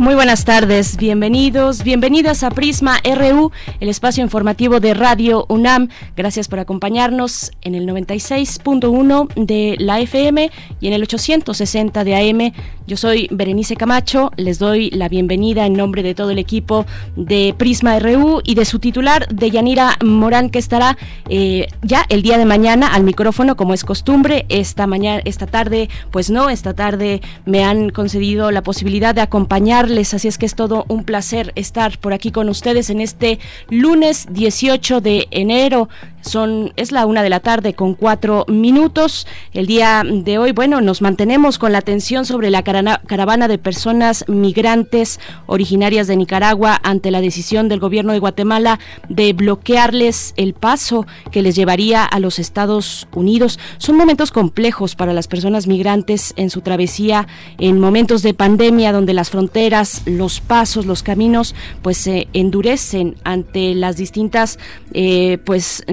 Muy buenas tardes, bienvenidos, bienvenidas a Prisma RU, el espacio informativo de Radio UNAM. Gracias por acompañarnos en el 96.1 de la FM y en el 860 de AM. Yo soy Berenice Camacho, les doy la bienvenida en nombre de todo el equipo de Prisma RU y de su titular, de Yanira Morán, que estará eh, ya el día de mañana al micrófono, como es costumbre. Esta mañana, esta tarde, pues no, esta tarde me han concedido la posibilidad de acompañar así es que es todo un placer estar por aquí con ustedes en este lunes 18 de enero. Son, es la una de la tarde con cuatro minutos. El día de hoy, bueno, nos mantenemos con la atención sobre la caravana de personas migrantes originarias de Nicaragua ante la decisión del gobierno de Guatemala de bloquearles el paso que les llevaría a los Estados Unidos. Son momentos complejos para las personas migrantes en su travesía en momentos de pandemia donde las fronteras, los pasos, los caminos, pues se endurecen ante las distintas, eh, pues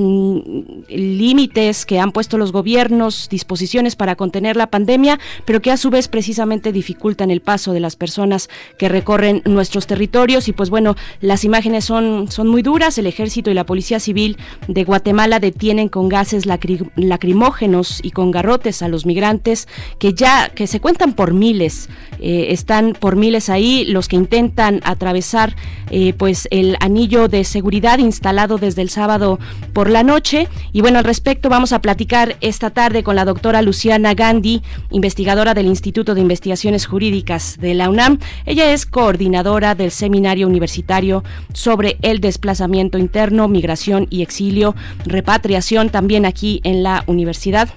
límites que han puesto los gobiernos, disposiciones para contener la pandemia, pero que a su vez precisamente dificultan el paso de las personas que recorren nuestros territorios. Y pues bueno, las imágenes son, son muy duras. El ejército y la policía civil de Guatemala detienen con gases lacrimógenos y con garrotes a los migrantes que ya, que se cuentan por miles, eh, están por miles ahí los que intentan atravesar eh, pues el anillo de seguridad instalado desde el sábado por la noche. Y bueno, al respecto vamos a platicar esta tarde con la doctora Luciana Gandhi, investigadora del Instituto de Investigaciones Jurídicas de la UNAM. Ella es coordinadora del Seminario Universitario sobre el Desplazamiento Interno, Migración y Exilio, Repatriación también aquí en la universidad.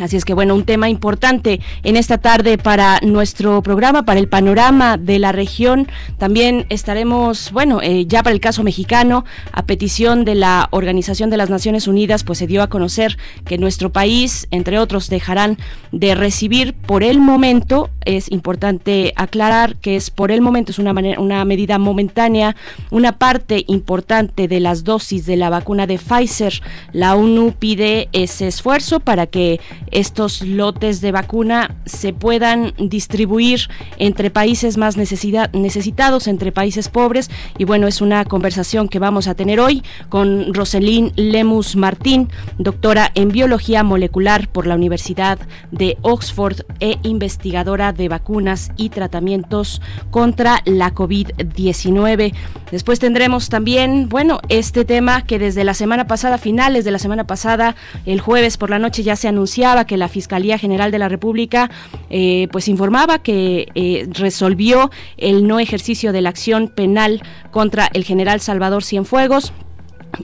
Así es que bueno, un tema importante en esta tarde para nuestro programa, para el panorama de la región. También estaremos, bueno, eh, ya para el caso mexicano, a petición de la Organización de las Naciones Unidas, pues se dio a conocer que nuestro país, entre otros, dejarán de recibir por el momento, es importante aclarar que es por el momento, es una, una medida momentánea, una parte importante de las dosis de la vacuna de Pfizer. La ONU pide ese esfuerzo para que estos lotes de vacuna se puedan distribuir entre países más necesitados, entre países pobres. Y bueno, es una conversación que vamos a tener hoy con Roselín Lemus Martín, doctora en biología molecular por la Universidad de Oxford e investigadora de vacunas y tratamientos contra la COVID-19. Después tendremos también, bueno, este tema que desde la semana pasada, finales de la semana pasada, el jueves por la noche ya se anunciaba que la Fiscalía General de la República eh, pues informaba que eh, resolvió el no ejercicio de la acción penal contra el general Salvador Cienfuegos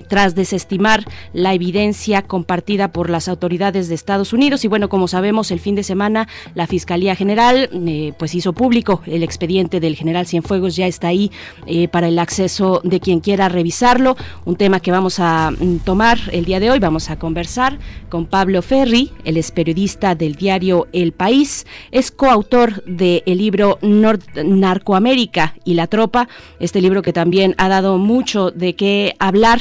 tras desestimar la evidencia compartida por las autoridades de Estados Unidos. Y bueno como sabemos el fin de semana la Fiscalía General eh, pues hizo público el expediente del general Cienfuegos ya está ahí eh, para el acceso de quien quiera revisarlo. Un tema que vamos a mm, tomar el día de hoy vamos a conversar con Pablo Ferri él es periodista del diario El País es coautor del libro Narcoamérica y la tropa este libro que también ha dado mucho de qué hablar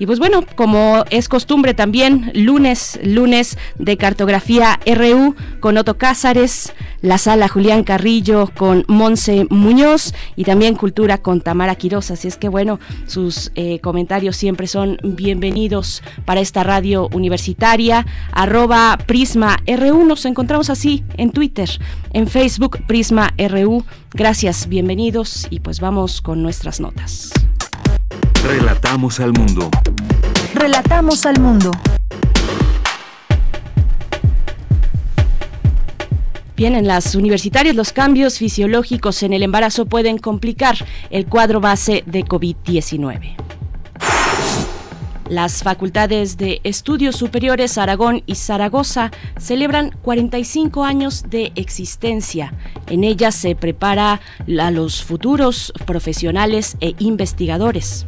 y pues bueno, como es costumbre también, lunes, lunes de cartografía RU con Otto Cázares, la sala Julián Carrillo con Monse Muñoz y también cultura con Tamara Quiroz. Así es que bueno, sus eh, comentarios siempre son bienvenidos para esta radio universitaria. Arroba Prisma RU, nos encontramos así en Twitter, en Facebook Prisma RU. Gracias, bienvenidos y pues vamos con nuestras notas. Relatamos al mundo. Relatamos al mundo. Bien, en las universitarias los cambios fisiológicos en el embarazo pueden complicar el cuadro base de COVID-19. Las facultades de Estudios Superiores Aragón y Zaragoza celebran 45 años de existencia. En ellas se prepara a los futuros profesionales e investigadores.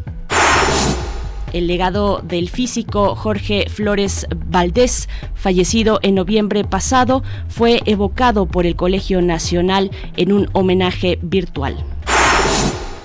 El legado del físico Jorge Flores Valdés, fallecido en noviembre pasado, fue evocado por el Colegio Nacional en un homenaje virtual.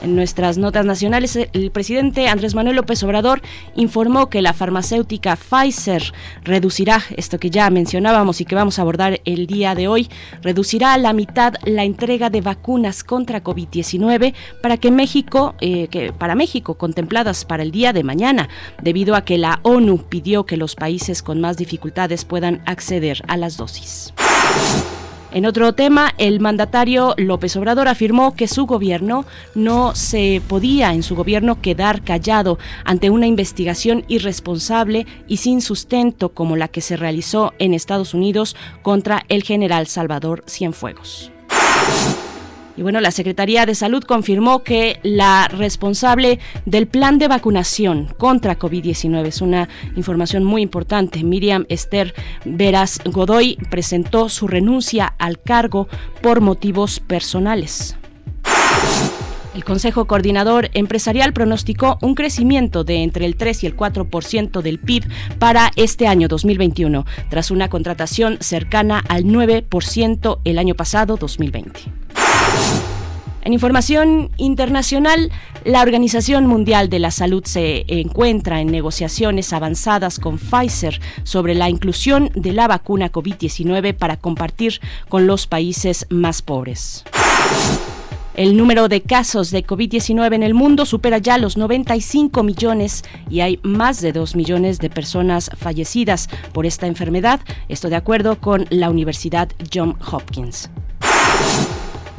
En nuestras notas nacionales, el presidente Andrés Manuel López Obrador informó que la farmacéutica Pfizer reducirá, esto que ya mencionábamos y que vamos a abordar el día de hoy, reducirá a la mitad la entrega de vacunas contra COVID-19 para que México, eh, que para México, contempladas para el día de mañana, debido a que la ONU pidió que los países con más dificultades puedan acceder a las dosis. En otro tema, el mandatario López Obrador afirmó que su gobierno no se podía en su gobierno quedar callado ante una investigación irresponsable y sin sustento como la que se realizó en Estados Unidos contra el general Salvador Cienfuegos. Y bueno, la Secretaría de Salud confirmó que la responsable del plan de vacunación contra COVID-19 es una información muy importante. Miriam Esther Veras Godoy presentó su renuncia al cargo por motivos personales. El Consejo Coordinador Empresarial pronosticó un crecimiento de entre el 3 y el 4% del PIB para este año 2021, tras una contratación cercana al 9% el año pasado 2020. En información internacional, la Organización Mundial de la Salud se encuentra en negociaciones avanzadas con Pfizer sobre la inclusión de la vacuna COVID-19 para compartir con los países más pobres. El número de casos de COVID-19 en el mundo supera ya los 95 millones y hay más de 2 millones de personas fallecidas por esta enfermedad, esto de acuerdo con la Universidad John Hopkins.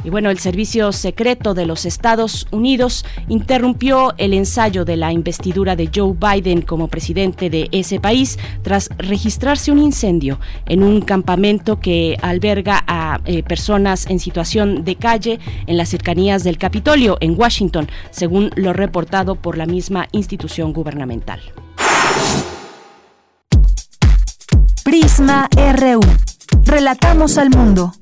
Y bueno, el Servicio Secreto de los Estados Unidos interrumpió el ensayo de la investidura de Joe Biden como presidente de ese país tras registrarse un incendio en un campamento que alberga a eh, personas en situación de calle en las cercanías del Capitolio en Washington, según lo reportado por la misma institución gubernamental. Prisma RU. Relatamos al mundo.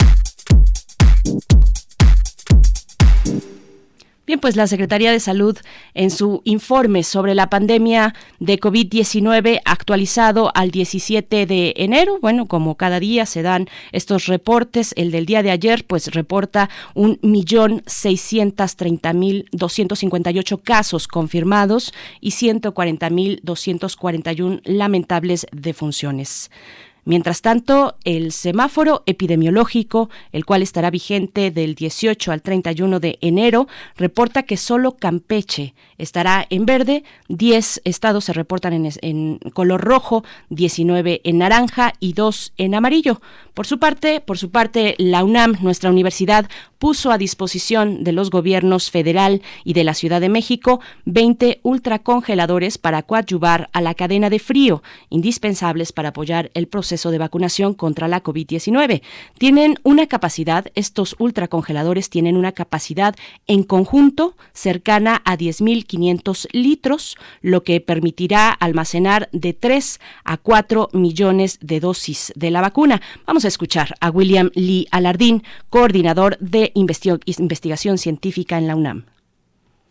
Bien, pues la Secretaría de Salud en su informe sobre la pandemia de COVID-19 actualizado al 17 de enero, bueno, como cada día se dan estos reportes, el del día de ayer pues reporta un millón seiscientos treinta mil doscientos cincuenta y ocho casos confirmados y ciento cuarenta mil doscientos cuarenta y un lamentables defunciones. Mientras tanto, el semáforo epidemiológico, el cual estará vigente del 18 al 31 de enero, reporta que solo Campeche estará en verde, 10 estados se reportan en, color rojo, 19 en naranja y 2 en amarillo. Por su parte, por su parte, la UNAM, nuestra universidad, puso a disposición de los gobiernos federal y de la Ciudad de México 20 ultracongeladores para coadyuvar a la cadena de frío, indispensables para apoyar el proceso de vacunación contra la COVID-19. Tienen una capacidad, estos ultracongeladores tienen una capacidad en conjunto cercana a 10.500 litros, lo que permitirá almacenar de 3 a 4 millones de dosis de la vacuna. Vamos a escuchar a William Lee Alardín, coordinador de investigación científica en la UNAM.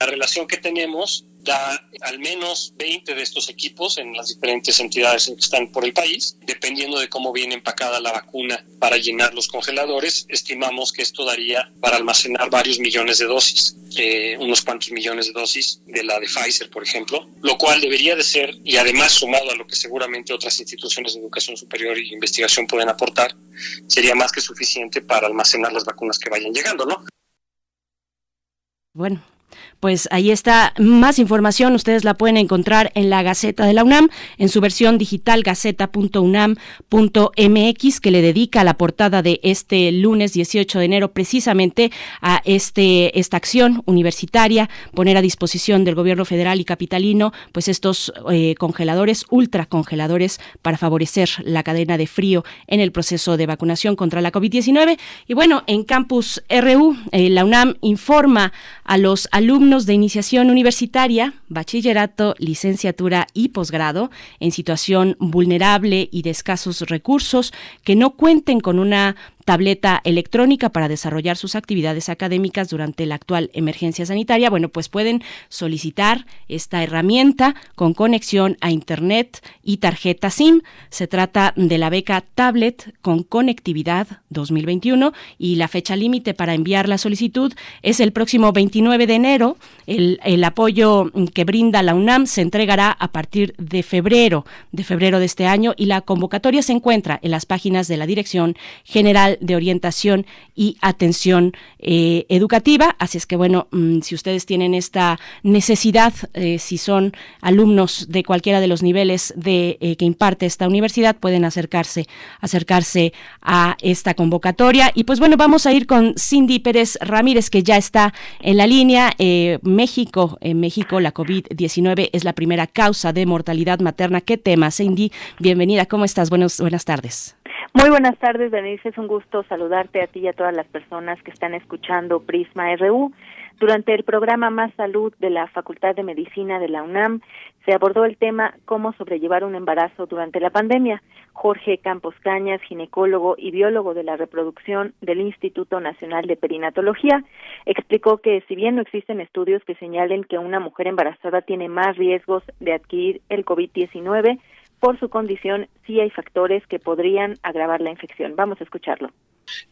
La relación que tenemos da al menos 20 de estos equipos en las diferentes entidades que están por el país. Dependiendo de cómo viene empacada la vacuna para llenar los congeladores, estimamos que esto daría para almacenar varios millones de dosis, eh, unos cuantos millones de dosis de la de Pfizer, por ejemplo, lo cual debería de ser, y además sumado a lo que seguramente otras instituciones de educación superior e investigación pueden aportar, sería más que suficiente para almacenar las vacunas que vayan llegando, ¿no? Bueno, pues ahí está más información. Ustedes la pueden encontrar en la Gaceta de la UNAM, en su versión digital gaceta.unam.mx, que le dedica la portada de este lunes 18 de enero precisamente a este, esta acción universitaria, poner a disposición del gobierno federal y capitalino, pues estos eh, congeladores, ultracongeladores, para favorecer la cadena de frío en el proceso de vacunación contra la COVID-19. Y bueno, en Campus RU, eh, la UNAM informa a los alumnos de iniciación universitaria, bachillerato, licenciatura y posgrado en situación vulnerable y de escasos recursos que no cuenten con una tableta electrónica para desarrollar sus actividades académicas durante la actual emergencia sanitaria, bueno, pues pueden solicitar esta herramienta con conexión a Internet y tarjeta SIM. Se trata de la beca Tablet con conectividad 2021 y la fecha límite para enviar la solicitud es el próximo 29 de enero. El, el apoyo que brinda la UNAM se entregará a partir de febrero, de febrero de este año y la convocatoria se encuentra en las páginas de la Dirección General de Orientación y Atención eh, Educativa. Así es que, bueno, mm, si ustedes tienen esta necesidad, eh, si son alumnos de cualquiera de los niveles de eh, que imparte esta universidad, pueden acercarse, acercarse a esta convocatoria. Y pues bueno, vamos a ir con Cindy Pérez Ramírez, que ya está en la línea. México, en México, la COVID-19 es la primera causa de mortalidad materna. ¿Qué tema, Cindy? Bienvenida, ¿cómo estás? Buenos, buenas tardes. Muy buenas tardes, Denise. Es un gusto saludarte a ti y a todas las personas que están escuchando Prisma RU. Durante el programa Más Salud de la Facultad de Medicina de la UNAM se abordó el tema cómo sobrellevar un embarazo durante la pandemia. Jorge Campos Cañas, ginecólogo y biólogo de la reproducción del Instituto Nacional de Perinatología, explicó que si bien no existen estudios que señalen que una mujer embarazada tiene más riesgos de adquirir el COVID-19, por su condición sí hay factores que podrían agravar la infección. Vamos a escucharlo.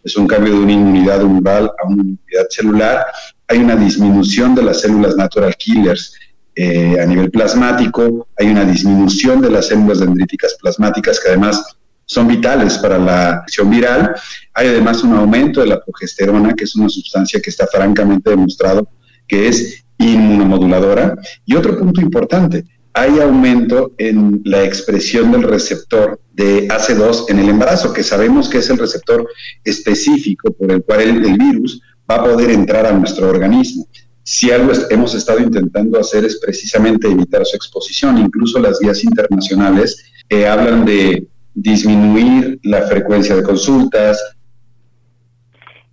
Es un cambio de una inmunidad humoral a una inmunidad celular. Hay una disminución de las células natural killers eh, a nivel plasmático. Hay una disminución de las células dendríticas plasmáticas que además son vitales para la acción viral. Hay además un aumento de la progesterona, que es una sustancia que está francamente demostrado que es inmunomoduladora. Y otro punto importante, hay aumento en la expresión del receptor de AC2 en el embarazo, que sabemos que es el receptor específico por el cual el, virus va a poder entrar a nuestro organismo. Si algo hemos estado intentando hacer es precisamente evitar su exposición, incluso las guías internacionales que hablan de disminuir la frecuencia de consultas,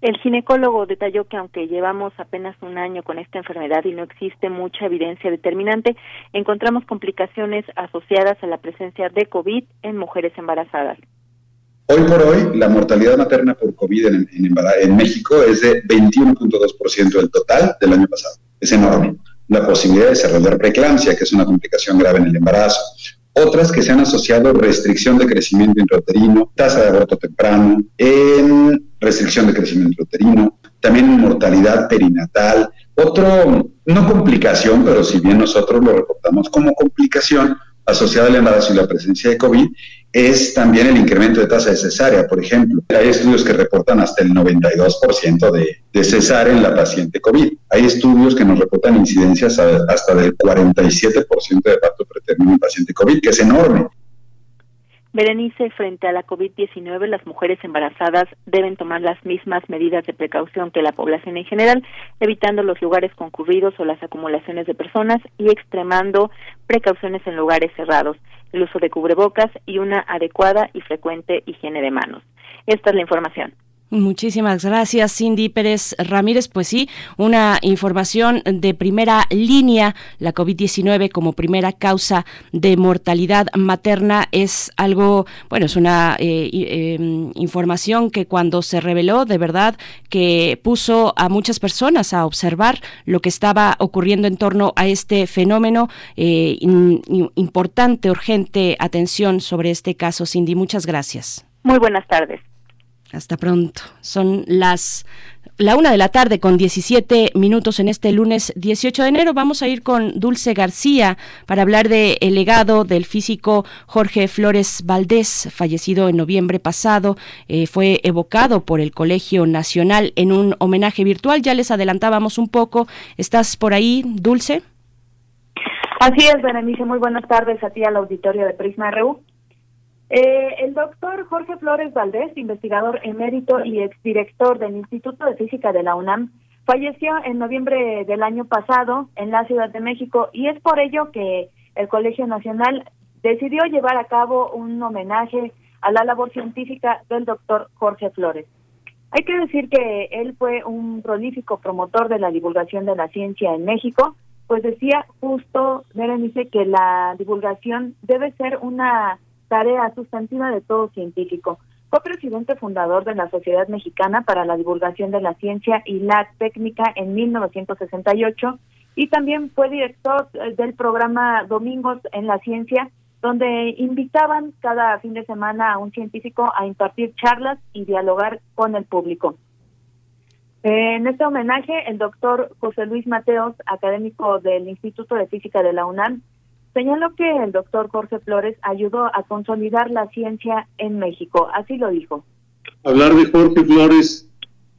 el ginecólogo detalló que aunque llevamos apenas un año con esta enfermedad y no existe mucha evidencia determinante, encontramos complicaciones asociadas a la presencia de COVID en mujeres embarazadas. Hoy por hoy, la mortalidad materna por COVID en, en México es de 21.2% del total del año pasado. Es enorme. La posibilidad de desarrollar preeclampsia, que es una complicación grave en el embarazo, otras que se han asociado restricción de crecimiento intrauterino, tasa de aborto temprano, en restricción de crecimiento intrauterino, también mortalidad perinatal. Otro, no complicación, pero si bien nosotros lo reportamos como complicación asociada al embarazo y la presencia de COVID, es también el incremento de tasa de cesárea, por ejemplo. Hay estudios que reportan hasta el 92% de, de cesárea en la paciente COVID. Hay estudios que nos reportan incidencias hasta del 47% de parto preterno en paciente COVID, que es enorme. Berenice, frente a la COVID-19, las mujeres embarazadas deben tomar las mismas medidas de precaución que la población en general, evitando los lugares concurridos o las acumulaciones de personas y extremando precauciones en lugares cerrados, el uso de cubrebocas y una adecuada y frecuente higiene de manos. Esta es la información. Muchísimas gracias, Cindy Pérez Ramírez. Pues sí, una información de primera línea. La COVID-19 como primera causa de mortalidad materna es algo, bueno, es una eh, em, información que cuando se reveló, de verdad, que puso a muchas personas a observar lo que estaba ocurriendo en torno a este fenómeno. Eh, importante, urgente atención sobre este caso, Cindy. Muchas gracias. Muy buenas tardes. Hasta pronto. Son las la una de la tarde con 17 minutos en este lunes 18 de enero. Vamos a ir con Dulce García para hablar del el legado del físico Jorge Flores Valdés, fallecido en noviembre pasado. Eh, fue evocado por el Colegio Nacional en un homenaje virtual. Ya les adelantábamos un poco. ¿Estás por ahí, Dulce? Así es, Berenice. Muy buenas tardes a ti al auditorio de Prisma RU. Eh, el doctor Jorge Flores Valdés, investigador emérito y exdirector del Instituto de Física de la UNAM, falleció en noviembre del año pasado en la Ciudad de México y es por ello que el Colegio Nacional decidió llevar a cabo un homenaje a la labor científica del doctor Jorge Flores. Hay que decir que él fue un prolífico promotor de la divulgación de la ciencia en México, pues decía justo, dice que la divulgación debe ser una tarea sustantiva de todo científico. Fue presidente fundador de la Sociedad Mexicana para la Divulgación de la Ciencia y la Técnica en 1968 y también fue director eh, del programa Domingos en la Ciencia, donde invitaban cada fin de semana a un científico a impartir charlas y dialogar con el público. En este homenaje, el doctor José Luis Mateos, académico del Instituto de Física de la UNAM, Señaló que el doctor Jorge Flores ayudó a consolidar la ciencia en México, así lo dijo. Hablar de Jorge Flores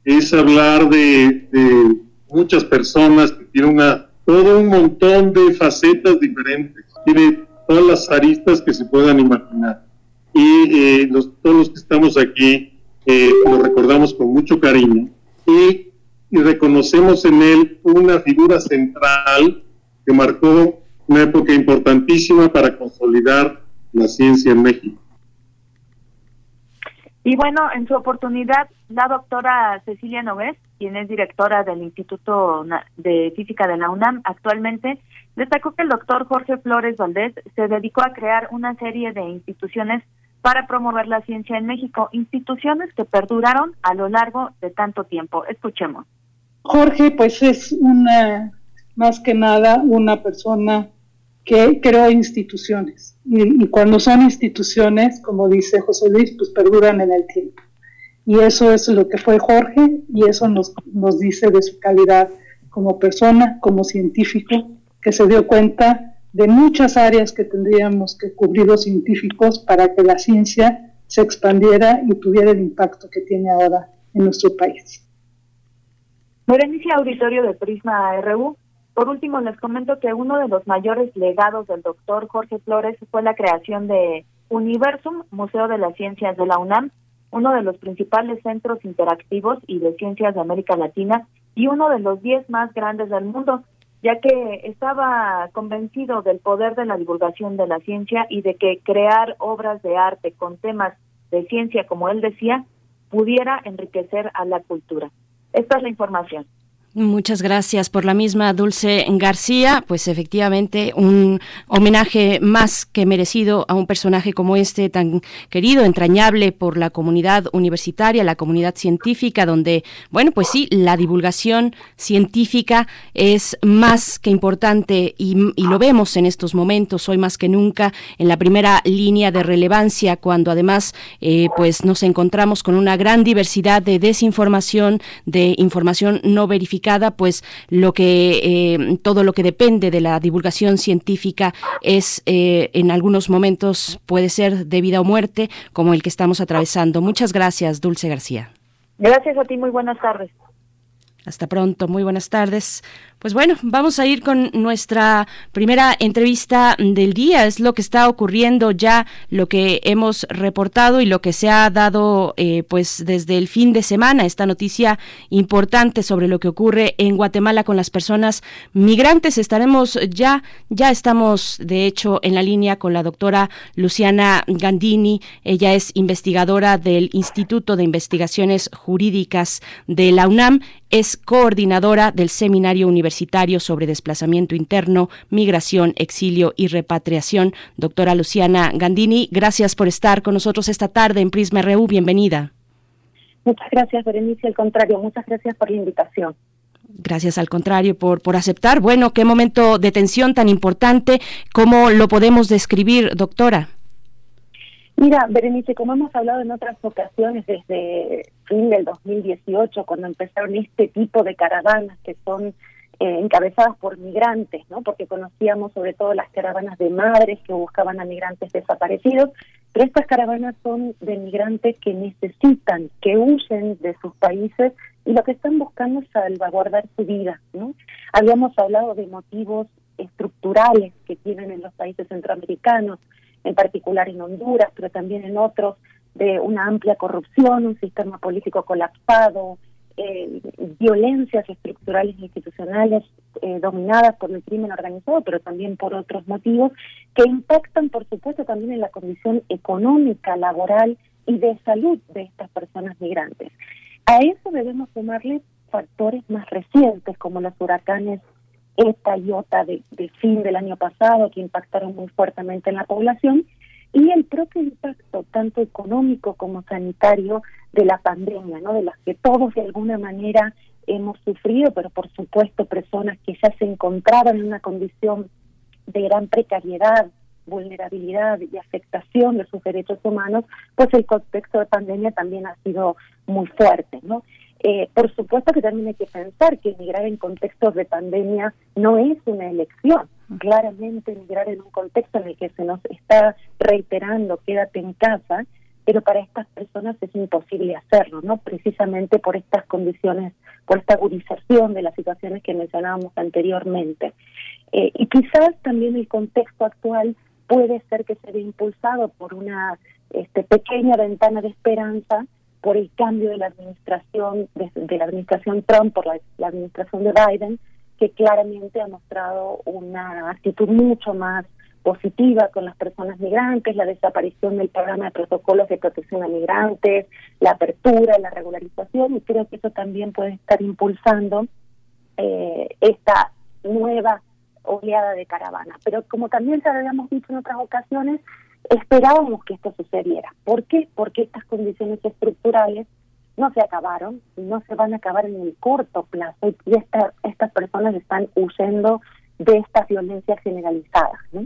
es hablar de, muchas personas que tienen una, todo un montón de facetas diferentes, tiene todas las aristas que se puedan imaginar. Y eh, los, todos los que estamos aquí eh, lo recordamos con mucho cariño y, y reconocemos en él una figura central que marcó una época importantísima para consolidar la ciencia en México. Y bueno, en su oportunidad, la doctora Cecilia Noves, quien es directora del Instituto de Física de la UNAM actualmente, destacó que el doctor Jorge Flores Valdés se dedicó a crear una serie de instituciones para promover la ciencia en México, instituciones que perduraron a lo largo de tanto tiempo. Escuchemos. Jorge, pues es una, más que nada, una persona que creó instituciones. Y, cuando son instituciones, como dice José Luis, pues perduran en el tiempo. Y eso es lo que fue Jorge y eso nos, nos dice de su calidad como persona, como científico, que se dio cuenta de muchas áreas que tendríamos que cubrir los científicos para que la ciencia se expandiera y tuviera el impacto que tiene ahora en nuestro país. Berenice Auditorio de Prisma RU, por último, les comento que uno de los mayores legados del doctor Jorge Flores fue la creación de Universum, Museo de las Ciencias de la UNAM, uno de los principales centros interactivos y de ciencias de América Latina y uno de los diez más grandes del mundo, ya que estaba convencido del poder de la divulgación de la ciencia y de que crear obras de arte con temas de ciencia, como él decía, pudiera enriquecer a la cultura. Esta es la información. Muchas gracias por la misma Dulce García. Pues efectivamente un homenaje más que merecido a un personaje como este tan querido, entrañable por la comunidad universitaria, la comunidad científica, donde, bueno, pues sí, la divulgación científica es más que importante y, lo vemos en estos momentos, hoy más que nunca, en la primera línea de relevancia, cuando además eh, pues nos encontramos con una gran diversidad de desinformación, de información no verificada pues lo que eh, todo lo que depende de la divulgación científica es eh, en algunos momentos puede ser de vida o muerte, como el que estamos atravesando. Muchas gracias, Dulce García. Gracias a ti, muy buenas tardes. Hasta pronto, muy buenas tardes. Pues bueno, vamos a ir con nuestra primera entrevista del día. Es lo que está ocurriendo ya, lo que hemos reportado y lo que se ha dado eh, pues desde el fin de semana. Esta noticia importante sobre lo que ocurre en Guatemala con las personas migrantes. Estaremos ya, ya estamos de hecho en la línea con la doctora Luciana Gandini. Ella es investigadora del Instituto de Investigaciones Jurídicas de la UNAM. Es coordinadora del Seminario Universitario Universitario sobre Desplazamiento Interno, Migración, Exilio y Repatriación. Doctora Luciana Gandini, gracias por estar con nosotros esta tarde en Prisma RU. Bienvenida. Muchas gracias, Berenice. Al contrario, muchas gracias por la invitación. Gracias al contrario por, por aceptar. Bueno, qué momento de tensión tan importante. ¿Cómo lo podemos describir, doctora? Mira, Berenice, como hemos hablado en otras ocasiones desde fin del 2018, cuando empezaron este tipo de caravanas que son eh, encabezadas por migrantes, ¿no? Porque conocíamos sobre todo las caravanas de madres que buscaban a migrantes desaparecidos, pero estas caravanas son de migrantes que necesitan, que huyen de sus países y lo que están buscando es salvaguardar su vida, ¿no? Habíamos hablado de motivos estructurales que tienen en los países centroamericanos, en particular en Honduras, pero también en otros, de una amplia corrupción, un sistema político colapsado, eh, violencias estructurales e institucionales eh, dominadas por el crimen organizado, pero también por otros motivos, que impactan, por supuesto, también en la condición económica, laboral y de salud de estas personas migrantes. A eso debemos sumarle factores más recientes, como los huracanes ETA y OTA de, fin del año pasado, que impactaron muy fuertemente en la población, y el propio impacto, tanto económico como sanitario, de la pandemia, ¿no? de las que todos de alguna manera hemos sufrido, pero por supuesto personas que ya se encontraban en una condición de gran precariedad, vulnerabilidad y afectación de sus derechos humanos, pues el contexto de pandemia también ha sido muy fuerte, ¿no? Eh, por supuesto que también hay que pensar que emigrar en contextos de pandemia no es una elección. Claramente emigrar en un contexto en el que se nos está reiterando quédate en casa, pero para estas personas es imposible hacerlo, ¿no? Precisamente por estas condiciones, por esta agudización de las situaciones que mencionábamos anteriormente. Eh, y quizás también el contexto actual puede ser que se vea impulsado por una este, pequeña ventana de esperanza por el cambio de la administración, de, la administración Trump por la, administración de Biden, que claramente ha mostrado una actitud mucho más positiva con las personas migrantes, la desaparición del programa de protocolos de protección a migrantes, la apertura, la regularización, y creo que eso también puede estar impulsando eh, esta nueva oleada de caravana. Pero como también ya habíamos dicho en otras ocasiones, esperábamos que esto sucediera. ¿Por qué? Porque estas condiciones estructurales no se acabaron, no se van a acabar en el corto plazo y estas personas están huyendo de estas violencias generalizadas. ¿no?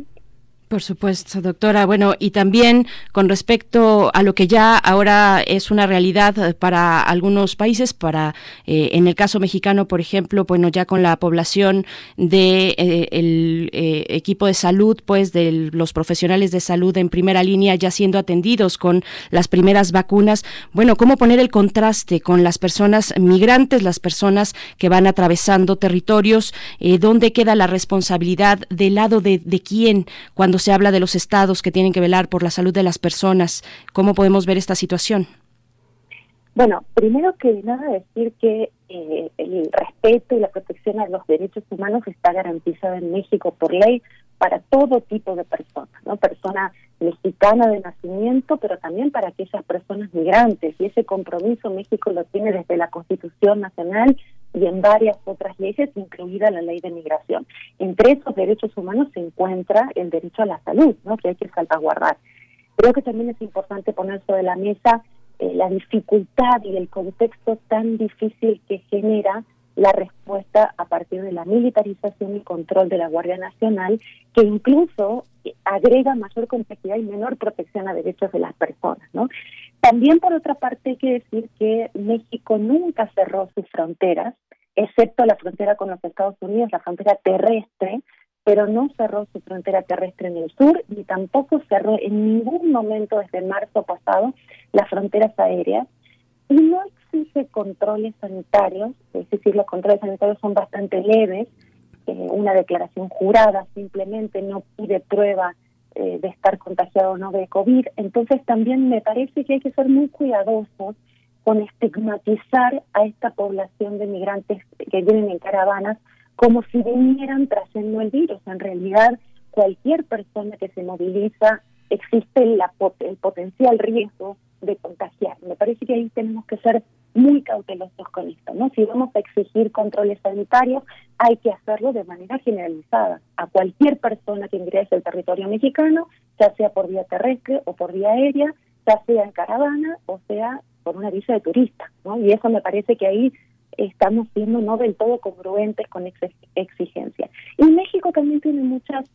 Por supuesto, doctora. Bueno, y también con respecto a lo que ya ahora es una realidad para algunos países, para eh, en el caso mexicano, por ejemplo, bueno, ya con la población de eh, el eh, equipo de salud, pues de los profesionales de salud en primera línea ya siendo atendidos con las primeras vacunas. Bueno, cómo poner el contraste con las personas migrantes, las personas que van atravesando territorios, dónde queda la responsabilidad del lado de, de quién cuando se habla de los estados que tienen que velar por la salud de las personas. ¿Cómo podemos ver esta situación? Bueno, primero que nada decir que eh, el respeto y la protección a los derechos humanos está garantizado en México por ley para todo tipo de personas, ¿no? Persona mexicana de nacimiento, pero también para aquellas personas migrantes. Y ese compromiso México lo tiene desde la Constitución Nacional y en varias otras leyes, incluida la ley de migración. Entre esos derechos humanos se encuentra el derecho a la salud, ¿no? que hay que salvaguardar. Creo que también es importante poner sobre la mesa eh, la dificultad y el contexto tan difícil que genera la respuesta a partir de la militarización y control de la Guardia Nacional, que incluso eh, agrega mayor complejidad y menor protección a derechos de las personas, ¿no? También por otra parte hay que decir que México nunca cerró sus fronteras, excepto la frontera con los Estados Unidos, la frontera terrestre, pero no cerró su frontera terrestre en el sur ni tampoco cerró en ningún momento desde marzo pasado las fronteras aéreas y no exige controles sanitarios, es decir, los controles sanitarios son bastante leves, eh, una declaración jurada simplemente no pide prueba eh, de estar contagiado o no de COVID. Entonces también me parece que hay que ser muy cuidadosos con estigmatizar a esta población de migrantes que vienen en caravanas como si vinieran trayendo el virus. En realidad, cualquier persona que se moviliza existe la, el potencial riesgo de contagiar. Me parece que ahí tenemos que ser muy cautelosos con esto, ¿no? Si vamos a exigir controles sanitarios, hay que hacerlo de manera generalizada a cualquier persona que ingrese al territorio mexicano, ya sea por vía terrestre o por vía aérea, ya sea en caravana o sea por una visa de turista, ¿no? Y eso me parece que ahí estamos siendo no del todo congruentes con exigencia. Y México también tiene muchas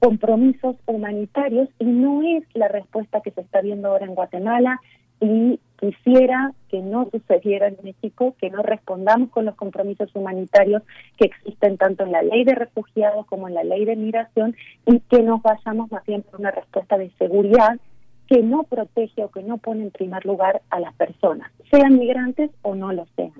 compromisos humanitarios y no es la respuesta que se está viendo ahora en Guatemala y quisiera que no sucediera en México, que no respondamos con los compromisos humanitarios que existen tanto en la ley de refugiados como en la ley de migración y que nos vayamos más bien por una respuesta de seguridad que no protege o que no pone en primer lugar a las personas, sean migrantes o no lo sean.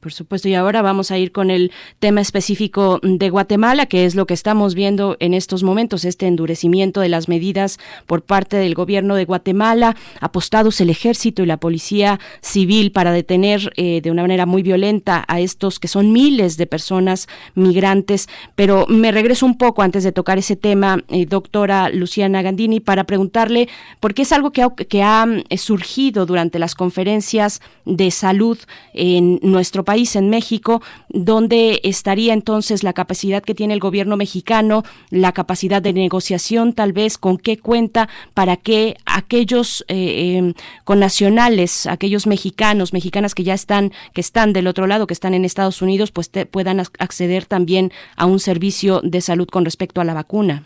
Por supuesto, y ahora vamos a ir con el tema específico de Guatemala, que es lo que estamos viendo en estos momentos, este endurecimiento de las medidas por parte del gobierno de Guatemala, apostados el ejército y la policía civil para detener eh, de una manera muy violenta a estos que son miles de personas migrantes. Pero me regreso un poco antes de tocar ese tema, eh, doctora Luciana Gandini, para preguntarle, porque es algo que ha, eh, surgido durante las conferencias de salud en nuestro país, en México, donde estaría entonces la capacidad que tiene el gobierno mexicano, la capacidad de negociación, tal vez, con qué cuenta para que aquellos eh, em, connacionales, aquellos mexicanos, mexicanas que ya están, que están del otro lado, que están en Estados Unidos, pues puedan acceder también a un servicio de salud con respecto a la vacuna.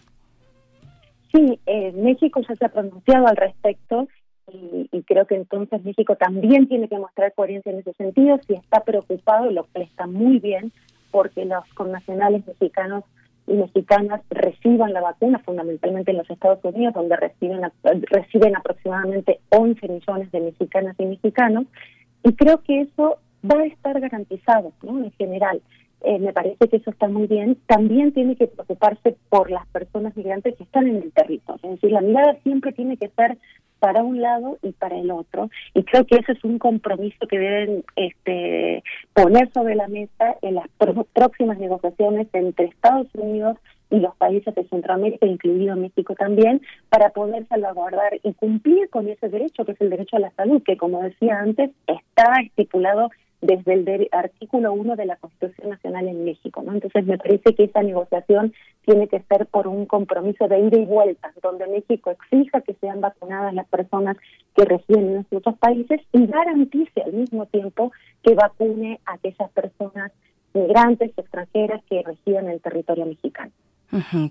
Sí, eh, México se ha pronunciado al respecto y, creo que entonces México también tiene que mostrar coherencia en ese sentido, si está preocupado, lo está muy bien, porque los connacionales mexicanos y mexicanas reciban la vacuna, fundamentalmente en los Estados Unidos, donde reciben, reciben aproximadamente 11 millones de mexicanas y mexicanos, y creo que eso va a estar garantizado ¿no? en general. Eh, me parece que eso está muy bien. También tiene que preocuparse por las personas migrantes que están en el territorio. Es decir, la mirada siempre tiene que ser para un lado y para el otro. Y creo que ese es un compromiso que deben este, poner sobre la mesa en las próximas negociaciones entre Estados Unidos y los países de Centroamérica, incluido México también, para poder salvaguardar y cumplir con ese derecho, que es el derecho a la salud, que como decía antes, está estipulado desde el artículo 1 de la Constitución Nacional en México. ¿no? Entonces, me parece que esa negociación tiene que ser por un compromiso de ida y vuelta, donde México exija que sean vacunadas las personas que residen en otros países y garantice al mismo tiempo que vacune a aquellas personas migrantes extranjeras que residen en el territorio mexicano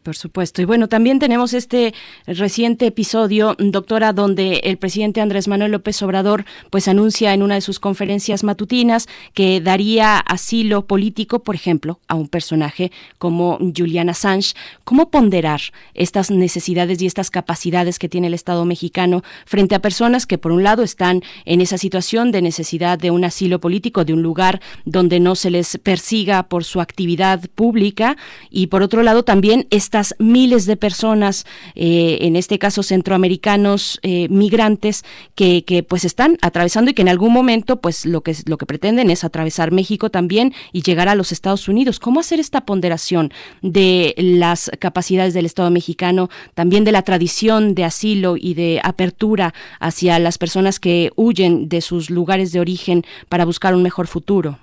por supuesto. Y bueno, también tenemos este reciente episodio, doctora, donde el presidente Andrés Manuel López Obrador pues anuncia en una de sus conferencias matutinas que daría asilo político, por ejemplo, a un personaje como Julian Assange. ¿Cómo ponderar estas necesidades y estas capacidades que tiene el Estado mexicano frente a personas que por un lado están en esa situación de necesidad de un asilo político, de un lugar donde no se les persiga por su actividad pública y por otro lado también estas miles de personas, eh, en este caso centroamericanos eh, migrantes, que, que, pues están atravesando y que en algún momento pues lo que, lo que pretenden es atravesar México también y llegar a los Estados Unidos. ¿Cómo hacer esta ponderación de las capacidades del Estado mexicano, también de la tradición de asilo y de apertura hacia las personas que huyen de sus lugares de origen para buscar un mejor futuro?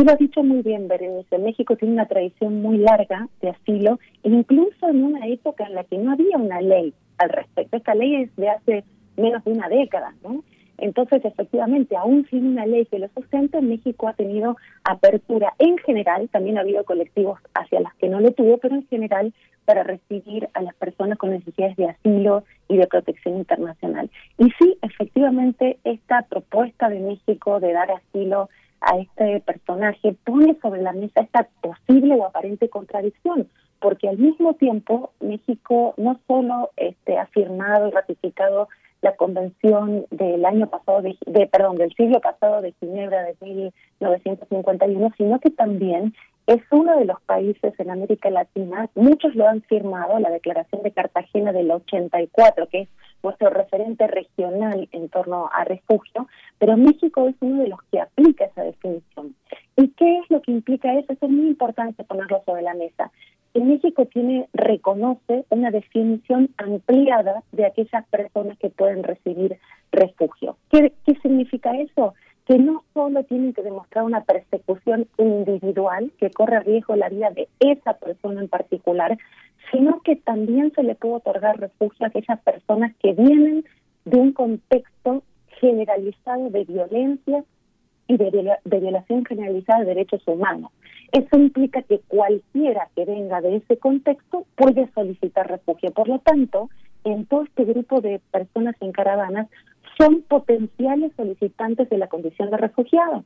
Tú lo has dicho muy bien, Berenice. México tiene una tradición muy larga de asilo, incluso en una época en la que no había una ley al respecto. Esta ley es de hace menos de una década, ¿no? Entonces, efectivamente, aún sin una ley que lo sustente, México ha tenido apertura en general, también ha habido colectivos hacia las que no lo tuvo, pero en general para recibir a las personas con necesidades de asilo y de protección internacional. Y sí, efectivamente, esta propuesta de México de dar asilo a este personaje pone sobre la mesa esta posible o aparente contradicción, porque al mismo tiempo México no solo este, ha firmado y ratificado la convención del año pasado, de, perdón, del siglo pasado de Ginebra de 1951, sino que también es uno de los países en América Latina, muchos lo han firmado, la Declaración de Cartagena del 84, que es nuestro referente regional en torno a refugio, pero México es uno de los que aplica esa definición. ¿Y qué es lo que implica eso? Es muy importante ponerlo sobre la mesa. En México tiene, reconoce una definición ampliada de aquellas personas que pueden recibir refugio. ¿Qué, qué significa eso? Que no solo tienen que demostrar una persecución individual que corre riesgo la vida de esa persona en particular, sino que también se le puede otorgar refugio a aquellas personas que vienen de un contexto generalizado de violencia y de, violación generalizada de derechos humanos. Eso implica que cualquiera que venga de ese contexto puede solicitar refugio. Por lo tanto, en todo este grupo de personas en caravanas son potenciales solicitantes de la condición de refugiado.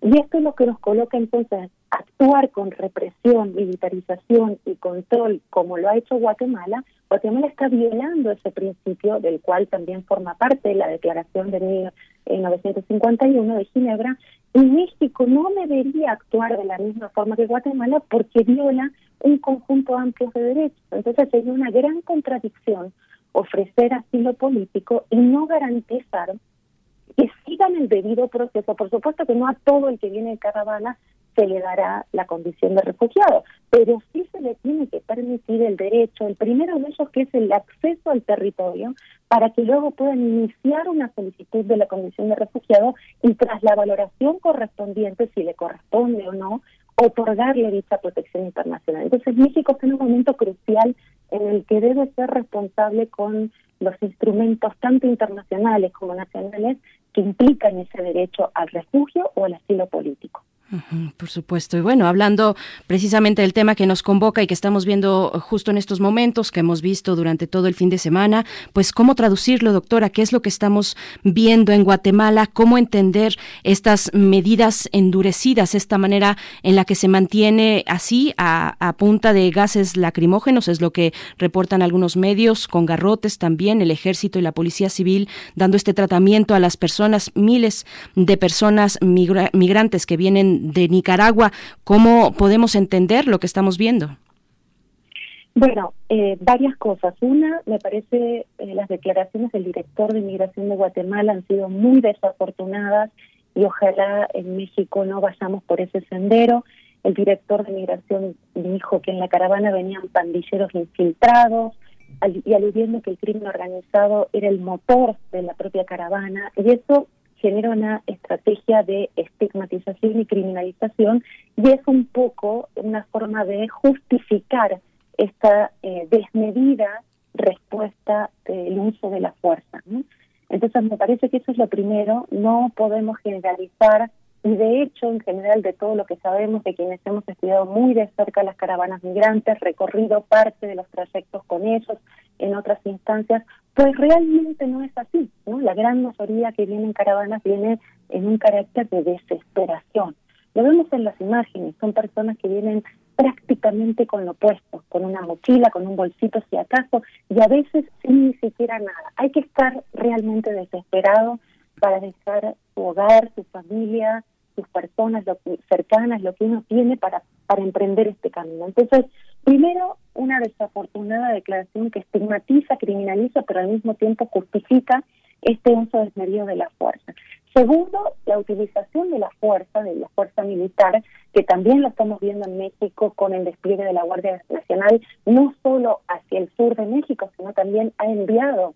Y esto es lo que nos coloca entonces actuar con represión, militarización y control, como lo ha hecho Guatemala. Guatemala está violando ese principio del cual también forma parte la Declaración de 1951 de Ginebra, y México no debería actuar de la misma forma que Guatemala porque viola un conjunto amplio de derechos. Entonces sería una gran contradicción ofrecer asilo político y no garantizar que sigan el debido proceso. Por supuesto que no a todo el que viene de caravana se le dará la condición de refugiado, pero sí se le tiene que permitir el derecho, el primero de ellos que es el acceso al territorio, para que luego puedan iniciar una solicitud de la condición de refugiado y tras la valoración correspondiente, si le corresponde o no, otorgarle dicha protección internacional. Entonces México está en un momento crucial en el que debe ser responsable con los instrumentos tanto internacionales como nacionales que implican ese derecho al refugio o al asilo político por supuesto. Y bueno, hablando precisamente del tema que nos convoca y que estamos viendo justo en estos momentos, que hemos visto durante todo el fin de semana, pues cómo traducirlo, doctora, qué es lo que estamos viendo en Guatemala, cómo entender estas medidas endurecidas, esta manera en la que se mantiene así a, a punta de gases lacrimógenos, es lo que reportan algunos medios, con garrotes también, el ejército y la policía civil dando este tratamiento a las personas, miles de personas migrantes que vienen de Nicaragua. ¿Cómo podemos entender lo que estamos viendo? Bueno, eh, varias cosas. Una, me parece eh, las declaraciones del director de Inmigración de Guatemala han sido muy desafortunadas y ojalá en México no vayamos por ese sendero. El director de Migración dijo que en la caravana venían pandilleros infiltrados y aludiendo que el crimen organizado era el motor de la propia caravana y eso genera una estrategia de estigmatización y criminalización y es un poco una forma de justificar esta eh, desmedida respuesta del uso de la fuerza. Entonces me parece que eso es lo primero, no podemos generalizar y de hecho en general de todo lo que sabemos de quienes hemos estudiado muy de cerca las caravanas migrantes, recorrido parte de los trayectos con ellos en otras instancias, pues realmente no es así, ¿no? La gran mayoría que viene en caravanas viene en un carácter de desesperación. Lo vemos en las imágenes, son personas que vienen prácticamente con lo opuesto, con una mochila, con un bolsito si acaso, y a veces sin ni siquiera nada. Hay que estar realmente desesperado para dejar su hogar, su familia, sus personas cercanas, lo que uno tiene para, para emprender este camino. Entonces, primero, una desafortunada declaración que estigmatiza, criminaliza, pero al mismo tiempo justifica este uso desmedido de la fuerza. Segundo, la utilización de la fuerza, de la fuerza militar, que también lo estamos viendo en México con el despliegue de la Guardia Nacional, no solo hacia el sur de México, sino también ha enviado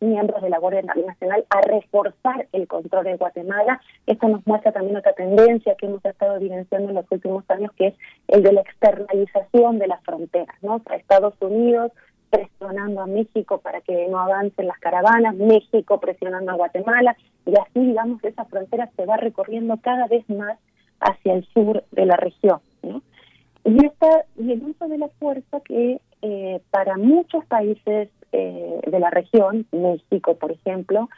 miembros de la Guardia Nacional a reforzar el control de Guatemala. Esto nos muestra también otra tendencia que hemos estado evidenciando en los últimos años, que es el de la externalización de las fronteras, ¿no? Estados Unidos presionando a México para que no avancen las caravanas, México presionando a Guatemala, y así, digamos, esa frontera se va recorriendo cada vez más hacia el sur de la región, ¿no? Y, esta, y el uso de la fuerza que eh, para muchos países eh, de la región, México por ejemplo,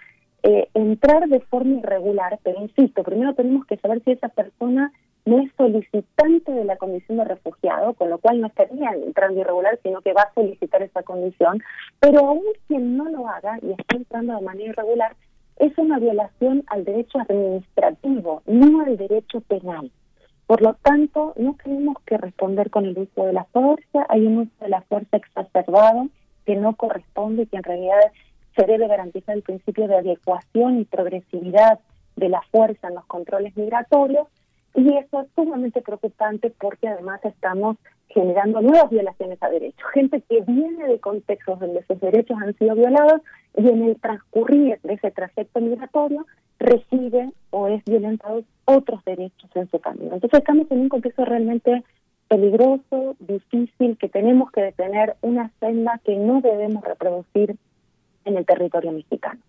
eh, entrar de forma irregular, pero insisto, primero tenemos que saber si esa persona no es solicitante de la condición de refugiado, con lo cual no estaría entrando irregular, sino que va a solicitar esa condición, pero aún quien no lo haga y está entrando de manera irregular, es una violación al derecho administrativo, no al derecho penal. Por lo tanto, no tenemos que responder con el uso de la fuerza, hay un uso de la fuerza exacerbado que no corresponde y que en realidad se debe garantizar el principio de adecuación y progresividad de la fuerza en los controles migratorios y eso es sumamente preocupante porque además estamos generando nuevas violaciones a derechos. Gente que viene de contextos donde sus derechos han sido violados y en el transcurrir de ese trayecto migratorio recibe o es violentado otros derechos en su camino. Entonces estamos en un contexto realmente peligroso, difícil, que tenemos que detener una senda que no debemos reproducir en el territorio mexicano.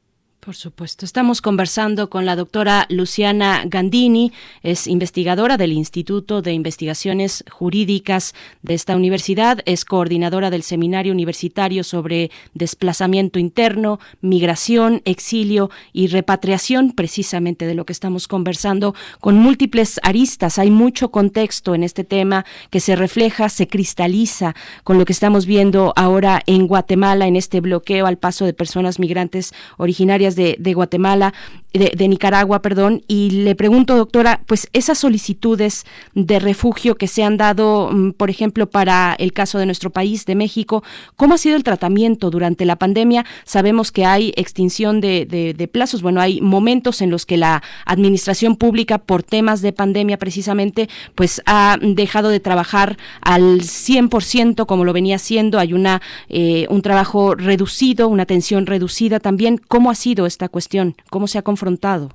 Por supuesto. Estamos conversando con la doctora Luciana Gandini, es investigadora del Instituto de Investigaciones Jurídicas de esta universidad, es coordinadora del Seminario Universitario sobre Desplazamiento Interno, Migración, Exilio y Repatriación, precisamente de lo que estamos conversando, con múltiples aristas. Hay mucho contexto en este tema que se refleja, se cristaliza con lo que estamos viendo ahora en Guatemala, en este bloqueo al paso de personas migrantes originarias de, Guatemala, de, Nicaragua, perdón, y le pregunto, doctora, pues esas solicitudes de refugio que se han dado, mm, por ejemplo, para el caso de nuestro país, de México, ¿cómo ha sido el tratamiento durante la pandemia? Sabemos que hay extinción de, plazos, bueno, hay momentos en los que la administración pública, por temas de pandemia precisamente, pues ha dejado de trabajar al 100% como lo venía haciendo, hay una eh, un trabajo reducido, una atención reducida también. ¿Cómo ha sido esta cuestión? ¿Cómo se ha confrontado?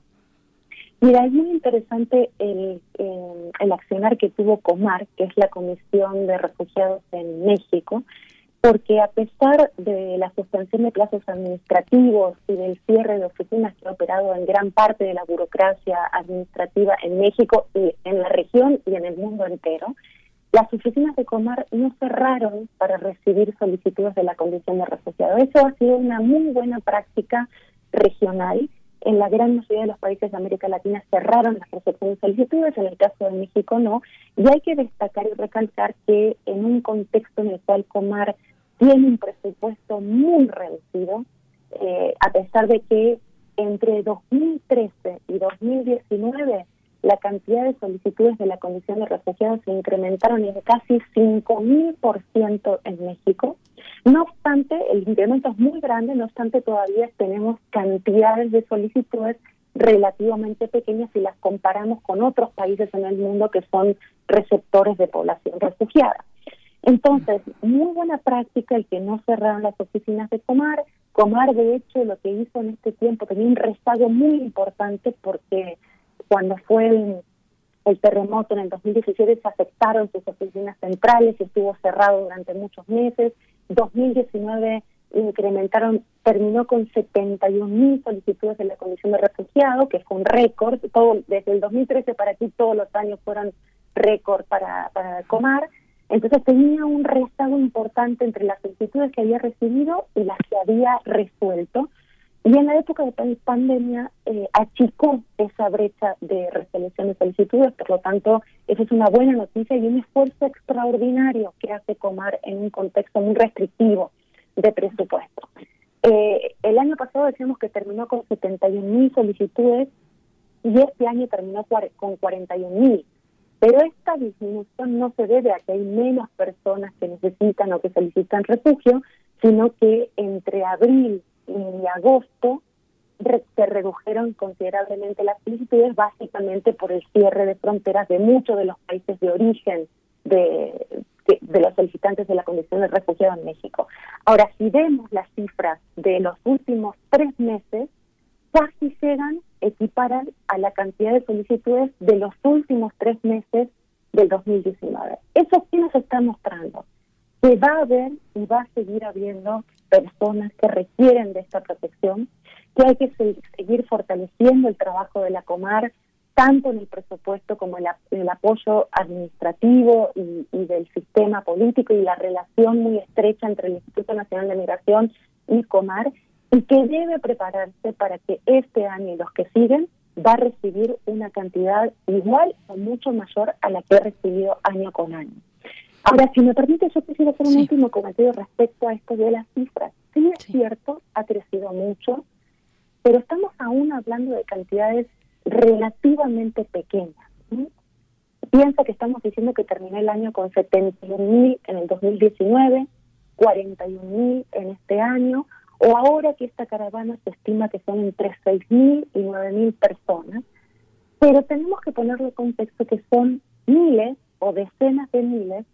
Mira, es muy interesante el, el, accionar que tuvo Comar, que es la Comisión de Refugiados en México, porque a pesar de la suspensión de plazos administrativos y del cierre de oficinas que ha operado en gran parte de la burocracia administrativa en México y en la región y en el mundo entero, las oficinas de Comar no cerraron para recibir solicitudes de la condición de refugiado. Eso ha sido una muy buena práctica regional. En la gran mayoría de los países de América Latina cerraron las recepciones de solicitudes, en el caso de México no. Y hay que destacar y recalcar que en un contexto en el cual Comar tiene un presupuesto muy reducido, eh, a pesar de que entre 2013 y 2019 la cantidad de solicitudes de la Comisión de Refugiados se incrementaron en casi 5.000% en México. No obstante, el incremento es muy grande, no obstante todavía tenemos cantidades de solicitudes relativamente pequeñas si las comparamos con otros países en el mundo que son receptores de población refugiada. Entonces, muy buena práctica el que no cerraron las oficinas de Comar. Comar, de hecho, lo que hizo en este tiempo tenía un rezago muy importante porque cuando fue el, terremoto en el 2017 se afectaron sus oficinas centrales y estuvo cerrado durante muchos meses. 2019 incrementaron, terminó con 71 mil solicitudes de la condición de refugiado, que fue un récord. Todo, desde el 2013 para aquí todos los años fueron récord para, para Comar. Entonces tenía un rezago importante entre las solicitudes que había recibido y las que había resuelto. Y en la época de pandemia eh, achicó esa brecha de resolución de solicitudes, por lo tanto, eso es una buena noticia y un esfuerzo extraordinario que hace Comar en un contexto muy restrictivo de presupuesto. Eh, el año pasado decíamos que terminó con 71 mil solicitudes y este año terminó con 41 mil. Pero esta disminución no se debe a que hay menos personas que necesitan o que solicitan refugio, sino que entre abril y agosto se redujeron considerablemente las solicitudes, básicamente por el cierre de fronteras de muchos de los países de origen de, de, los solicitantes de la condición de refugiado en México. Ahora, si vemos las cifras de los últimos tres meses, casi llegan, equiparan a la cantidad de solicitudes de los últimos tres meses del 2019. Eso sí nos está mostrando que va a haber y va a seguir habiendo personas que requieren de esta protección, que hay que seguir fortaleciendo el trabajo de la Comar, tanto en el presupuesto como en, el apoyo administrativo y, del sistema político y la relación muy estrecha entre el Instituto Nacional de Migración y Comar, y que debe prepararse para que este año y los que siguen va a recibir una cantidad igual o mucho mayor a la que ha recibido año con año. Ahora, si me permite, yo quisiera hacer un último comentario respecto a esto de las cifras. Sí, es cierto, ha crecido mucho, pero estamos aún hablando de cantidades relativamente pequeñas. Piensa que estamos diciendo que terminé el año con 71 mil en el 2019, 41 mil en este año, o ahora que esta caravana se estima que son entre 6 mil y 9 mil personas, pero tenemos que ponerle contexto que son miles o decenas de miles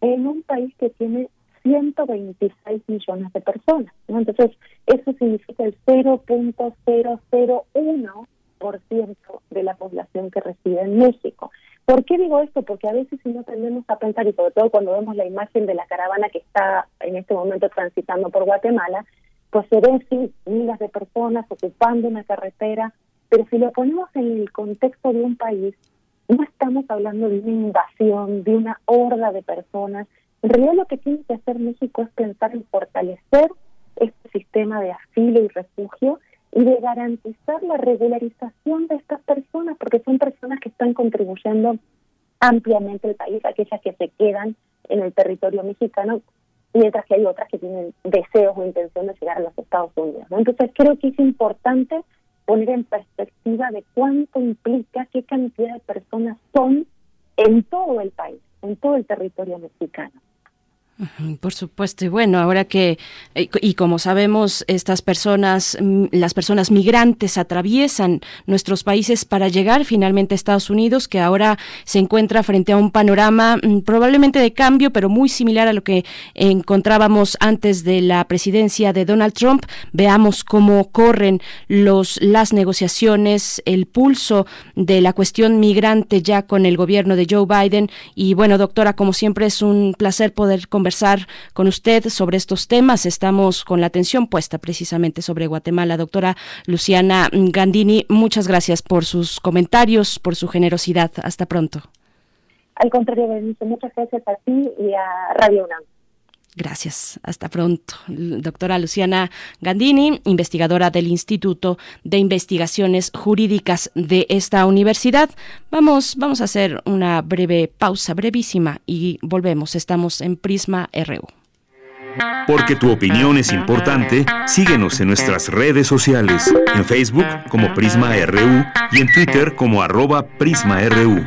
en un país que tiene 126 millones de personas. Entonces, eso significa el 0.001% de la población que reside en México. ¿Por qué digo esto? Porque a veces si no tendemos a pensar, y sobre todo cuando vemos la imagen de la caravana que está en este momento transitando por Guatemala, pues se ven sí miles de personas ocupando una carretera, pero si lo ponemos en el contexto de un país, no estamos hablando de una invasión, de una horda de personas. En realidad lo que tiene que hacer México es pensar en fortalecer este sistema de asilo y refugio y de garantizar la regularización de estas personas, porque son personas que están contribuyendo ampliamente al país, aquellas que se quedan en el territorio mexicano, mientras que hay otras que tienen deseos o intención de llegar a los Estados Unidos. Entonces creo que es importante poner en perspectiva de cuánto implica, qué cantidad de personas son en todo el país, en todo el territorio mexicano. Por supuesto, y bueno, ahora que, eh, y como sabemos, estas personas, las personas migrantes atraviesan nuestros países para llegar finalmente a Estados Unidos, que ahora se encuentra frente a un panorama mm, probablemente de cambio, pero muy similar a lo que encontrábamos antes de la presidencia de Donald Trump. Veamos cómo corren los, las negociaciones, el pulso de la cuestión migrante ya con el gobierno de Joe Biden. Y bueno, doctora, como siempre es un placer poder conversar conversar con usted sobre estos temas. Estamos con la atención puesta precisamente sobre Guatemala. Doctora Luciana Gandini, muchas gracias por sus comentarios, por su generosidad. Hasta pronto. Al contrario, muchas gracias a ti y a Radio UNAM. Gracias. Hasta pronto. Doctora Luciana Gandini, investigadora del Instituto de Investigaciones Jurídicas de esta universidad. Vamos, vamos a hacer una breve pausa, brevísima, y volvemos. Estamos en Prisma RU. Porque tu opinión es importante, síguenos en nuestras redes sociales, en Facebook como Prisma RU y en Twitter como arroba PrismaRU.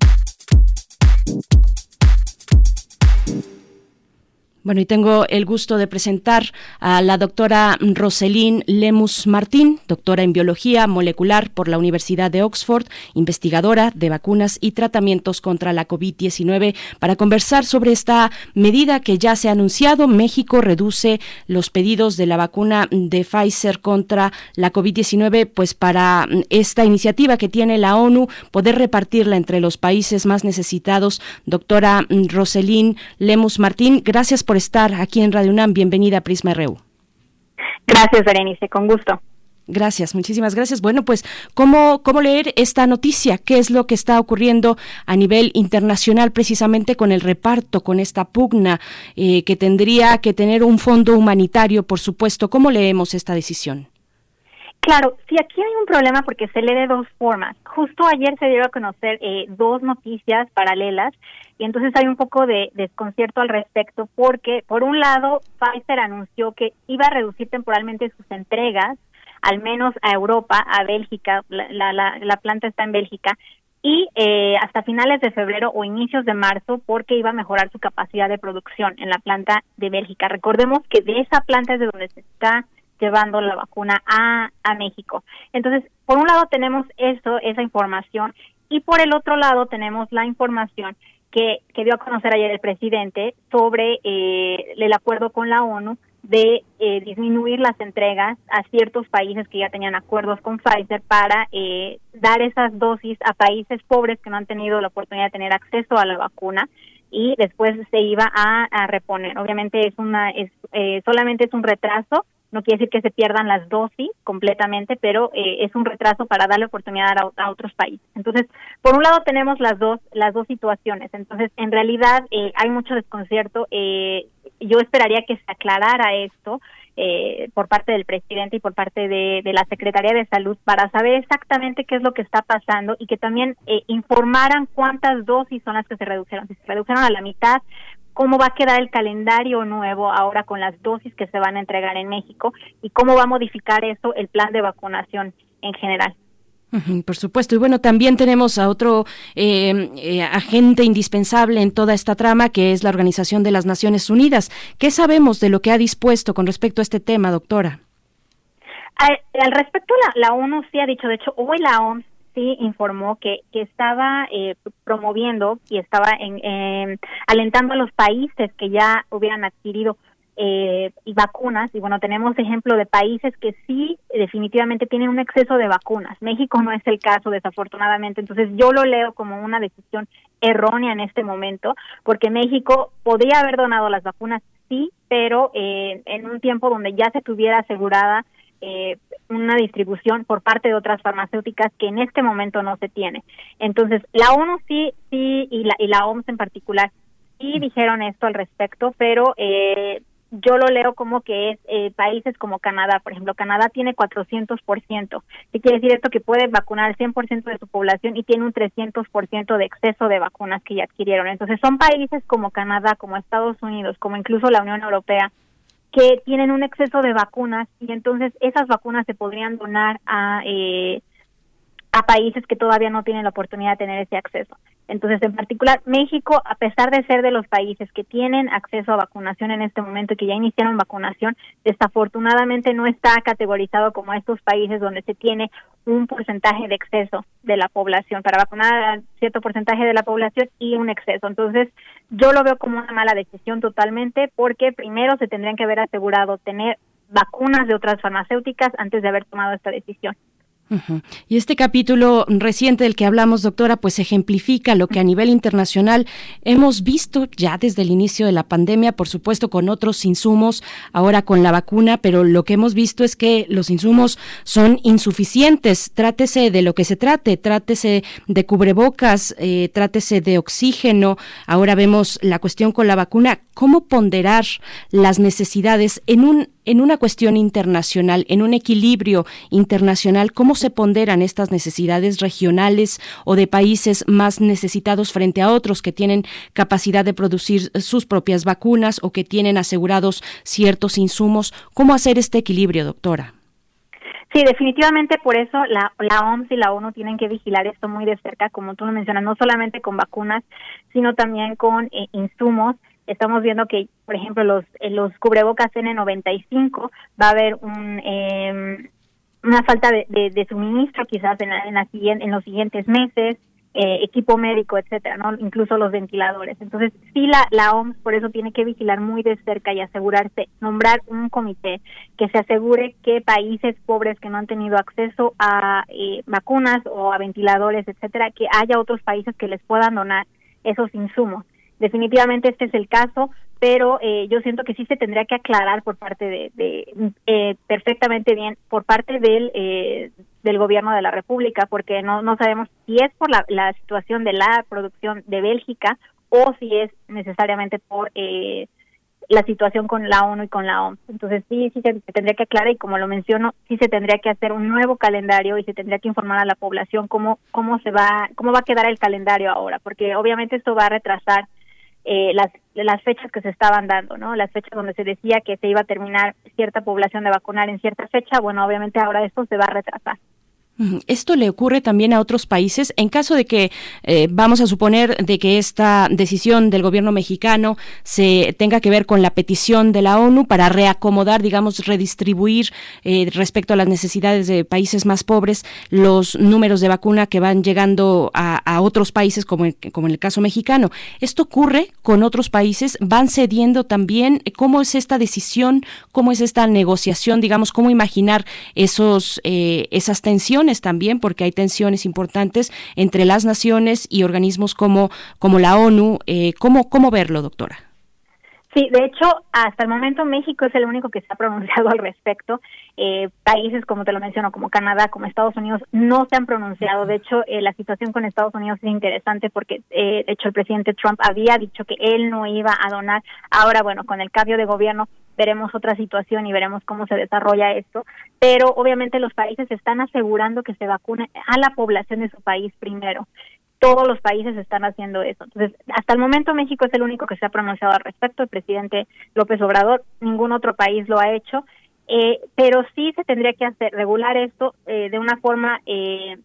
Bueno, y tengo el gusto de presentar a la doctora Roselín Lemus Martín, doctora en biología molecular por la Universidad de Oxford, investigadora de vacunas y tratamientos contra la COVID-19, para conversar sobre esta medida que ya se ha anunciado. México reduce los pedidos de la vacuna de Pfizer contra la COVID-19, pues para esta iniciativa que tiene la ONU, poder repartirla entre los países más necesitados. Doctora Roselín Lemus Martín, gracias por por estar aquí en Radio UNAM. Bienvenida a Prisma RU. Gracias, Berenice, con gusto. Gracias, muchísimas gracias. Bueno, pues, ¿cómo, ¿cómo leer esta noticia? ¿Qué es lo que está ocurriendo a nivel internacional precisamente con el reparto, con esta pugna eh, que tendría que tener un fondo humanitario, por supuesto? ¿Cómo leemos esta decisión? Claro, sí, aquí hay un problema porque se lee de dos formas. Justo ayer se dio a conocer eh, dos noticias paralelas y entonces hay un poco de desconcierto al respecto porque, por un lado, Pfizer anunció que iba a reducir temporalmente sus entregas, al menos a Europa, a Bélgica, la, la, la planta está en Bélgica, y eh, hasta finales de febrero o inicios de marzo porque iba a mejorar su capacidad de producción en la planta de Bélgica. Recordemos que de esa planta es de donde se está llevando la vacuna a, a México. Entonces, por un lado tenemos eso, esa información, y por el otro lado tenemos la información que, que dio a conocer ayer el presidente sobre eh, el acuerdo con la ONU de eh, disminuir las entregas a ciertos países que ya tenían acuerdos con Pfizer para eh, dar esas dosis a países pobres que no han tenido la oportunidad de tener acceso a la vacuna y después se iba a, a reponer. Obviamente es una es eh, solamente es un retraso no quiere decir que se pierdan las dosis completamente, pero eh, es un retraso para darle oportunidad a, otros países. Entonces, por un lado tenemos las dos las dos situaciones. Entonces, en realidad eh, hay mucho desconcierto. Eh, yo esperaría que se aclarara esto por parte del presidente y por parte de, de, la Secretaría de Salud para saber exactamente qué es lo que está pasando y que también informaran cuántas dosis son las que se redujeron. Si se redujeron a la mitad, cómo va a quedar el calendario nuevo ahora con las dosis que se van a entregar en México y cómo va a modificar eso el plan de vacunación en general. Por supuesto. Y bueno, también tenemos a otro eh, eh, agente indispensable en toda esta trama, que es la Organización de las Naciones Unidas. ¿Qué sabemos de lo que ha dispuesto con respecto a este tema, doctora? Al, respecto, la, la, ONU sí ha dicho, de hecho, hoy la OMS sí informó que, que estaba eh, promoviendo y estaba en, alentando a los países que ya hubieran adquirido eh, vacunas. Y bueno, tenemos ejemplo de países que sí definitivamente tienen un exceso de vacunas. México no es el caso, desafortunadamente. Entonces yo lo leo como una decisión errónea en este momento, porque México podría haber donado las vacunas, sí, pero eh, en un tiempo donde ya se tuviera asegurada eh, una distribución por parte de otras farmacéuticas que en este momento no se tiene. Entonces, la ONU sí, sí, y la, y la OMS en particular, sí dijeron esto al respecto, pero eh, yo lo leo como que es eh, países como Canadá, por ejemplo, Canadá tiene 400%. ¿Qué quiere decir esto? Que puede vacunar el 100% de su población y tiene un 300% de exceso de vacunas que ya adquirieron. Entonces, son países como Canadá, como Estados Unidos, como incluso la Unión Europea, que tienen un exceso de vacunas y entonces esas vacunas se podrían donar a eh, a países que todavía no tienen la oportunidad de tener ese acceso. Entonces, en particular, México, a pesar de ser de los países que tienen acceso a vacunación en este momento y que ya iniciaron vacunación, desafortunadamente no está categorizado como estos países donde se tiene un porcentaje de exceso de la población, para vacunar a cierto porcentaje de la población y un exceso. Entonces, yo lo veo como una mala decisión totalmente porque primero se tendrían que haber asegurado tener vacunas de otras farmacéuticas antes de haber tomado esta decisión. Y este capítulo reciente del que hablamos, doctora, pues ejemplifica lo que a nivel internacional hemos visto ya desde el inicio de la pandemia, por supuesto con otros insumos, ahora con la vacuna, pero lo que hemos visto es que los insumos son insuficientes. Trátese de lo que se trate, trátese de cubrebocas, eh, trátese de oxígeno. Ahora vemos la cuestión con la vacuna. ¿Cómo ponderar las necesidades en un en una cuestión internacional, en un equilibrio internacional, cómo se ponderan estas necesidades regionales o de países más necesitados frente a otros que tienen capacidad de producir sus propias vacunas o que tienen asegurados ciertos insumos. ¿Cómo hacer este equilibrio, doctora? Sí, definitivamente por eso la, OMS y la ONU tienen que vigilar esto muy de cerca, como tú lo mencionas, no solamente con vacunas, sino también con eh, insumos estamos viendo que, por ejemplo, los, los cubrebocas N95 va a haber un, eh, una falta de, de, suministro quizás en, en, la, en los siguientes meses, eh, equipo médico, etcétera, ¿no? Incluso los ventiladores. Entonces, sí, la, la OMS por eso tiene que vigilar muy de cerca y asegurarse, nombrar un comité que se asegure que países pobres que no han tenido acceso a eh, vacunas o a ventiladores, etcétera, que haya otros países que les puedan donar esos insumos definitivamente este es el caso, pero eh, yo siento que sí se tendría que aclarar por parte de, eh, perfectamente bien por parte del eh, del gobierno de la República, porque no no sabemos si es por la, la situación de la producción de Bélgica o si es necesariamente por la situación con la ONU y con la OMS. Entonces sí, sí se, tendría que aclarar y como lo menciono, sí se tendría que hacer un nuevo calendario y se tendría que informar a la población cómo cómo se va cómo va a quedar el calendario ahora, porque obviamente esto va a retrasar eh, las, las fechas que se estaban dando, ¿no? Las fechas donde se decía que se iba a terminar cierta población de vacunar en cierta fecha, bueno, obviamente ahora esto se va a retrasar. Esto le ocurre también a otros países. En caso de que eh, vamos a suponer de que esta decisión del gobierno mexicano se tenga que ver con la petición de la ONU para reacomodar, digamos, redistribuir eh, respecto a las necesidades de países más pobres los números de vacuna que van llegando a, otros países, como en, como en el caso mexicano. Esto ocurre con otros países, van cediendo también. ¿Cómo es esta decisión? ¿Cómo es esta negociación? Digamos, cómo imaginar esos eh, esas tensiones también, porque hay tensiones importantes entre las naciones y organismos como, como la ONU. Eh, ¿cómo, ¿Cómo verlo, doctora? Sí, de hecho, hasta el momento México es el único que se ha pronunciado al respecto. Eh, países, como te lo menciono, como Canadá, como Estados Unidos, no se han pronunciado. De hecho, eh, la situación con Estados Unidos es interesante porque, eh, de hecho, el presidente Trump había dicho que él no iba a donar. Ahora, bueno, con el cambio de gobierno veremos otra situación y veremos cómo se desarrolla esto. Pero, obviamente, los países están asegurando que se vacune a la población de su país primero todos los países están haciendo eso. Entonces, hasta el momento México es el único que se ha pronunciado al respecto, el presidente López Obrador, ningún otro país lo ha hecho, eh, pero sí se tendría que hacer regular esto eh, de una forma eh,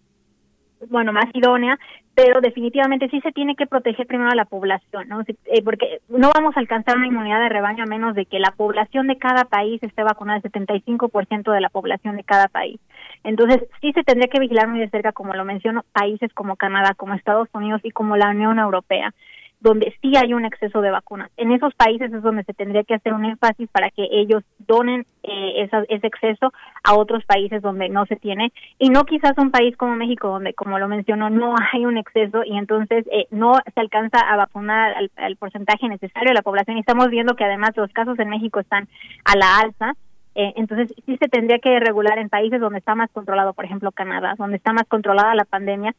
bueno, más idónea, pero definitivamente sí se tiene que proteger primero a la población, ¿no? Eh, porque no vamos a alcanzar una inmunidad de rebaño a menos de que la población de cada país esté vacunada, el 75% de la población de cada país. Entonces, sí se tendría que vigilar muy de cerca, como lo menciono, países como Canadá, como Estados Unidos y como la Unión Europea. Donde sí hay un exceso de vacunas. En esos países es donde se tendría que hacer un énfasis para que ellos donen eh, ese exceso a otros países donde no se tiene. Y no quizás un país como México donde como lo mencionó no hay un exceso y entonces eh, no se alcanza a vacunar al, porcentaje necesario de la población. Y estamos viendo que además los casos en México están a la alza. Eh, entonces sí se tendría que regular en países donde está más controlado por ejemplo Canadá donde está más controlada la pandemia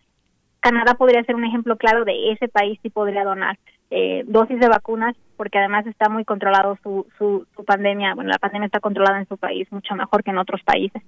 Canadá podría ser un ejemplo claro de ese país si podría donar eh, dosis de vacunas porque además está muy controlado su, su, su pandemia, bueno, la pandemia está controlada en su país mucho mejor que en otros países.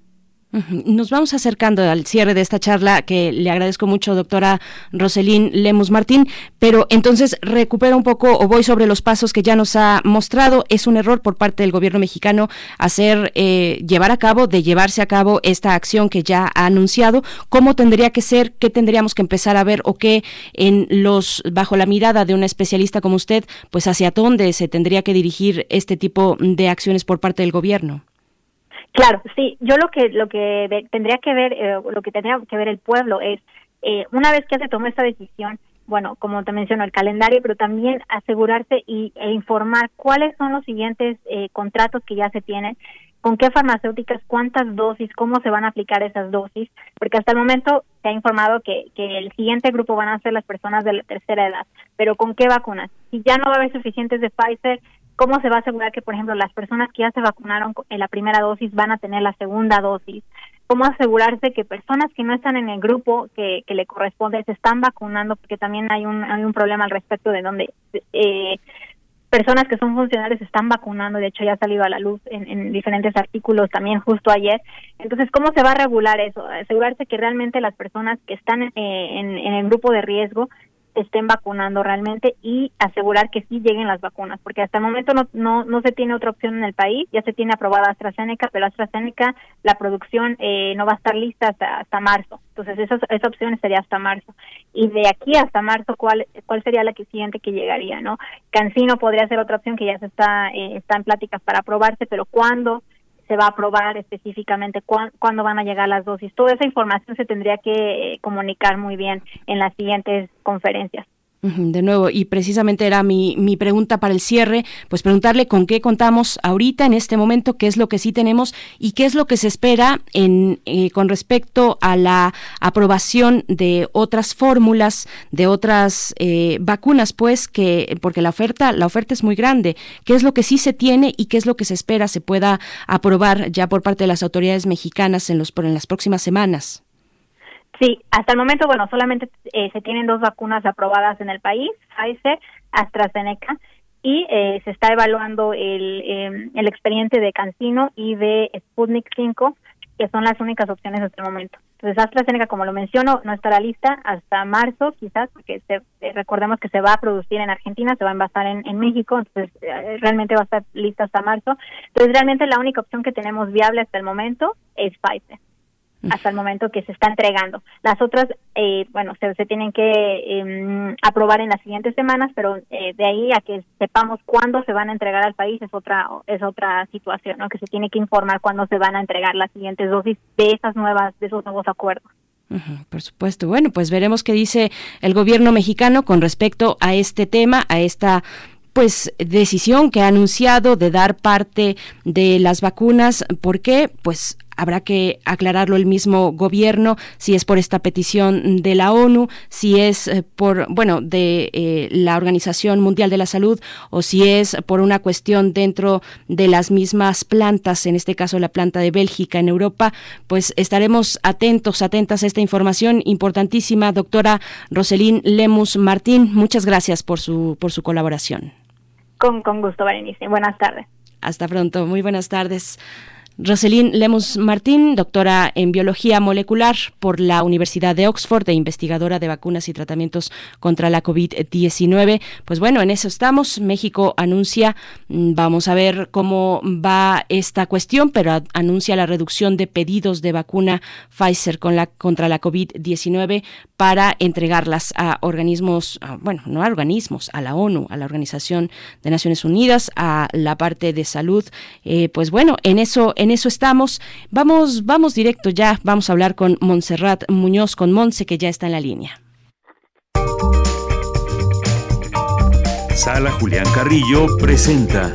Nos vamos acercando al cierre de esta charla, que le agradezco mucho, doctora Roselín Lemus Martín, pero entonces recupero un poco o voy sobre los pasos que ya nos ha mostrado. Es un error por parte del gobierno mexicano hacer, eh, llevar a cabo, de llevarse a cabo esta acción que ya ha anunciado. ¿Cómo tendría que ser? ¿Qué tendríamos que empezar a ver o qué en los, bajo la mirada de una especialista como usted, pues hacia dónde se tendría que dirigir este tipo de acciones por parte del gobierno? Claro, sí. Yo lo que lo que tendría que ver, eh, lo que tendría que ver el pueblo es eh, una vez que se toma esta decisión, bueno, como te menciono, el calendario, pero también asegurarse y, e informar cuáles son los siguientes eh, contratos que ya se tienen, con qué farmacéuticas, cuántas dosis, cómo se van a aplicar esas dosis, porque hasta el momento se ha informado que, que el siguiente grupo van a ser las personas de la tercera edad, pero con qué vacunas. Si ya no va a haber suficientes de Pfizer, ¿Cómo se va a asegurar que, por ejemplo, las personas que ya se vacunaron en la primera dosis van a tener la segunda dosis? ¿Cómo asegurarse que personas que no están en el grupo que, le corresponde se están vacunando? Porque también hay un, hay un problema al respecto de donde eh, personas que son funcionarios están vacunando, de hecho ya ha salido a la luz en, diferentes artículos también justo ayer. Entonces, ¿cómo se va a regular eso? Asegurarse que realmente las personas que están eh, en, en, el grupo de riesgo estén vacunando realmente y asegurar que sí lleguen las vacunas, porque hasta el momento no, no, no se tiene otra opción en el país, ya se tiene aprobada AstraZeneca, pero AstraZeneca la producción eh, no va a estar lista hasta, hasta marzo, entonces esa, esa opción sería hasta marzo. Y de aquí hasta marzo, ¿cuál, cuál sería la que siguiente que llegaría? no Cancino podría ser otra opción que ya se está, eh, está en pláticas para aprobarse, pero ¿cuándo? Se va a aprobar específicamente cuándo van a llegar las dosis. Toda esa información se tendría que eh, comunicar muy bien en las siguientes conferencias. De nuevo, y precisamente era mi, mi pregunta para el cierre, pues preguntarle con qué contamos ahorita, en este momento, qué es lo que sí tenemos y qué es lo que se espera en, eh, con respecto a la aprobación de otras fórmulas, de otras eh, vacunas, pues, que, porque la oferta, la oferta es muy grande. ¿Qué es lo que sí se tiene y qué es lo que se espera se pueda aprobar ya por parte de las autoridades mexicanas en, los, en las próximas semanas? Sí, hasta el momento, bueno, solamente eh, se tienen dos vacunas aprobadas en el país, Pfizer, AstraZeneca, y eh, se está evaluando el, em, el expediente de Cancino y de Sputnik 5, que son las únicas opciones hasta el momento. Entonces, AstraZeneca, como lo menciono, no estará lista hasta marzo, quizás, porque se, eh, recordemos que se va a producir en Argentina, se va a envasar en, en México, entonces realmente va a estar lista hasta marzo. Entonces, realmente la única opción que tenemos viable hasta el momento es Pfizer hasta el momento que se está entregando. Las otras, eh, bueno, se, se, tienen que eh, aprobar en las siguientes semanas, pero eh, de ahí a que sepamos cuándo se van a entregar al país es otra es otra situación, ¿no? Que se tiene que informar cuándo se van a entregar las siguientes dosis de esas nuevas de esos nuevos acuerdos. por supuesto. Bueno, pues veremos qué dice el gobierno mexicano con respecto a este tema, a esta pues decisión que ha anunciado de dar parte de las vacunas. ¿Por qué? Pues habrá que aclararlo el mismo gobierno, si es por esta petición de la ONU, si es eh, por, bueno, de eh, la Organización Mundial de la Salud o si es por una cuestión dentro de las mismas plantas, en este caso la planta de Bélgica en Europa, pues estaremos atentos, atentas a esta información importantísima. Doctora Roselín Lemus Martín, muchas gracias por su, por su colaboración. Con, con gusto, Berenice. Buenas tardes. Hasta pronto. Muy buenas tardes. Roselín Lemus Martín, doctora en biología molecular por la Universidad de Oxford e investigadora de vacunas y tratamientos contra la COVID-19. Pues bueno, en eso estamos. México anuncia, mm, vamos a ver cómo va esta cuestión, pero anuncia la reducción de pedidos de vacuna Pfizer con la, contra la COVID-19 para entregarlas a organismos, bueno, no a organismos, a la ONU, a la Organización de Naciones Unidas, a la parte de salud. Eh, pues bueno, en eso, en eso estamos. Vamos, vamos directo ya, vamos a hablar con Montserrat Muñoz, con Monse, que ya está en la línea. Sala Julián Carrillo presenta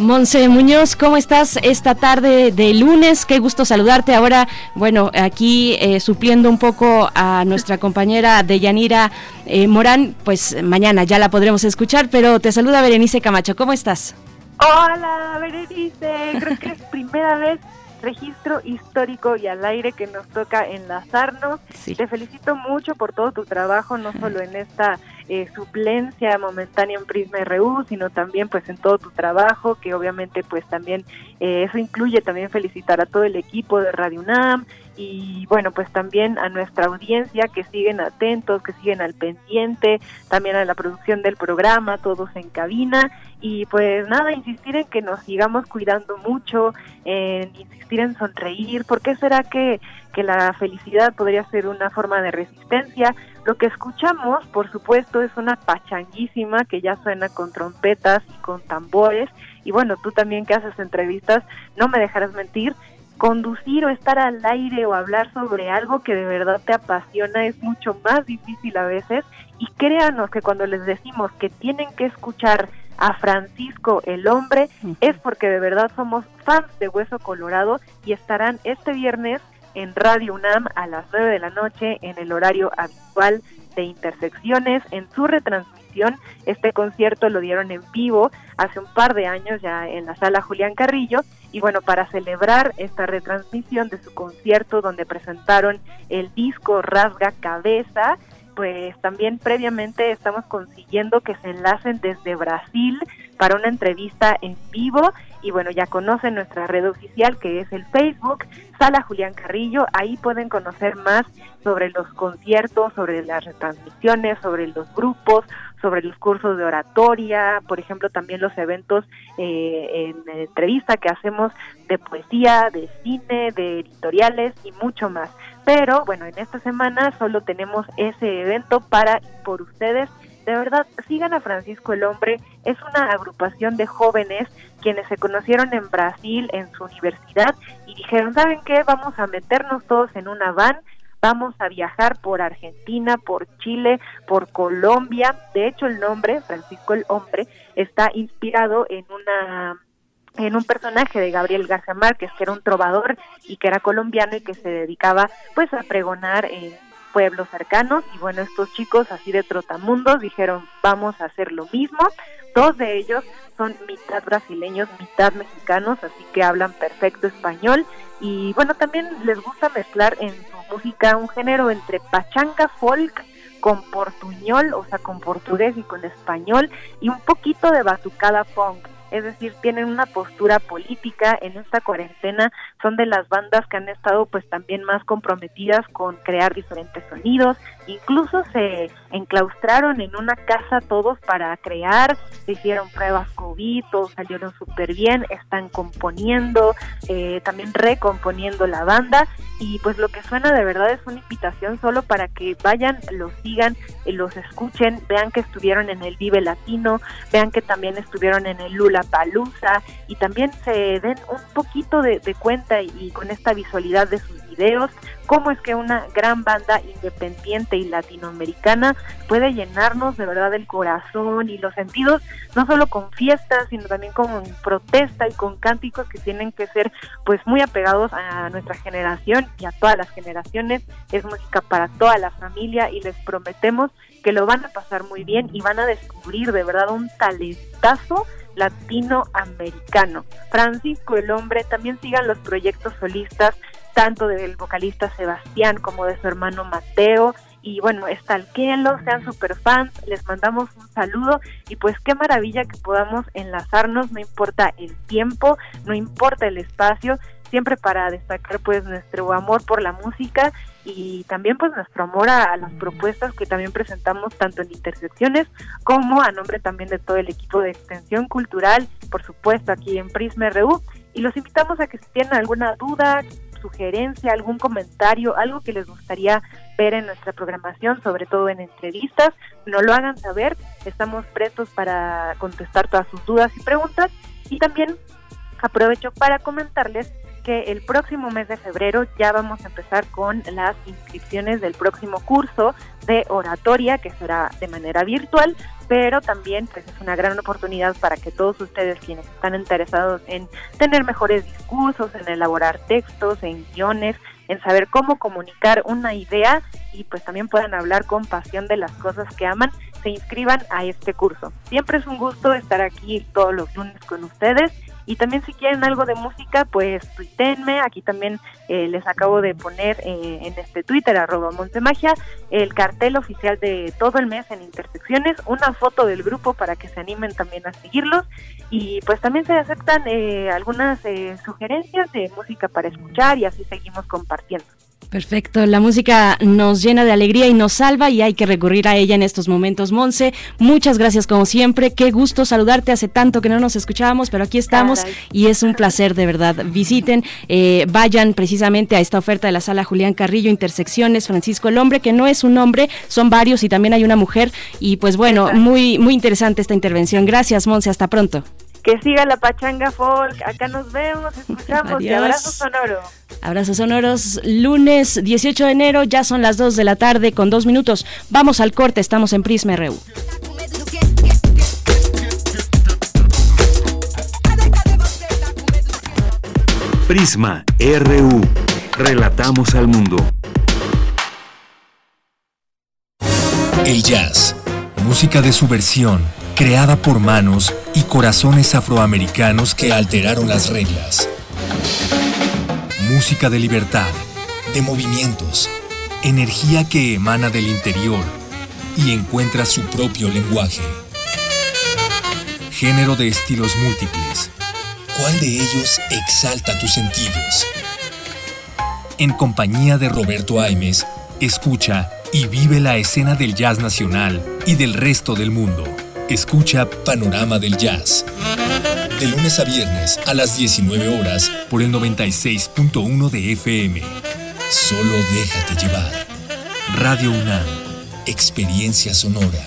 Monse Muñoz, ¿cómo estás esta tarde de lunes? Qué gusto saludarte. Ahora, bueno, aquí eh, supliendo un poco a nuestra compañera Deyanira eh, Morán, pues mañana ya la podremos escuchar, pero te saluda Berenice Camacho. ¿Cómo estás? Hola, Berenice. Creo que es primera vez registro histórico y al aire que nos toca enlazarnos. Te felicito mucho por todo tu trabajo, no solo en esta eh, suplencia momentánea en Prisma RU, sino también pues en todo tu trabajo, que obviamente pues también eh, eso incluye también felicitar a todo el equipo de Radio UNAM y bueno pues también a nuestra audiencia que siguen atentos, que siguen al pendiente, también a la producción del programa, todos en cabina y pues nada, insistir en que nos sigamos cuidando mucho, en insistir en sonreír, ¿por qué será que, que la felicidad podría ser una forma de resistencia? Lo que escuchamos, por supuesto, es una pachanguísima que ya suena con trompetas y con tambores. Y bueno, tú también que haces entrevistas, no me dejarás mentir, conducir o estar al aire o hablar sobre algo que de verdad te apasiona es mucho más difícil a veces. Y créanos que cuando les decimos que tienen que escuchar a Francisco el hombre, es porque de verdad somos fans de Hueso Colorado y estarán este viernes en Radio UNAM a las 9 de la noche en el horario habitual de Intersecciones. En su retransmisión, este concierto lo dieron en vivo hace un par de años ya en la sala Julián Carrillo. Y bueno, para celebrar esta retransmisión de su concierto donde presentaron el disco Rasga Cabeza, pues también previamente estamos consiguiendo que se enlacen desde Brasil para una entrevista en vivo y bueno, ya conocen nuestra red oficial que es el Facebook, Sala Julián Carrillo, ahí pueden conocer más sobre los conciertos, sobre las retransmisiones, sobre los grupos, sobre los cursos de oratoria, por ejemplo, también los eventos eh, en entrevista que hacemos de poesía, de cine, de editoriales y mucho más. Pero bueno, en esta semana solo tenemos ese evento para por ustedes de verdad, sigan a Francisco el Hombre, es una agrupación de jóvenes quienes se conocieron en Brasil, en su universidad, y dijeron, ¿saben qué? Vamos a meternos todos en una van, vamos a viajar por Argentina, por Chile, por Colombia. De hecho, el nombre, Francisco el Hombre, está inspirado en una en un personaje de Gabriel García Márquez, que era un trovador y que era colombiano y que se dedicaba pues a pregonar en pueblos cercanos y bueno, estos chicos así de trotamundos dijeron vamos a hacer lo mismo. Dos de ellos son mitad brasileños, mitad mexicanos, así que hablan perfecto español y bueno, también les gusta mezclar en su música un género entre pachanga folk con portuñol, o sea, con portugués y con español y un poquito de batucada funk es decir, tienen una postura política en esta cuarentena, son de las bandas que han estado pues también más comprometidas con crear diferentes sonidos, incluso se enclaustraron en una casa todos para crear, se hicieron pruebas COVID, todos salieron súper bien, están componiendo, eh, también recomponiendo la banda. Y pues lo que suena de verdad es una invitación solo para que vayan, los sigan, y los escuchen, vean que estuvieron en el Vive Latino, vean que también estuvieron en el Lula Palusa y también se den un poquito de, de cuenta y con esta visualidad de sus videos cómo es que una gran banda independiente y latinoamericana puede llenarnos de verdad el corazón y los sentidos, no solo con fiestas, sino también con protesta y con cánticos que tienen que ser pues muy apegados a nuestra generación y a todas las generaciones. Es música para toda la familia y les prometemos que lo van a pasar muy bien y van a descubrir de verdad un talentazo latinoamericano. Francisco el hombre, también sigan los proyectos solistas tanto del vocalista Sebastián como de su hermano Mateo. Y bueno, estalquéenlo, sean super fans, les mandamos un saludo y pues qué maravilla que podamos enlazarnos, no importa el tiempo, no importa el espacio, siempre para destacar pues nuestro amor por la música y también pues nuestro amor a, las propuestas que también presentamos tanto en Intersecciones como a nombre también de todo el equipo de extensión cultural, por supuesto aquí en Prisma RU y los invitamos a que si tienen alguna duda, sugerencia, algún comentario, algo que les gustaría ver en nuestra programación, sobre todo en entrevistas, no lo hagan saber. Estamos prestos para contestar todas sus dudas y preguntas. Y también aprovecho para comentarles el próximo mes de febrero ya vamos a empezar con las inscripciones del próximo curso de oratoria que será de manera virtual, pero también pues es una gran oportunidad para que todos ustedes quienes están interesados en tener mejores discursos, en elaborar textos, en guiones, en saber cómo comunicar una idea y pues también puedan hablar con pasión de las cosas que aman, se inscriban a este curso. Siempre es un gusto estar aquí todos los lunes con ustedes y también si quieren algo de música, pues tuítenme. Aquí también eh, les acabo de poner eh, en este Twitter, arroba Montemagia, el cartel oficial de todo el mes en Intersecciones, una foto del grupo para que se animen también a seguirlos. Y pues también se aceptan eh, algunas sugerencias de música para escuchar y así seguimos compartiendo. Perfecto, la música nos llena de alegría y nos salva y hay que recurrir a ella en estos momentos. Monse, muchas gracias como siempre, qué gusto saludarte, hace tanto que no nos escuchábamos, pero aquí estamos y es un placer de verdad. Visiten, eh, vayan precisamente a esta oferta de la sala Julián Carrillo, Intersecciones, Francisco el Hombre, que no es un hombre, son varios y también hay una mujer y pues bueno, muy, muy interesante esta intervención. Gracias Monse, hasta pronto que siga la pachanga folk. Acá nos vemos, escuchamos y abrazo sonoro. Abrazos sonoros, lunes 18 de enero, ya son las 2 de la tarde con dos minutos. Vamos al corte, estamos en Prisma RU. Prisma RU. Relatamos al mundo. El jazz, música de subversión creada por manos y corazones afroamericanos que alteraron las reglas. Música de libertad, de movimientos, energía que emana del interior y encuentra su propio lenguaje. Género de estilos múltiples. ¿Cuál de ellos exalta tus sentidos? En compañía de Roberto Aimes, escucha y vive la escena del jazz nacional y del resto del mundo. Escucha Panorama del Jazz. De lunes a viernes a las 19 horas por el 96.1 de FM. Solo déjate llevar. Radio UNAM. Experiencia sonora.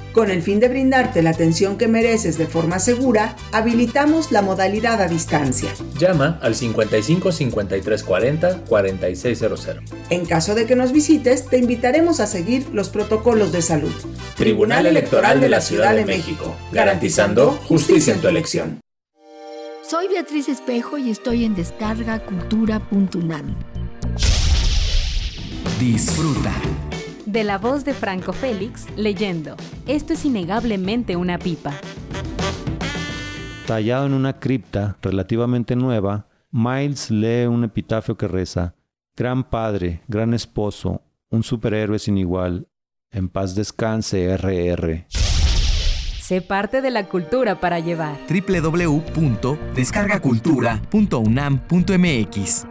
Con el fin de brindarte la atención que mereces de forma segura, habilitamos la modalidad a distancia. Llama al 55 53 40 4600. En caso de que nos visites, te invitaremos a seguir los protocolos de salud. Tribunal Electoral de la Ciudad de México, garantizando justicia en tu elección. Soy Beatriz Espejo y estoy en descargacultura.unam. Disfruta de la voz de Franco Félix leyendo. Esto es innegablemente una pipa. Tallado en una cripta relativamente nueva, Miles lee un epitafio que reza, Gran padre, gran esposo, un superhéroe sin igual, en paz descanse RR. Sé parte de la cultura para llevar. www.descargacultura.unam.mx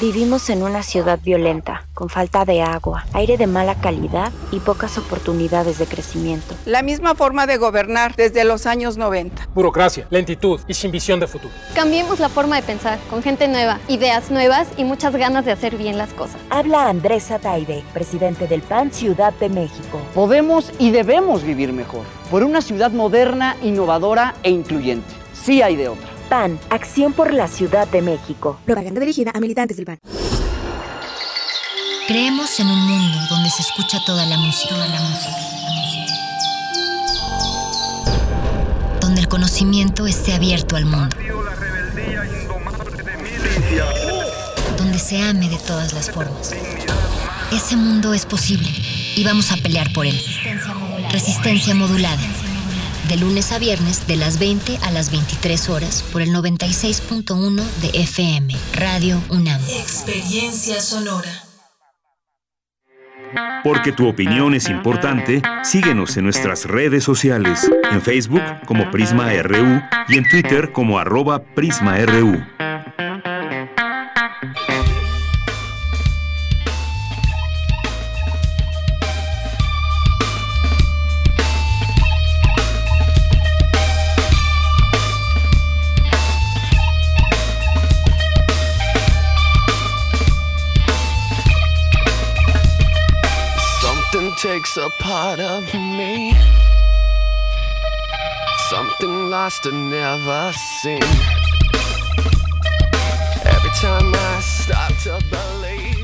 Vivimos en una ciudad violenta, con falta de agua, aire de mala calidad y pocas oportunidades de crecimiento. La misma forma de gobernar desde los años 90. Burocracia, lentitud y sin visión de futuro. Cambiemos la forma de pensar, con gente nueva, ideas nuevas y muchas ganas de hacer bien las cosas. Habla Andrés Ataide, presidente del PAN Ciudad de México. Podemos y debemos vivir mejor, por una ciudad moderna, innovadora e incluyente. Sí hay de otra. PAN, Acción por la Ciudad de México. Propaganda dirigida a militantes del PAN. Creemos en un mundo donde se escucha toda la música, toda la música, Donde el conocimiento esté abierto al mundo. Donde se ame de todas las formas. Ese mundo es posible y vamos a pelear por él. Resistencia modulada de lunes a viernes de las 20 a las 23 horas por el 96.1 de FM, Radio UNAM. Experiencia sonora. Porque tu opinión es importante, síguenos en nuestras redes sociales, en Facebook como Prisma RU y en Twitter como arroba PrismaRU. Takes a part of me. Something lost and never seen. Every time I start to believe.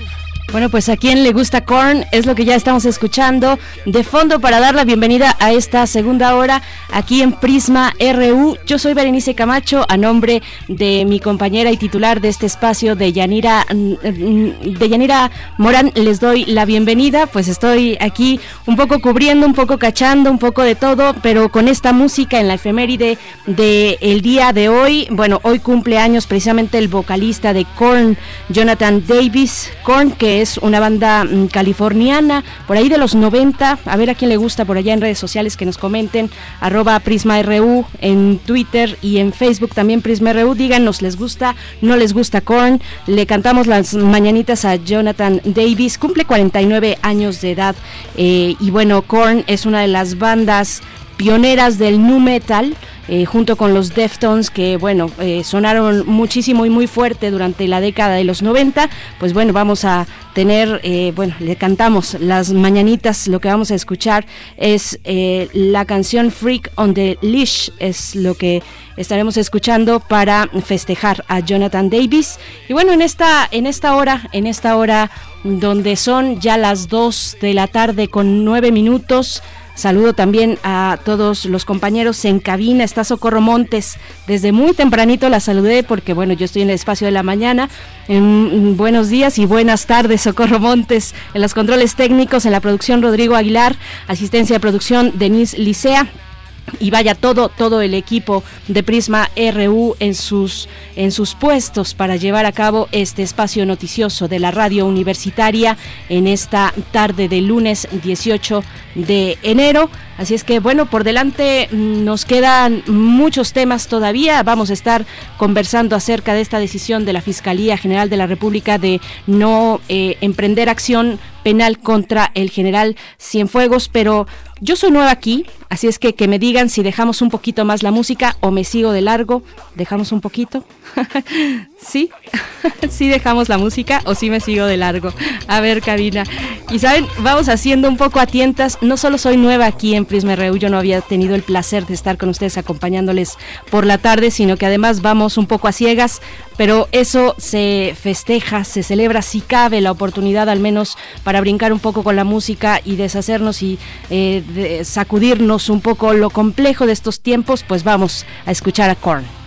Bueno, pues a quien le gusta Korn es lo que ya estamos escuchando de fondo para dar la bienvenida a esta segunda hora aquí en Prisma RU. Yo soy Berenice Camacho, a nombre de mi compañera y titular de este espacio de Yanira, de Yanira Morán, les doy la bienvenida. Pues estoy aquí un poco cubriendo, un poco cachando, un poco de todo, pero con esta música en la efeméride del el día de hoy. Bueno, hoy cumple años precisamente el vocalista de Korn, Jonathan Davis. Korn, que es una banda mm, californiana, por ahí de los 90. A ver a quién le gusta por allá en redes sociales que nos comenten. Arroba Prisma RU en Twitter y en Facebook también Prisma RU. Díganos, ¿les gusta? ¿No les gusta Korn? Le cantamos las mañanitas a Jonathan Davis. Cumple 49 años de edad. Eh, y bueno, Korn es una de las bandas pioneras del nu metal. Eh, junto con los Deftones que bueno eh, sonaron muchísimo y muy fuerte durante la década de los 90 pues bueno vamos a tener eh, bueno le cantamos las mañanitas lo que vamos a escuchar es la canción Freak on the Leash es lo que estaremos escuchando para festejar a Jonathan Davis y bueno en esta en esta hora en esta hora donde son ya las 2 de la tarde con 9 minutos Saludo también a todos los compañeros en cabina. Está Socorro Montes. Desde muy tempranito la saludé porque, bueno, yo estoy en el espacio de la mañana. En, buenos días y buenas tardes, Socorro Montes. En los controles técnicos, en la producción Rodrigo Aguilar. Asistencia de producción Denise Licea y vaya todo todo el equipo de Prisma RU en sus en sus puestos para llevar a cabo este espacio noticioso de la radio universitaria en esta tarde de lunes 18 de enero. Así es que bueno, por delante nos quedan muchos temas todavía. Vamos a estar conversando acerca de esta decisión de la Fiscalía General de la República de no eh, emprender acción penal contra el general Cienfuegos, pero yo soy nueva aquí, así es que que me digan si dejamos un poquito más la música o me sigo de largo. ¿Dejamos un poquito? ¿Sí? ¿Sí dejamos la música o sí me sigo de largo? A ver, cabina. Y saben, vamos haciendo un poco a tientas. No solo soy nueva aquí en Prisma yo no había tenido el placer de estar con ustedes acompañándoles por la tarde, sino que además vamos un poco a ciegas, pero eso se festeja, se celebra si cabe la oportunidad al menos para brincar un poco con la música y deshacernos y eh, sacudirnos un poco lo complejo de estos tiempos, pues vamos a escuchar a Korn.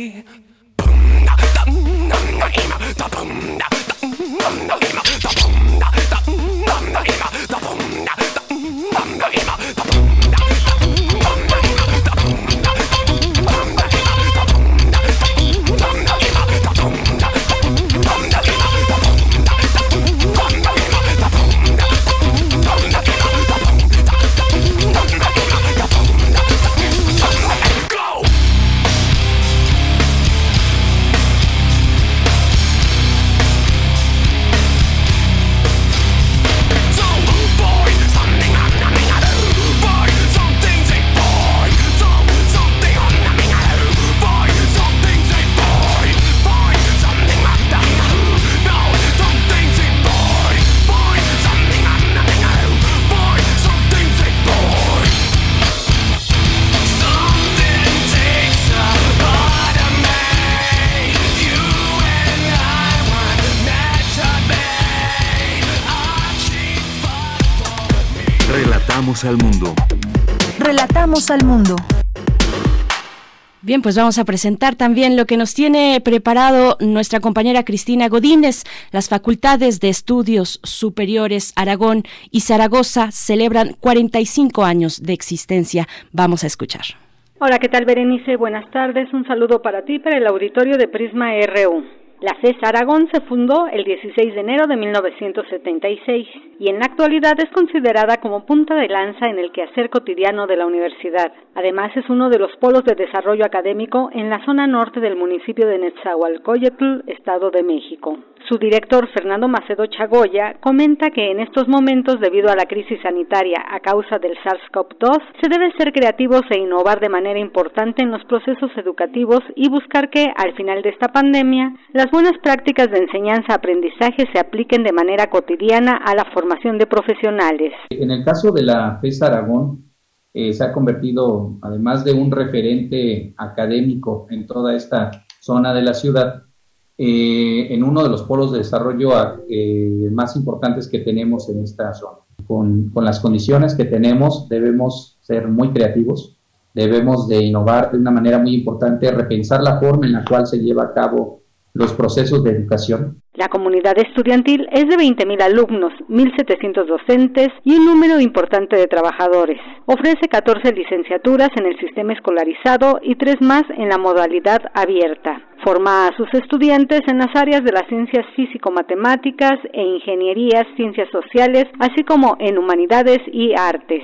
Boom, da, da, da, da, da, da, da, da, da, Relatamos al mundo. Relatamos al mundo. Bien, pues vamos a presentar también lo que nos tiene preparado nuestra compañera Cristina Godínez. Las facultades de estudios superiores Aragón y Zaragoza celebran 45 años de existencia. Vamos a escuchar. Hola, ¿qué tal Berenice? Buenas tardes. Un saludo para ti, para el auditorio de Prisma RU. La FES Aragón se fundó el 16 de enero de 1976 y en la actualidad es considerada como punta de lanza en el quehacer cotidiano de la universidad. Además es uno de los polos de desarrollo académico en la zona norte del municipio de Netzahualcoyotl, Estado de México. Su director, Fernando Macedo Chagoya, comenta que en estos momentos, debido a la crisis sanitaria a causa del SARS-CoV-2, se debe ser creativos e innovar de manera importante en los procesos educativos y buscar que, al final de esta pandemia, las buenas prácticas de enseñanza-aprendizaje se apliquen de manera cotidiana a la formación de profesionales. En el caso de la FES Aragón, eh, se ha convertido, además de un referente académico en toda esta zona de la ciudad, eh, en uno de los polos de desarrollo eh, más importantes que tenemos en esta zona. Con, con, las condiciones que tenemos debemos ser muy creativos, debemos de innovar de una manera muy importante, repensar la forma en la cual se lleva a cabo los procesos de educación. La comunidad estudiantil es de 20.000 alumnos, 1.700 docentes y un número importante de trabajadores. Ofrece 14 licenciaturas en el sistema escolarizado y tres más en la modalidad abierta. Forma a sus estudiantes en las áreas de las ciencias físico-matemáticas e ingenierías, ciencias sociales, así como en humanidades y artes.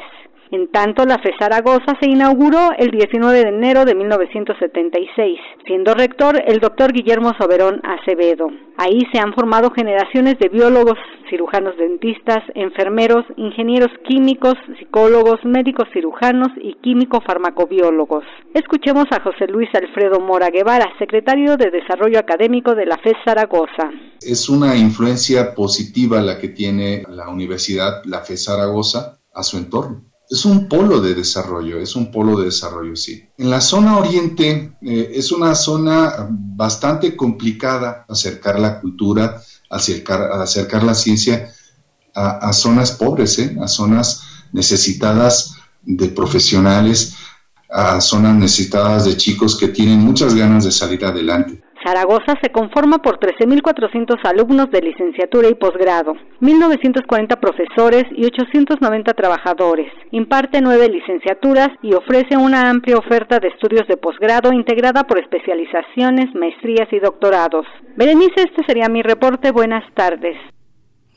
En tanto, la FE Zaragoza se inauguró el 19 de enero de 1976, siendo rector el doctor Guillermo Soberón Acevedo. Ahí se han formado generaciones de biólogos, cirujanos dentistas, enfermeros, ingenieros químicos, psicólogos, médicos cirujanos y químico farmacobiólogos. Escuchemos a José Luis Alfredo Mora Guevara, secretario de Desarrollo Académico de la FE Zaragoza. Es una influencia positiva la que tiene la universidad, la FE Zaragoza, a su entorno es un polo de desarrollo, es un polo de desarrollo, sí. En la zona oriente eh, es una zona bastante complicada acercar la cultura, acercar, acercar la ciencia a, zonas pobres, ¿eh? a zonas necesitadas de profesionales, a zonas necesitadas de chicos que tienen muchas ganas de salir adelante. Zaragoza se conforma por 13.400 alumnos de licenciatura y posgrado, 1.940 profesores y 890 trabajadores. Imparte nueve licenciaturas y ofrece una amplia oferta de estudios de posgrado integrada por especializaciones, maestrías y doctorados. Berenice, este sería mi reporte. Buenas tardes.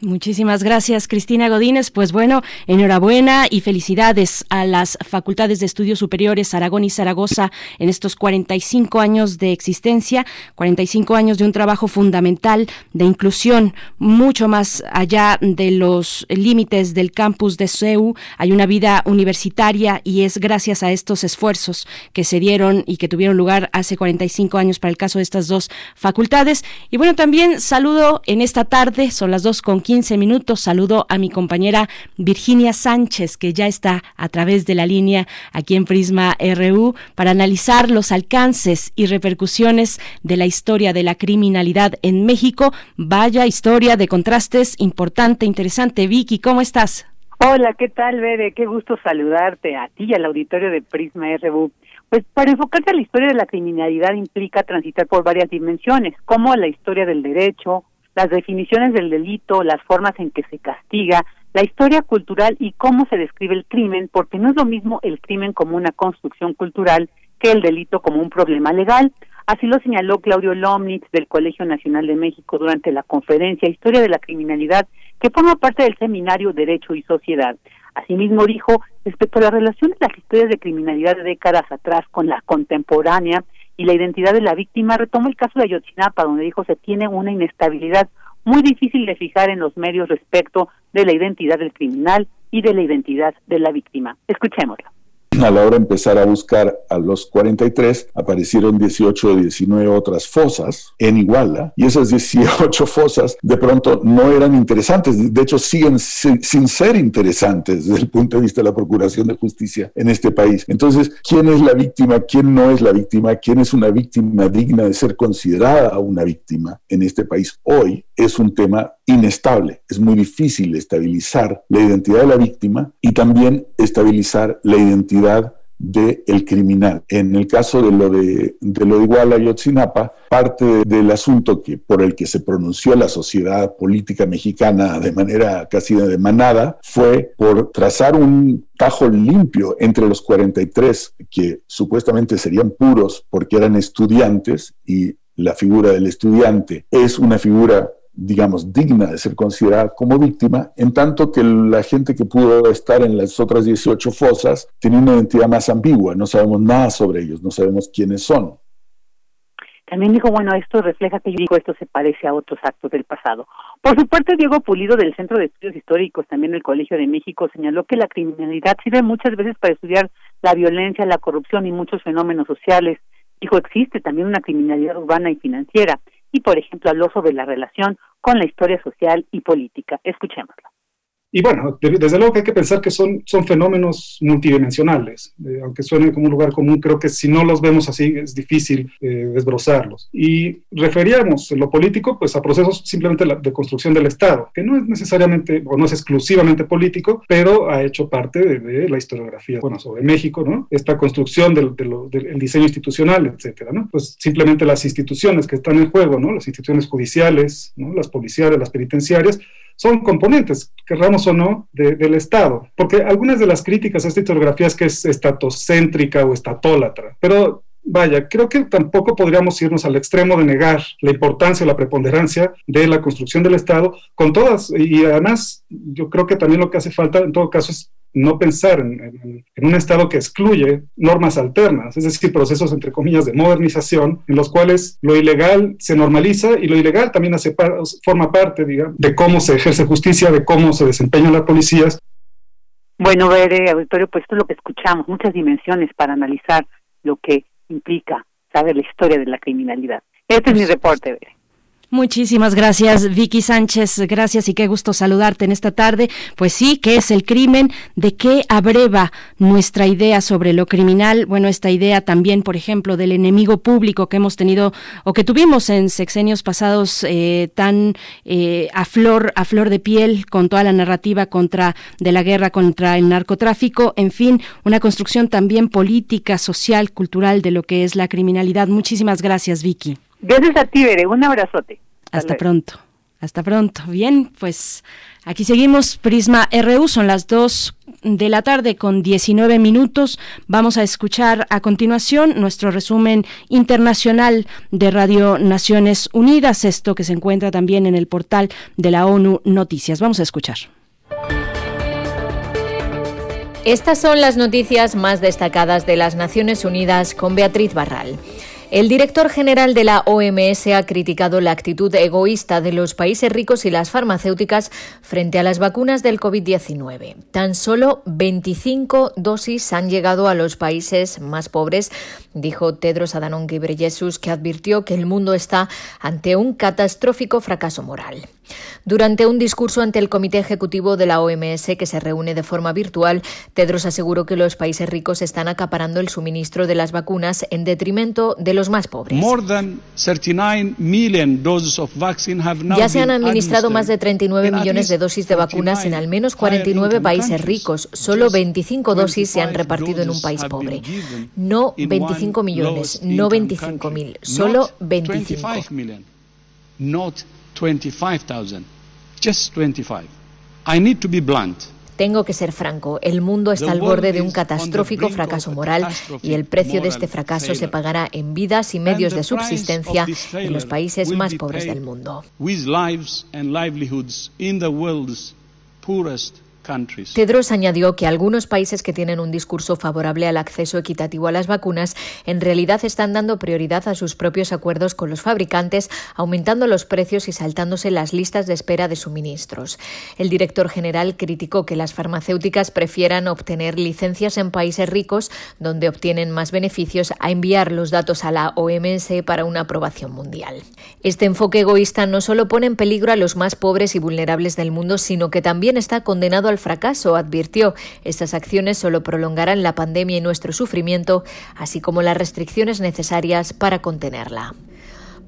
Muchísimas gracias, Cristina Godínez. Pues bueno, enhorabuena y felicidades a las Facultades de Estudios Superiores Aragón y Zaragoza en estos 45 años de existencia, 45 años de un trabajo fundamental de inclusión, mucho más allá de los límites del campus de CEU. Hay una vida universitaria y es gracias a estos esfuerzos que se dieron y que tuvieron lugar hace 45 años para el caso de estas dos facultades. Y bueno, también saludo en esta tarde, son las dos con 15 minutos. Saludo a mi compañera Virginia Sánchez, que ya está a través de la línea aquí en Prisma RU para analizar los alcances y repercusiones de la historia de la criminalidad en México. Vaya historia de contrastes importante, interesante. Vicky, ¿cómo estás? Hola, ¿qué tal, Bede? Qué gusto saludarte a ti y al auditorio de Prisma RU. Pues para enfocarse a la historia de la criminalidad implica transitar por varias dimensiones, como la historia del derecho, las definiciones del delito, las formas en que se castiga, la historia cultural y cómo se describe el crimen, porque no es lo mismo el crimen como una construcción cultural que el delito como un problema legal. Así lo señaló Claudio Lomnitz del Colegio Nacional de México durante la conferencia Historia de la Criminalidad, que forma parte del seminario Derecho y Sociedad. Asimismo dijo, respecto a la relación de las historias de criminalidad de décadas atrás con la contemporánea, y la identidad de la víctima, retomó el caso de Ayotzinapa, donde dijo se tiene una inestabilidad muy difícil de fijar en los medios respecto de la identidad del criminal y de la identidad de la víctima. Escuchémoslo. A la hora de empezar a buscar a los 43, aparecieron 18 o 19 otras fosas en Iguala, y esas 18 fosas de pronto no eran interesantes, de hecho siguen sin ser interesantes desde el punto de vista de la Procuración de Justicia en este país. Entonces, ¿quién es la víctima? ¿Quién no es la víctima? ¿Quién es una víctima digna de ser considerada una víctima en este país hoy? Es un tema inestable. Es muy difícil estabilizar la identidad de la víctima y también estabilizar la identidad del el criminal. En el caso de lo de, lo Iguala y Otzinapa, parte del asunto que, por el que se pronunció la sociedad política mexicana de manera casi de manada fue por trazar un tajo limpio entre los 43 que supuestamente serían puros porque eran estudiantes y la figura del estudiante es una figura digamos, digna de ser considerada como víctima, en tanto que la gente que pudo estar en las otras 18 fosas tiene una identidad más ambigua, no sabemos nada sobre ellos, no sabemos quiénes son. También dijo, bueno, esto refleja que yo digo, esto se parece a otros actos del pasado. Por su parte, Diego Pulido del Centro de Estudios Históricos, también del Colegio de México, señaló que la criminalidad sirve muchas veces para estudiar la violencia, la corrupción y muchos fenómenos sociales. Dijo, existe también una criminalidad urbana y financiera. Y, por ejemplo, habló sobre la relación con la historia social y política. Escuchémoslo. Y bueno, desde luego que hay que pensar que son, son fenómenos multidimensionales. Eh, aunque suene como un lugar común, creo que si no los vemos así es difícil eh, desbrozarlos. Y referíamos lo político pues a procesos simplemente de construcción del Estado, que no es necesariamente o no es exclusivamente político, pero ha hecho parte de, la historiografía, bueno, sobre México, ¿no? Esta construcción del, del, diseño institucional, etcétera, ¿no? Pues simplemente las instituciones que están en juego, ¿no? Las instituciones judiciales, ¿no? Las policiales, las penitenciarias, son componentes, querramos o no, del Estado. Porque algunas de las críticas a esta historiografía es que es estatocéntrica o estatólatra, pero vaya, creo que tampoco podríamos irnos al extremo de negar la importancia o la preponderancia de la construcción del Estado con todas, y además yo creo que también lo que hace falta en todo caso es no pensar en, un Estado que excluye normas alternas, es decir, procesos, entre comillas, de modernización, en los cuales lo ilegal se normaliza y lo ilegal también hace forma parte, digamos, de cómo se ejerce justicia, de cómo se desempeñan las policías. Bueno, Bere, auditorio, pues esto es lo que escuchamos, muchas dimensiones para analizar lo que implica saber la historia de la criminalidad. Este es mi reporte, Bere. Muchísimas gracias, Vicky Sánchez. Gracias y qué gusto saludarte en esta tarde. Pues sí, ¿qué es el crimen? ¿De qué abreva nuestra idea sobre lo criminal? Bueno, esta idea también, por ejemplo, del enemigo público que hemos tenido o que tuvimos en sexenios pasados eh, tan eh, a flor a flor de piel con toda la narrativa contra de la guerra contra el narcotráfico. En fin, una construcción también política, social, cultural de lo que es la criminalidad. Muchísimas gracias, Vicky. Gracias a ti, Bere. Un abrazote. Hasta, pronto. Hasta pronto. Bien, pues aquí seguimos. Prisma RU, son las 2 de la tarde con 19 minutos. Vamos a escuchar a continuación nuestro resumen internacional de Radio Naciones Unidas, esto que se encuentra también en el portal de la ONU Noticias. Vamos a escuchar. Estas son las noticias más destacadas de las Naciones Unidas con Beatriz Barral. El director general de la OMS ha criticado la actitud egoísta de los países ricos y las farmacéuticas frente a las vacunas del COVID-19. Tan solo 25 dosis han llegado a los países más pobres, dijo Tedros Adhanom Ghebreyesus, que advirtió que el mundo está ante un catastrófico fracaso moral. Durante un discurso ante el Comité Ejecutivo de la OMS, que se reúne de forma virtual, Tedros aseguró que los países ricos están acaparando el suministro de las vacunas en detrimento de los más pobres. Ya se han administrado más de 39 millones de dosis de vacunas en al menos 49 países ricos. Solo 25 dosis se han repartido en un país pobre. No 25 millones, no 25 mil, solo 25. 25,000. Just 25. I need to be blunt. Tengo que ser franco, el mundo está al borde de un catastrófico fracaso moral y el precio de este fracaso se pagará en vidas y medios de subsistencia en los países más pobres del mundo. Tedros añadió que algunos países que tienen un discurso favorable al acceso equitativo a las vacunas en realidad están dando prioridad a sus propios acuerdos con los fabricantes, aumentando los precios y saltándose las listas de espera de suministros. El director general criticó que las farmacéuticas prefieran obtener licencias en países ricos, donde obtienen más beneficios, a enviar los datos a la OMS para una aprobación mundial. Este enfoque egoísta no solo pone en peligro a los más pobres y vulnerables del mundo, sino que también está condenado al fracaso, advirtió. Estas acciones solo prolongarán la pandemia y nuestro sufrimiento, así como las restricciones necesarias para contenerla.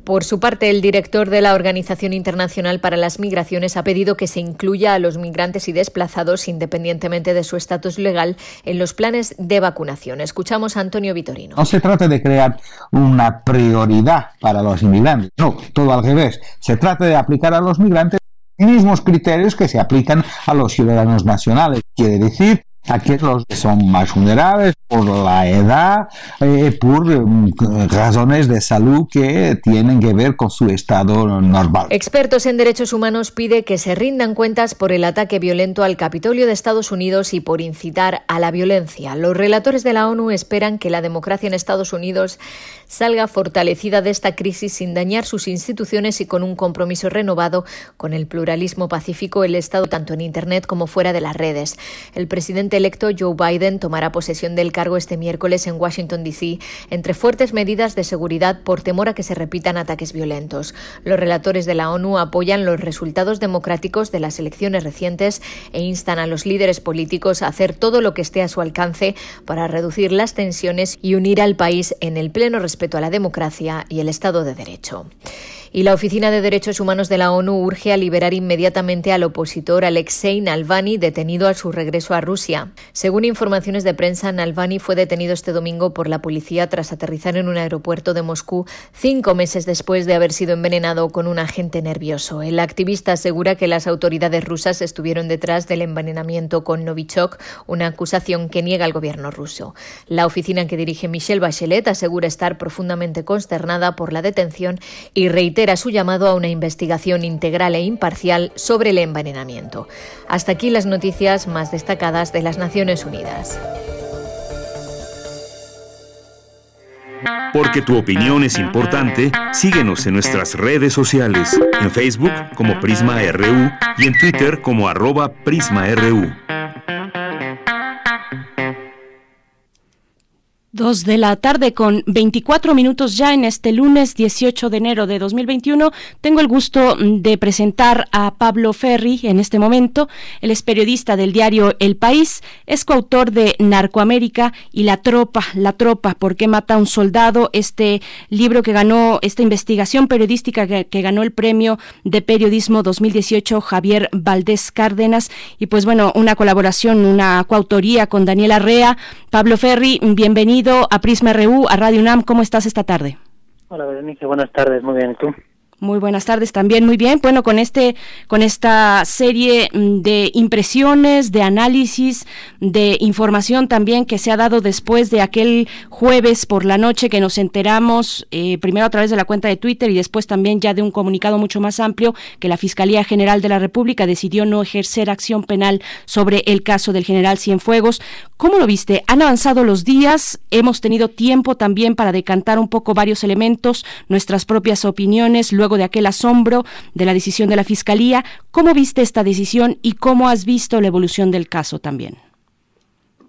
Por su parte, el director de la Organización Internacional para las Migraciones ha pedido que se incluya a los migrantes y desplazados, independientemente de su estatus legal, en los planes de vacunación. Escuchamos a Antonio Vitorino. No se trata de crear una prioridad para los inmigrantes, no, todo al revés. Se trata de aplicar a los migrantes mismos criterios que se aplican a los ciudadanos nacionales. Quiere decir aquellos que son más vulnerables por la edad, eh, por mm, razones de salud que tienen que ver con su estado normal. Expertos en derechos humanos pide que se rindan cuentas por el ataque violento al Capitolio de Estados Unidos y por incitar a la violencia. Los relatores de la ONU esperan que la democracia en Estados Unidos salga fortalecida de esta crisis sin dañar sus instituciones y con un compromiso renovado con el pluralismo pacífico, el Estado tanto en Internet como fuera de las redes. El presidente electo Joe Biden tomará posesión del cargo este miércoles en Washington, D.C., entre fuertes medidas de seguridad por temor a que se repitan ataques violentos. Los relatores de la ONU apoyan los resultados democráticos de las elecciones recientes e instan a los líderes políticos a hacer todo lo que esté a su alcance para reducir las tensiones y unir al país en el pleno respeto respeto a la democracia y el Estado de Derecho y la Oficina de Derechos Humanos de la ONU urge a liberar inmediatamente al opositor Alexei Navalny, detenido a su regreso a Rusia. Según informaciones de prensa, Navalny fue detenido este domingo por la policía tras aterrizar en un aeropuerto de Moscú cinco meses después de haber sido envenenado con un agente nervioso. El activista asegura que las autoridades rusas estuvieron detrás del envenenamiento con Novichok, una acusación que niega el gobierno ruso. La oficina que dirige Michelle Bachelet asegura estar profundamente consternada por la detención y reitera era su llamado a una investigación integral e imparcial sobre el envenenamiento. Hasta aquí las noticias más destacadas de las Naciones Unidas. Porque tu opinión es importante, síguenos en nuestras redes sociales, en Facebook como Prisma RU y en Twitter como arroba PrismaRU. Dos de la tarde con 24 minutos ya en este lunes 18 de enero de 2021. Tengo el gusto de presentar a Pablo Ferri en este momento. Él es periodista del diario El País, es coautor de Narcoamérica y La Tropa, La Tropa, ¿por qué mata a un soldado? Este libro que ganó, esta investigación periodística que, que ganó el premio de periodismo 2018 Javier Valdés Cárdenas. Y pues bueno, una colaboración, una coautoría con Daniela Rea. Pablo Ferri, bienvenido a Prisma RU, a Radio UNAM. ¿Cómo estás esta tarde? Hola, Berenice. Buenas tardes. Muy bien. ¿Y tú? Muy buenas tardes también, muy bien. Bueno, con este, con esta serie mm, de impresiones, de análisis, de información también que se ha dado después de aquel jueves por la noche que nos enteramos, eh, primero a través de la cuenta de Twitter y después también ya de un comunicado mucho más amplio que la Fiscalía General de la República decidió no ejercer acción penal sobre el caso del general Cienfuegos. ¿Cómo lo viste? Han avanzado los días, hemos tenido tiempo también para decantar un poco varios elementos, nuestras propias opiniones, luego de aquel asombro de la decisión de la Fiscalía. ¿Cómo viste esta decisión y cómo has visto la evolución del caso también?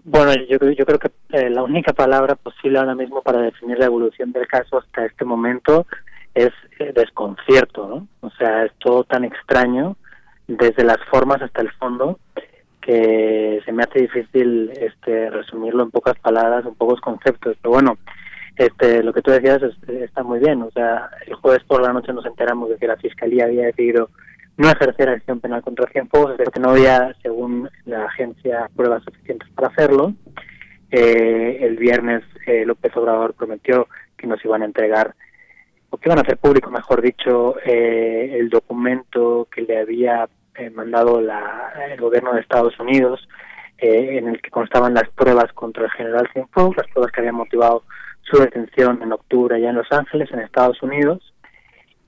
Bueno, yo, yo creo que eh, la única palabra posible ahora mismo para definir la evolución del caso hasta este momento es eh, desconcierto, ¿no? O sea, es todo tan extraño, desde las formas hasta el fondo, que se me hace difícil este, resumirlo en pocas palabras, en pocos conceptos. Pero bueno, este, lo que tú decías está muy bien. O sea, el jueves por la noche nos enteramos de que la Fiscalía había decidido no ejercer acción penal contra Cienfuegos, que no había, según la agencia, pruebas suficientes para hacerlo. Eh, el viernes eh, López Obrador prometió que nos iban a entregar, o que iban a hacer público, mejor dicho, eh, el documento que le había mandado la, el gobierno de Estados Unidos, en el que constaban las pruebas contra el general Cienfuegos, las pruebas que habían motivado su detención en octubre allá en Los Ángeles, en Estados Unidos.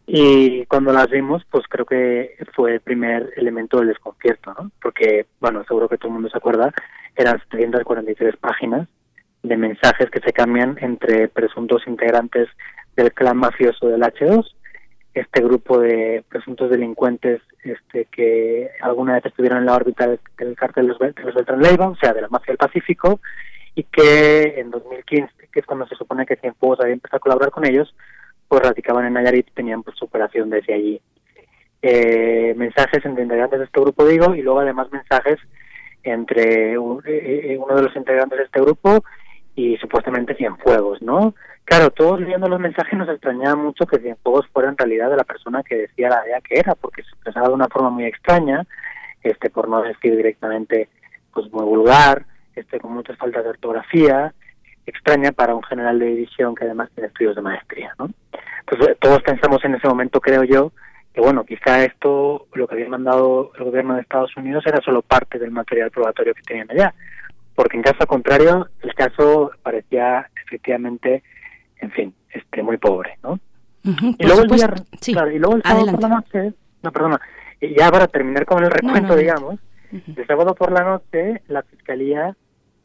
Y cuando las vimos, pues creo que fue el primer elemento del desconcierto, ¿no? Porque, bueno, seguro que todo el mundo se acuerda, eran 743 páginas de mensajes que se cambian entre presuntos integrantes del clan mafioso del H2, este grupo de presuntos delincuentes este, que alguna vez estuvieron en la órbita del, cártel de los, de los Beltrán o sea, de la mafia del Pacífico, y que en 2015, que es cuando se supone que Cienfuegos había empezado a colaborar con ellos, pues radicaban en Nayarit y tenían pues, su operación desde allí. Eh, mensajes entre integrantes de este grupo, digo, y luego además mensajes entre eh, eh, uno de los integrantes de este grupo y supuestamente Cienfuegos, ¿no? Claro, todos leyendo los mensajes nos extrañaba mucho que Cienfuegos fuera en realidad de la persona que decía la idea que era, porque se expresaba de una forma muy extraña, este por no decir directamente pues muy vulgar, este con muchas faltas de ortografía, extraña para un general de división que además tiene estudios de maestría, ¿no? Eh, todos pensamos en ese momento, creo yo, que bueno, quizá esto, lo que había mandado el gobierno de Estados Unidos era solo parte del material probatorio que tenían allá, porque en caso contrario, el caso parecía efectivamente, en fin, este muy pobre, ¿no? y, luego el día, y luego el sábado por la noche, no, perdona, ya para terminar con el recuento, digamos, el sábado por la noche la Fiscalía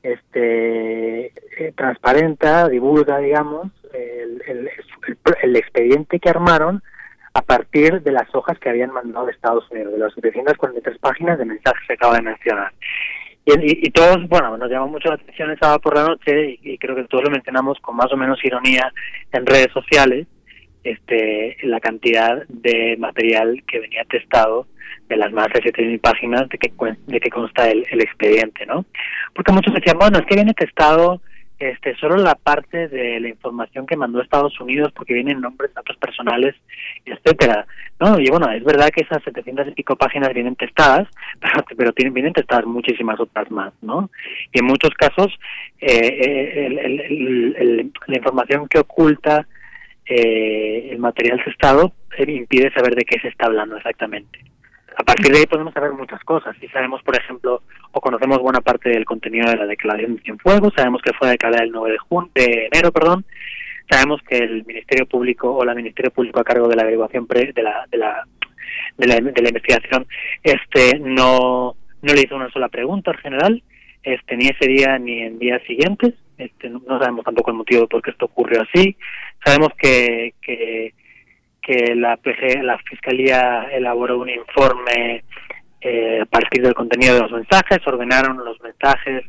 este eh, transparenta, divulga, digamos, el, el, el, expediente que armaron a partir de las hojas que habían mandado de Estados Unidos, de las 743 páginas de mensajes que acabo de mencionar. Y, y, todos, bueno, nos llamó mucho la atención el sábado por la noche y, creo que todos lo mencionamos con más o menos ironía en redes sociales, este, la cantidad de material que venía testado de las más de 7.000 páginas de que, de que consta el, el expediente, ¿no? Porque muchos decían, bueno, es que viene testado este, solo la parte de la información que mandó Estados Unidos porque vienen nombres, datos personales, etcétera, ¿no? Y bueno, es verdad que esas 700 y pico páginas vienen testadas, pero, pero tienen, vienen testadas muchísimas otras más, ¿no? Y en muchos casos eh, el, la información que oculta eh, el material testado eh, impide saber de qué se está hablando exactamente. A partir de ahí podemos saber muchas cosas. Y sabemos, por ejemplo, o conocemos buena parte del contenido de la declaración de Cienfuegos, sabemos que fue declarada el 9 de, junio, de enero, perdón, sabemos que el Ministerio Público o la Ministerio Público a cargo de la averiguación pre, de, la, de, la, de, la, de la investigación este no, no le hizo una sola pregunta al general, este, ni ese día ni en días siguientes. Este, no, sabemos tampoco el motivo por qué esto ocurrió así. Sabemos que, que la PG, la Fiscalía elaboró un informe eh, a partir del contenido de los mensajes, ordenaron los mensajes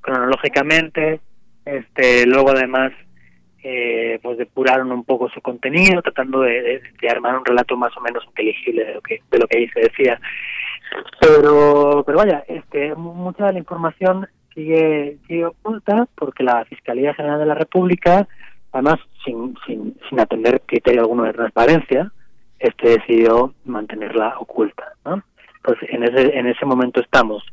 cronológicamente, este, luego además eh, pues depuraron un poco su contenido, tratando de, armar un relato más o menos inteligible de lo que de lo que ahí se decía. Pero, pero vaya, este, mucha de la información sigue, sigue oculta porque la Fiscalía General de la República además sin, sin, sin atender criterio alguno de transparencia, este decidió mantenerla oculta. ¿no? Pues en ese, en ese momento estamos.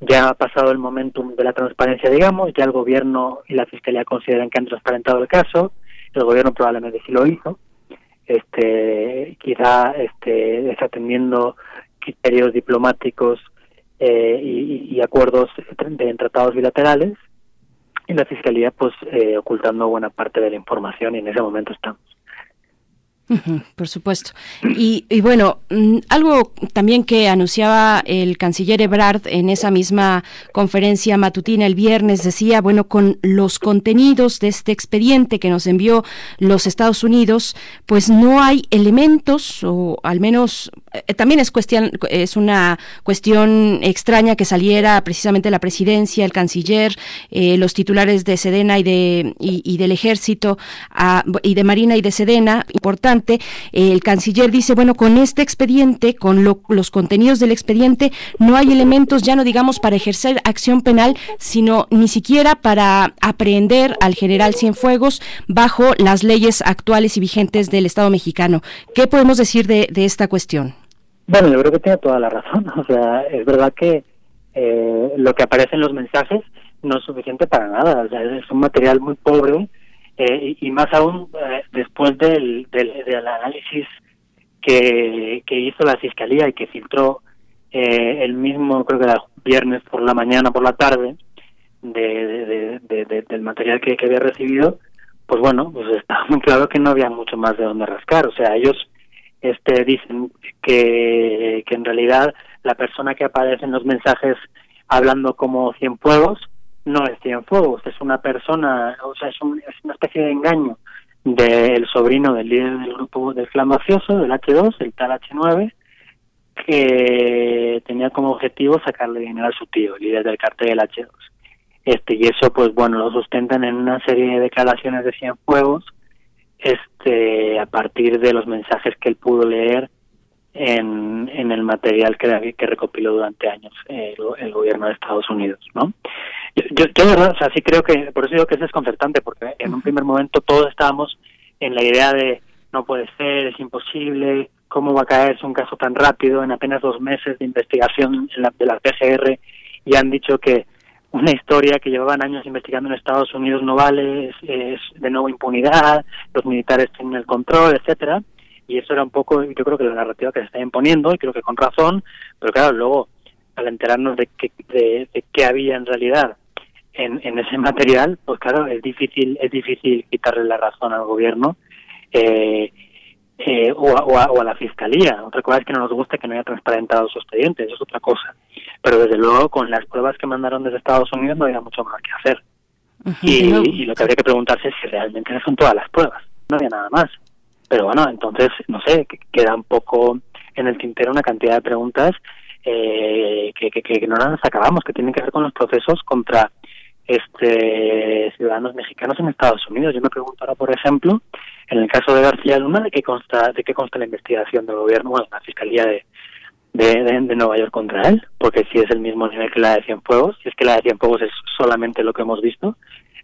Ya ha pasado el momentum de la transparencia, digamos, ya el gobierno y la fiscalía consideran que han transparentado el caso, el gobierno probablemente sí lo hizo, este, quizá este, desatendiendo criterios diplomáticos eh, y, y, acuerdos de, tratados bilaterales, y la fiscalía pues eh, ocultando buena parte de la información y en ese momento estamos por supuesto. Y, bueno, mm, algo también que anunciaba el canciller Ebrard en esa misma conferencia matutina el viernes decía, bueno, con los contenidos de este expediente que nos envió los Estados Unidos, pues no hay elementos, o al menos eh, también es cuestión, es una cuestión extraña que saliera precisamente la presidencia, el canciller, eh, los titulares de Sedena y de y, del Ejército y de Marina y de Sedena, importante el canciller dice, bueno, con este expediente, con los contenidos del expediente, no hay elementos, ya no digamos para ejercer acción penal, sino ni siquiera para aprehender al general Cienfuegos bajo las leyes actuales y vigentes del Estado mexicano. ¿Qué podemos decir de, esta cuestión? Bueno, yo creo que tiene toda la razón. O sea, es verdad que eh, lo que aparece en los mensajes no es suficiente para nada. O sea, es un material muy pobre eh, y más aún eh, después del, del, análisis que, que, hizo la fiscalía y que filtró eh, el mismo, creo que era viernes por la mañana, por la tarde, de, del material que, había recibido, pues bueno, pues estaba muy claro que no había mucho más de dónde rascar. O sea, ellos este dicen que, que en realidad la persona que aparece en los mensajes hablando como Cienfuegos no es Cienfuegos, es una persona, o sea, es, es una especie de engaño del sobrino del líder del grupo del clan mafioso, del H2, el tal H9, que tenía como objetivo sacarle dinero a su tío, el líder del cartel del H2. Este, y eso, pues bueno, lo sustentan en una serie de declaraciones de Cienfuegos, este, a partir de los mensajes que él pudo leer en, el material que, recopiló durante años el, el, gobierno de Estados Unidos, ¿no? Yo, yo, verdad, o sea, sí creo que, por eso digo que es desconcertante, porque en un primer momento todos estábamos en la idea de no puede ser, es imposible, cómo va a caerse un caso tan rápido en apenas dos meses de investigación en la, de la PGR y han dicho que una historia que llevaban años investigando en Estados Unidos no vale, es, es de nuevo impunidad, los militares tienen el control, etcétera. Y eso era un poco, yo creo que la narrativa que se está imponiendo, y creo que con razón, pero claro, luego al enterarnos de qué de, de qué había en realidad en, en ese material, pues claro, es difícil es difícil quitarle la razón al gobierno eh, eh, o, a, o, a, o, a, la fiscalía. Otra cosa es que no nos gusta que no haya transparentado su expediente, eso es otra cosa. Pero desde luego, con las pruebas que mandaron desde Estados Unidos, no había mucho más que hacer. Uh -huh. y, y lo que habría que preguntarse es si realmente son todas las pruebas. No había nada más. Pero bueno, entonces, no sé, queda un poco en el tintero una cantidad de preguntas eh, que, que, que, no las acabamos, que tienen que ver con los procesos contra este ciudadanos mexicanos en Estados Unidos. Yo me pregunto ahora, por ejemplo, en el caso de García Luna, ¿de qué consta, de qué consta la investigación del gobierno, bueno, la Fiscalía de, de, Nueva York contra él? Porque si es el mismo nivel que la de Cienfuegos, si es que la de Cienfuegos es solamente lo que hemos visto,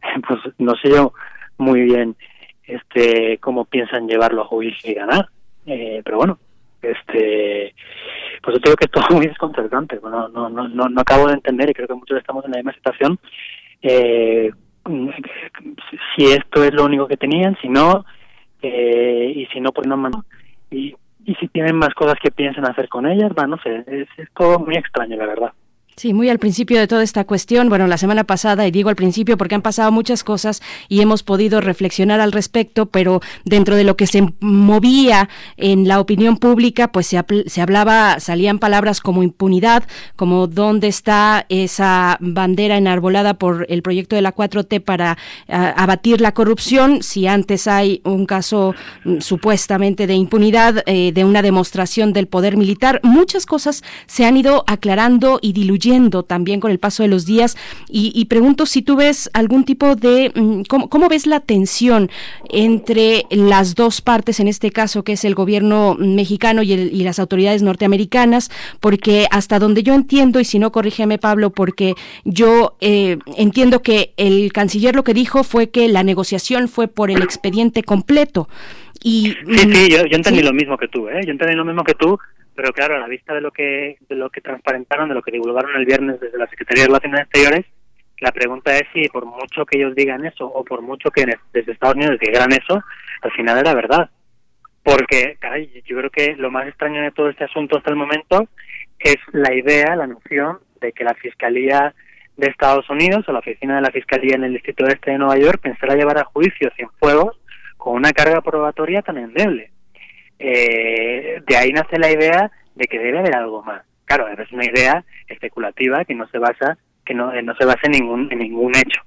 pues no sé yo muy bien este cómo piensan llevarlo a juicio y ganar eh, pero bueno este pues yo creo que es todo muy desconcertante bueno no no no no acabo de entender y creo que muchos estamos en la misma situación eh, si esto es lo único que tenían si no eh, y si no pues no mano y y si tienen más cosas que piensan hacer con ellas bueno no sé es, es todo muy extraño la verdad Sí, muy al principio de toda esta cuestión, bueno, la semana pasada, y digo al principio porque han pasado muchas cosas y hemos podido reflexionar al respecto, pero dentro de lo que se movía en la opinión pública, pues se, se hablaba, salían palabras como impunidad, como dónde está esa bandera enarbolada por el proyecto de la 4T para abatir la corrupción, si antes hay un caso um, supuestamente de impunidad, eh, de una demostración del poder militar, muchas cosas se han ido aclarando y diluyendo también con el paso de los días. Y, y pregunto si tú ves algún tipo de ¿cómo, cómo, ves la tensión entre las dos partes en este caso que es el gobierno mexicano y, el, y las autoridades norteamericanas porque hasta donde yo entiendo y si no corrígeme Pablo porque yo eh, entiendo que el canciller lo que dijo fue que la negociación fue por el expediente completo. Y sí sí yo, yo entendí ¿sí? lo mismo que tú eh yo entendí lo mismo que tú pero claro, a la vista de lo que de lo que transparentaron, de lo que divulgaron el viernes desde la Secretaría de Relaciones Exteriores, la pregunta es si por mucho que ellos digan eso o por mucho que desde Estados Unidos digan eso, al final era verdad. Porque, caray, yo creo que lo más extraño de todo este asunto hasta el momento es la idea, la noción de que la Fiscalía de Estados Unidos o la oficina de la Fiscalía en el Distrito Este de Nueva York pensara llevar a juicio sin fuegos con una carga probatoria tan endeble eh, de ahí nace la idea de que debe haber algo más. Claro, es una idea especulativa que no se basa que no, no se basa en ningún en ningún hecho.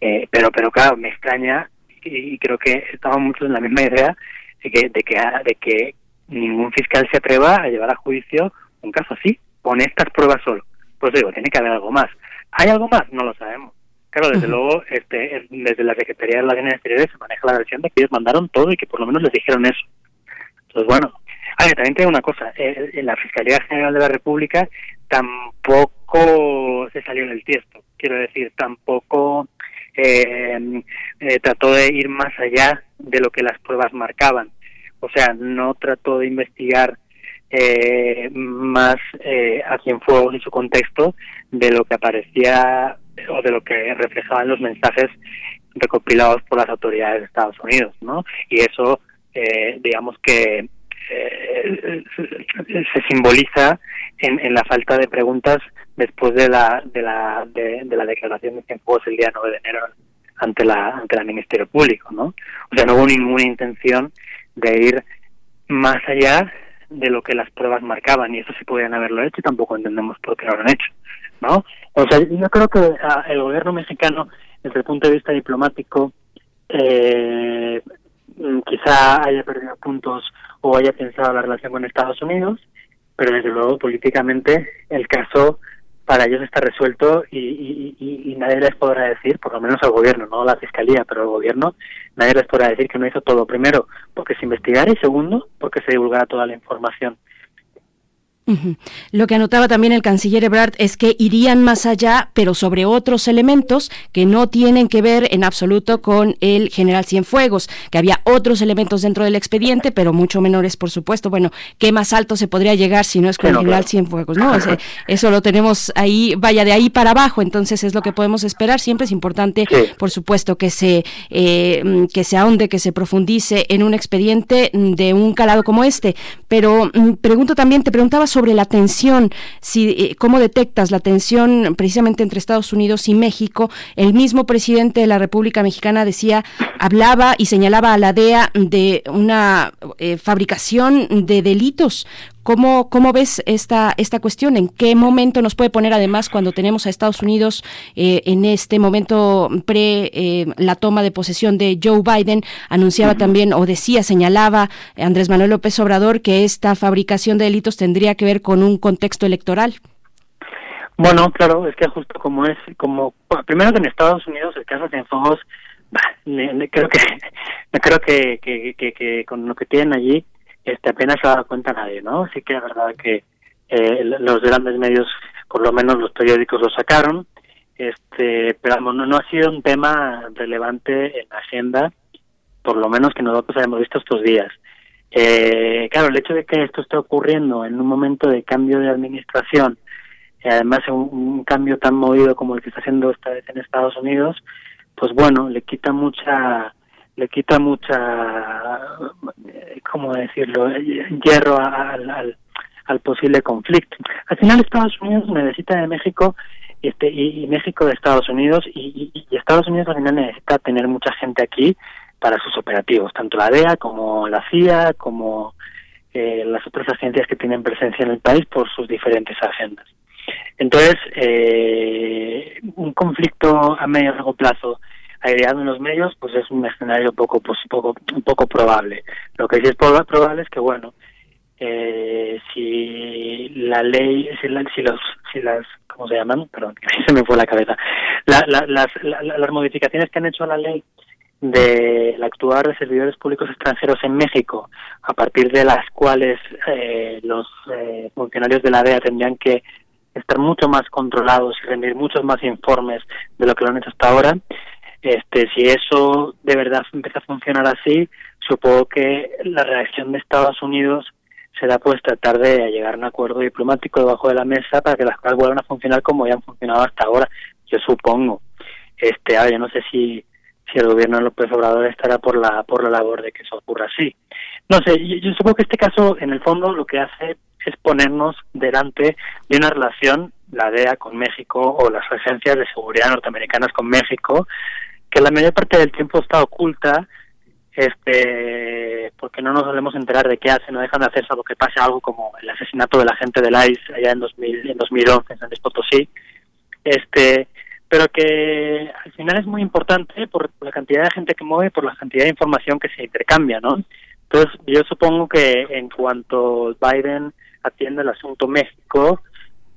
Eh, pero pero claro, me extraña y creo que estamos muchos en la misma idea de que de que de que ningún fiscal se atreva a llevar a juicio un caso así con estas pruebas solo. Pues digo, tiene que haber algo más. ¿Hay algo más? No lo sabemos. Claro, desde uh -huh. luego, este, desde la Secretaría de Relaciones Exteriores se maneja la versión de que ellos mandaron todo y que por lo menos les dijeron eso. Entonces, bueno, a ver, también tengo una cosa, eh, la Fiscalía General de la República tampoco se salió en el tiesto, quiero decir, tampoco eh, eh, trató de ir más allá de lo que las pruebas marcaban, o sea, no trató de investigar eh, más eh, a Cienfuegos y su contexto de lo que aparecía o de lo que reflejaban los mensajes recopilados por las autoridades de Estados Unidos, ¿no? Y eso eh, digamos que eh, se simboliza en, en, la falta de preguntas después de la de la de, la declaración de Cienfuegos el día 9 de enero ante la ante el Ministerio Público, ¿no? O sea, no hubo ninguna intención de ir más allá de lo que las pruebas marcaban y eso sí podían haberlo hecho y tampoco entendemos por qué lo han hecho, ¿no? O sea, yo creo que ah, el gobierno mexicano, desde el punto de vista diplomático, eh, quizá haya perdido puntos o haya pensado la relación con Estados Unidos, pero desde luego políticamente el caso para ellos está resuelto y, y, nadie les podrá decir, por lo menos al gobierno, no la fiscalía, pero al gobierno, nadie les podrá decir que no hizo todo. Primero, porque se investigara y segundo, porque se divulgara toda la información. Lo que anotaba también el canciller Ebrard es que irían más allá, pero sobre otros elementos que no tienen que ver en absoluto con el general Cienfuegos, que había otros elementos dentro del expediente, pero mucho menores, por supuesto. Bueno, ¿qué más alto se podría llegar si no es con el general Cienfuegos? No, eso lo tenemos ahí, vaya de ahí para abajo, entonces es lo que podemos esperar. Siempre es importante, por supuesto, que se, eh, que se ahonde, que se profundice en un expediente de un calado como este. Pero mm, pregunto también, te preguntaba sobre sobre la tensión, si, eh, cómo detectas la tensión precisamente entre Estados Unidos y México. El mismo presidente de la República Mexicana decía, hablaba y señalaba a la DEA de una eh, fabricación de delitos ¿Cómo, ¿Cómo ves esta, esta cuestión? ¿En qué momento nos puede poner además cuando tenemos a Estados Unidos eh, en este momento pre eh, la toma de posesión de Joe Biden? Anunciaba también o decía, señalaba Andrés Manuel López Obrador que esta fabricación de delitos tendría que ver con un contexto electoral. Bueno, claro, es que justo como es, como primero que en Estados Unidos el caso de Enfogos, creo que creo que, que, que, que con lo que tienen allí este apenas se ha dado cuenta nadie, ¿no? Sí que es verdad que eh, los grandes medios, por lo menos los periódicos lo sacaron, este, pero no, no ha sido un tema relevante en la agenda, por lo menos que nosotros hayamos visto estos días. Eh, claro, el hecho de que esto esté ocurriendo en un momento de cambio de administración, y además un, un cambio tan movido como el que está haciendo esta vez en Estados Unidos, pues bueno, le quita mucha le quita mucha, ¿cómo decirlo?, hierro al, al, posible conflicto. Al final Estados Unidos necesita de México este, y, México de Estados Unidos y, Estados Unidos al final necesita tener mucha gente aquí para sus operativos, tanto la DEA como la CIA, como eh, las otras agencias que tienen presencia en el país por sus diferentes agendas. Entonces, eh, un conflicto a medio y largo plazo aireado en los medios, pues es un escenario poco, pues, poco, poco probable. Lo que sí es probable es que, bueno, eh, si la ley, si, si los, si las, ¿cómo se llaman? Perdón, se me fue la cabeza. La, las, las modificaciones que han hecho a la ley del actuar de servidores públicos extranjeros en México, a partir de las cuales eh, los eh, funcionarios de la DEA tendrían que estar mucho más controlados y rendir muchos más informes de lo que lo han hecho hasta ahora, este, si eso de verdad empieza a funcionar así, supongo que la reacción de Estados Unidos será pues tratar de llegar a un acuerdo diplomático debajo de la mesa para que las cosas vuelvan a funcionar como ya han funcionado hasta ahora. Yo supongo. Este, ahora yo no sé si si el gobierno de López Obrador estará por la por la labor de que eso ocurra así. No sé, yo, yo supongo que este caso en el fondo lo que hace es ponernos delante de una relación la DEA con México o las agencias de seguridad norteamericanas con México que la mayor parte del tiempo está oculta este porque no nos solemos enterar de qué hacen no dejan de hacer salvo que pase algo como el asesinato de la gente del ICE allá en 2000 en 2011 en San Luis Potosí. Este pero que al final es muy importante por la cantidad de gente que mueve por la cantidad de información que se intercambia no entonces yo supongo que en cuanto Biden atienda el asunto México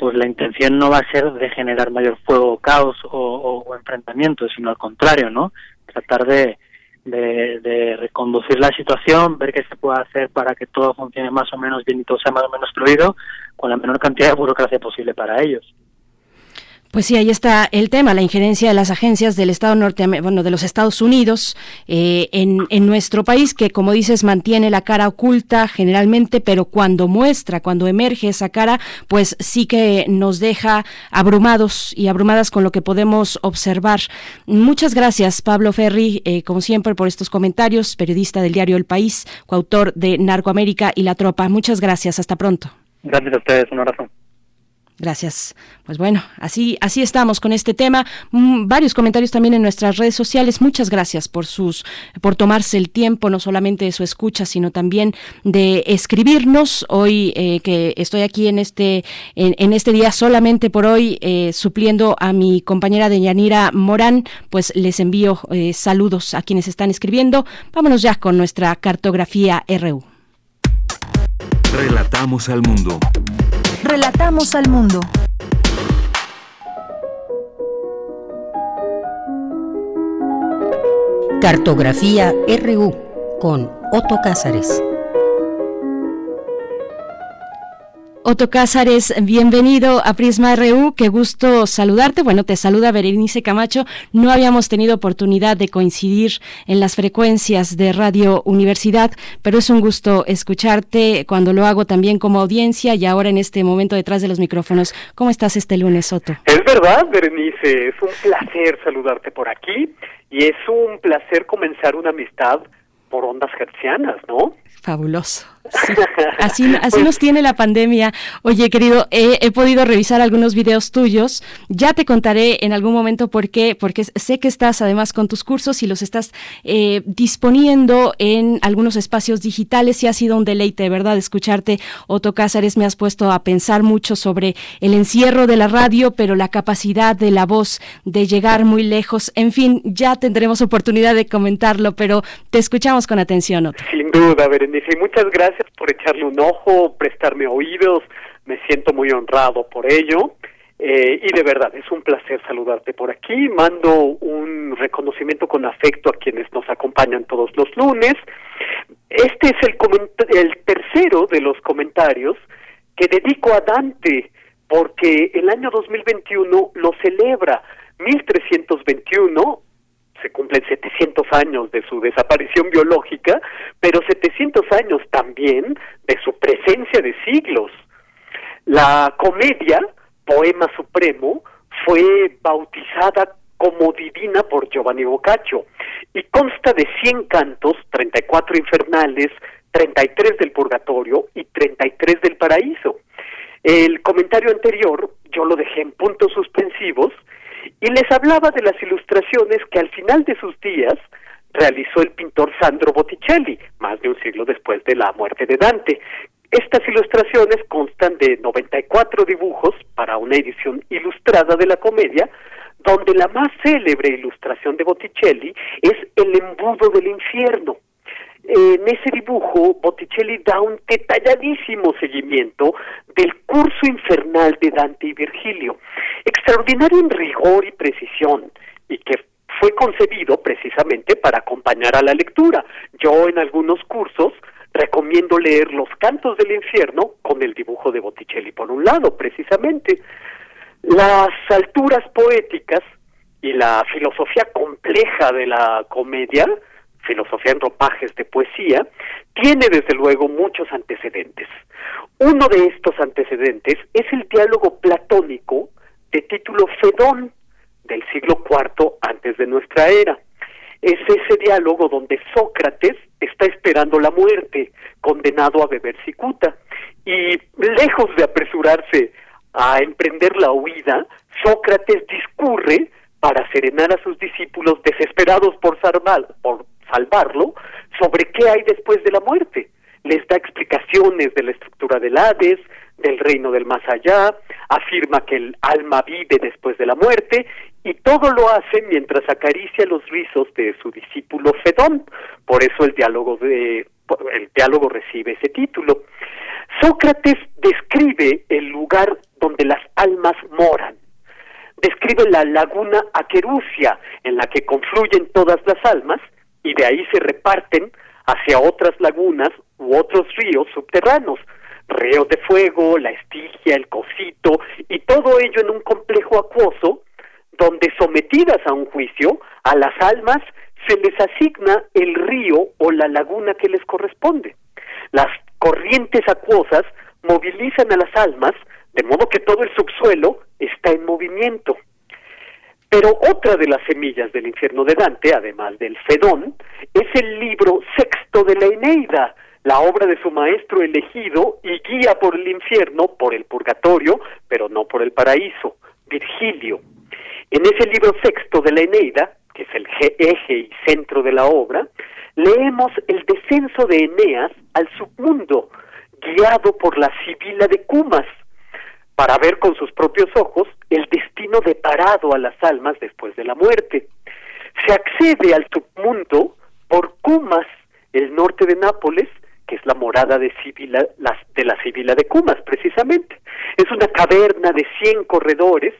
pues la intención no va a ser de generar mayor fuego, caos o, enfrentamientos, sino al contrario, ¿no? Tratar de, de, reconducir la situación, ver qué se puede hacer para que todo funcione más o menos bien y todo sea más o menos fluido, con la menor cantidad de burocracia posible para ellos. Pues sí, ahí está el tema, la injerencia de las agencias del Estado norte, bueno, de los Estados Unidos eh, en, en, nuestro país, que como dices mantiene la cara oculta generalmente, pero cuando muestra, cuando emerge esa cara, pues sí que nos deja abrumados y abrumadas con lo que podemos observar. Muchas gracias, Pablo Ferri, eh, como siempre, por estos comentarios, periodista del diario El País, coautor de Narcoamérica y La Tropa. Muchas gracias, hasta pronto. Gracias a ustedes, un abrazo. Gracias. Pues bueno, así así estamos con este tema. Mm, varios comentarios también en nuestras redes sociales. Muchas gracias por sus por tomarse el tiempo no solamente de su escucha, sino también de escribirnos. Hoy eh, que estoy aquí en este en, este día solamente por hoy eh, supliendo a mi compañera de Yanira Morán, pues les envío eh, saludos a quienes están escribiendo. Vámonos ya con nuestra cartografía RU. Relatamos al mundo. Relatamos al mundo. Cartografía RU con Otto Cázares. Otto Cázares, bienvenido a Prisma RU, qué gusto saludarte. Bueno, te saluda Berenice Camacho. No habíamos tenido oportunidad de coincidir en las frecuencias de Radio Universidad, pero es un gusto escucharte cuando lo hago también como audiencia y ahora en este momento detrás de los micrófonos. ¿Cómo estás este lunes, Otto? Es verdad, Berenice, es un placer saludarte por aquí y es un placer comenzar una amistad por ondas hertzianas, ¿no? Fabuloso. Así, así nos tiene la pandemia. Oye, querido, he, podido revisar algunos videos tuyos. Ya te contaré en algún momento por qué, porque sé que estás además con tus cursos y los estás eh, disponiendo en algunos espacios digitales y ha sido un deleite, ¿verdad? Escucharte, Otto Cázares, me has puesto a pensar mucho sobre el encierro de la radio, pero la capacidad de la voz de llegar muy lejos. En fin, ya tendremos oportunidad de comentarlo, pero te escuchamos con atención, Otto. Sin duda, Berenice, muchas gracias por echarle un ojo, prestarme oídos, me siento muy honrado por ello. Eh, y de verdad, es un placer saludarte por aquí. Mando un reconocimiento con afecto a quienes nos acompañan todos los lunes. Este es el, el tercero de los comentarios que dedico a Dante, porque el año 2021 lo celebra. 1321 se cumplen 700 años de su desaparición biológica, pero 700 años también de su presencia de siglos. La comedia, poema supremo, fue bautizada como divina por Giovanni Boccaccio y consta de 100 cantos, 34 infernales, 33 del purgatorio y 33 del paraíso. El comentario anterior yo lo dejé en puntos suspensivos y les hablaba de las ilustraciones que al final de sus días realizó el pintor Sandro Botticelli, más de un siglo después de la muerte de Dante. Estas ilustraciones constan de 94 dibujos para una edición ilustrada de la comedia, donde la más célebre ilustración de Botticelli es El embudo del infierno, en ese dibujo Botticelli da un detalladísimo seguimiento del curso infernal de Dante y Virgilio, extraordinario en rigor y precisión, y que fue concebido precisamente para acompañar a la lectura. Yo en algunos cursos recomiendo leer Los Cantos del Infierno con el dibujo de Botticelli por un lado, precisamente. Las alturas poéticas y la filosofía compleja de la comedia filosofía en ropajes de poesía, tiene desde luego muchos antecedentes. Uno de estos antecedentes es el diálogo platónico de título Fedón del siglo IV antes de nuestra era. Es ese diálogo donde Sócrates está esperando la muerte, condenado a beber cicuta, y lejos de apresurarse a emprender la huida, Sócrates discurre para serenar a sus discípulos desesperados por, salvar, por salvarlo sobre qué hay después de la muerte. Les da explicaciones de la estructura del Hades, del reino del más allá, afirma que el alma vive después de la muerte y todo lo hace mientras acaricia los rizos de su discípulo Fedón. Por eso el diálogo de el diálogo recibe ese título. Sócrates describe el lugar donde las almas moran. Describe la laguna Aquerusia en la que confluyen todas las almas y de ahí se reparten hacia otras lagunas u otros ríos subterráneos, ríos de fuego, la estigia, el cosito y todo ello en un complejo acuoso donde sometidas a un juicio a las almas se les asigna el río o la laguna que les corresponde. Las corrientes acuosas movilizan a las almas de modo que todo el subsuelo está en movimiento. Pero otra de las semillas del infierno de Dante, además del Fedón, es el libro sexto de la Eneida, la obra de su maestro elegido y guía por el infierno, por el purgatorio, pero no por el paraíso, Virgilio. En ese libro sexto de la Eneida, que es el eje y centro de la obra, leemos el descenso de Eneas al submundo, guiado por la Sibila de Cumas, para ver con sus propios ojos el destino deparado a las almas después de la muerte. Se accede al submundo por Cumas, el norte de Nápoles, que es la morada de, Sibila, de la Sibila de Cumas, precisamente. Es una caverna de 100 corredores.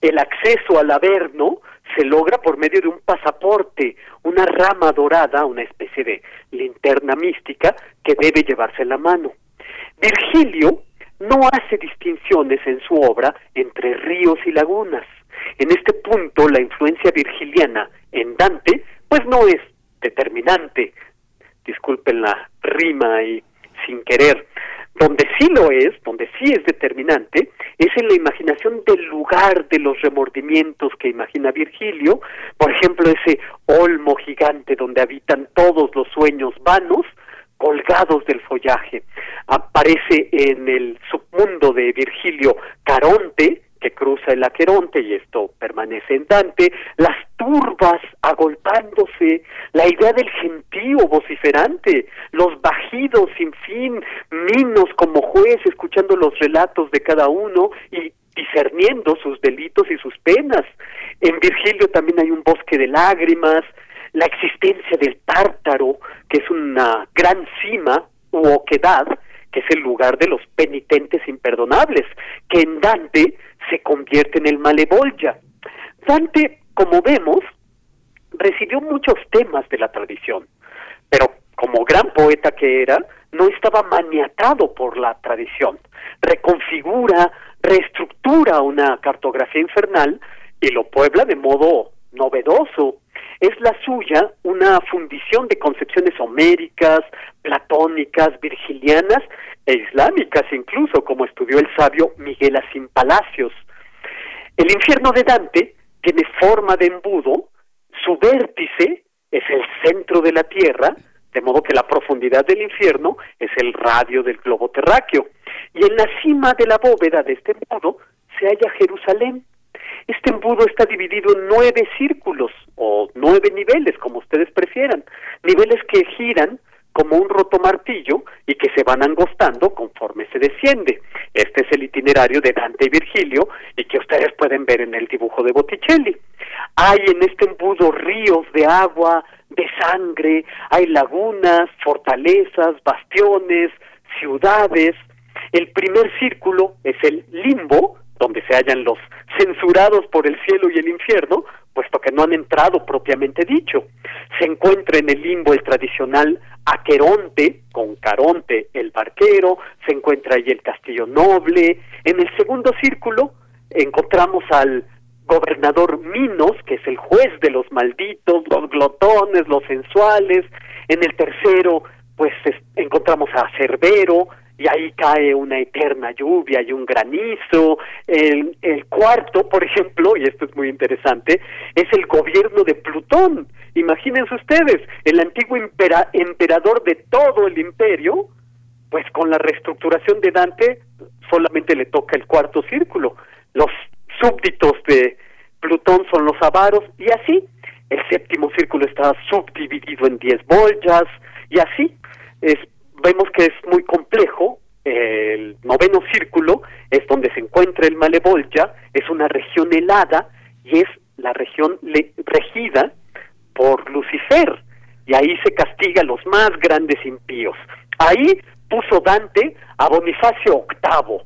El acceso al Averno se logra por medio de un pasaporte, una rama dorada, una especie de linterna mística que debe llevarse en la mano. Virgilio no hace distinciones en su obra entre ríos y lagunas. En este punto, la influencia virgiliana en Dante, pues no es determinante, disculpen la rima y sin querer, donde sí lo es, donde sí es determinante, es en la imaginación del lugar de los remordimientos que imagina Virgilio, por ejemplo, ese olmo gigante donde habitan todos los sueños vanos, colgados del follaje. Aparece en el submundo de Virgilio Caronte, que cruza el Aqueronte y esto permanece en Dante, las turbas agolpándose, la idea del gentío vociferante, los bajidos sin fin, Minos como juez escuchando los relatos de cada uno y discerniendo sus delitos y sus penas. En Virgilio también hay un bosque de lágrimas, la existencia del tártaro, que es una gran cima u oquedad, que es el lugar de los penitentes imperdonables, que en Dante se convierte en el Malevolya. Dante, como vemos, recibió muchos temas de la tradición, pero como gran poeta que era, no estaba maniatado por la tradición. Reconfigura, reestructura una cartografía infernal y lo puebla de modo novedoso. Es la suya una fundición de concepciones homéricas, platónicas, virgilianas e islámicas incluso, como estudió el sabio Miguel Asín Palacios. El infierno de Dante tiene forma de embudo, su vértice es el centro de la Tierra, de modo que la profundidad del infierno es el radio del globo terráqueo. Y en la cima de la bóveda de este embudo se halla Jerusalén. Este embudo está dividido en nueve círculos o nueve niveles, como ustedes prefieran, niveles que giran como un roto martillo y que se van angostando conforme se desciende. Este es el itinerario de Dante y Virgilio y que ustedes pueden ver en el dibujo de Botticelli. Hay en este embudo ríos de agua, de sangre, hay lagunas, fortalezas, bastiones, ciudades. El primer círculo es el limbo, donde se hallan los censurados por el cielo y el infierno, puesto que no han entrado propiamente dicho. Se encuentra en el limbo el tradicional Aqueronte, con Caronte el barquero, se encuentra ahí el castillo noble. En el segundo círculo encontramos al gobernador Minos, que es el juez de los malditos, los glotones, los sensuales. En el tercero, pues encontramos a Cerbero, y ahí cae una eterna lluvia y un granizo. El, el, cuarto, por ejemplo, y esto es muy interesante, es el gobierno de Plutón. Imagínense ustedes, el antiguo emperador de todo el imperio, pues con la reestructuración de Dante solamente le toca el cuarto círculo. Los súbditos de Plutón son los avaros y así. El séptimo círculo está subdividido en diez bollas y así. Es vemos que es muy complejo. El noveno círculo es donde se encuentra el Malevolya, es una región helada y es la región regida por Lucifer, y ahí se castiga a los más grandes impíos. Ahí puso Dante a Bonifacio VIII.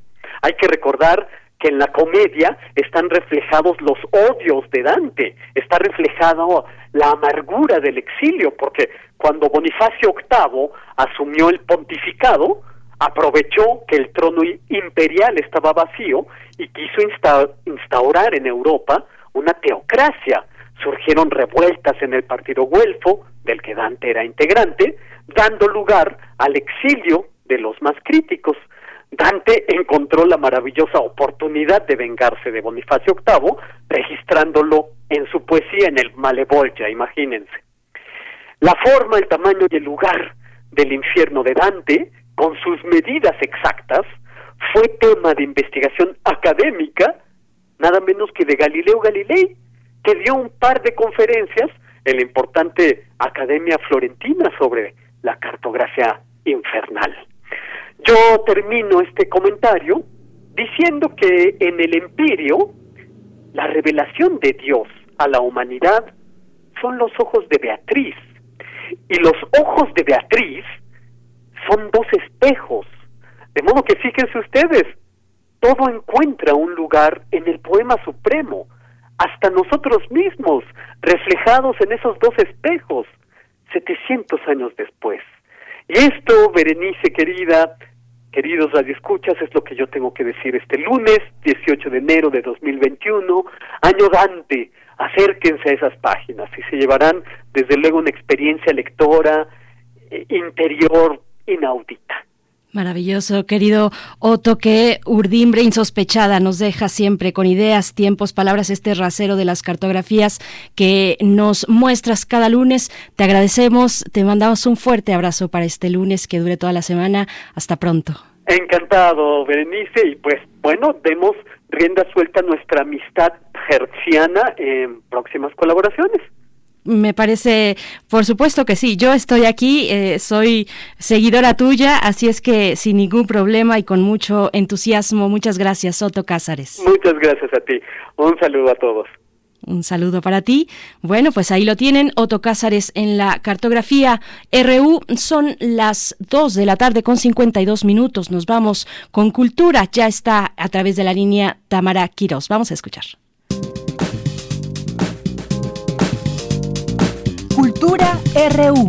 Hay que recordar que en la comedia están reflejados los odios de Dante, está reflejado la amargura del exilio, porque cuando Bonifacio VIII asumió el pontificado, aprovechó que el trono imperial estaba vacío y quiso instaurar en Europa una teocracia. Surgieron revueltas en el partido güelfo, del que Dante era integrante, dando lugar al exilio de los más críticos. Dante encontró la maravillosa oportunidad de vengarse de Bonifacio VIII, registrándolo en su poesía en el Malevolya, imagínense. La forma, el tamaño y el lugar del infierno de Dante, con sus medidas exactas, fue tema de investigación académica, nada menos que de Galileo Galilei, que dio un par de conferencias en la importante Academia Florentina sobre la cartografía infernal. Yo termino este comentario diciendo que en el empirio la revelación de Dios a la humanidad son los ojos de Beatriz y los ojos de Beatriz son dos espejos. De modo que fíjense ustedes, todo encuentra un lugar en el poema supremo, hasta nosotros mismos, reflejados en esos dos espejos, 700 años después. Y esto, Berenice querida, queridos radioescuchas, es lo que yo tengo que decir este lunes, 18 de enero de 2021, año Dante. Acérquense a esas páginas y se llevarán, desde luego, una experiencia lectora eh, interior inaudita. Maravilloso, querido Otto, que urdimbre insospechada nos deja siempre con ideas, tiempos, palabras, este rasero de las cartografías que nos muestras cada lunes. Te agradecemos, te mandamos un fuerte abrazo para este lunes que dure toda la semana. Hasta pronto. Encantado, Berenice, y pues bueno, demos rienda suelta a nuestra amistad herciana en próximas colaboraciones. Me parece, por supuesto que sí. Yo estoy aquí, eh, soy seguidora tuya, así es que sin ningún problema y con mucho entusiasmo. Muchas gracias, Soto Cázares. Muchas gracias a ti. Un saludo a todos. Un saludo para ti. Bueno, pues ahí lo tienen, Otto Cázares en la cartografía RU. Son las 2 de la tarde con 52 minutos. Nos vamos con cultura. Ya está a través de la línea Tamara Quiros. Vamos a escuchar. RU.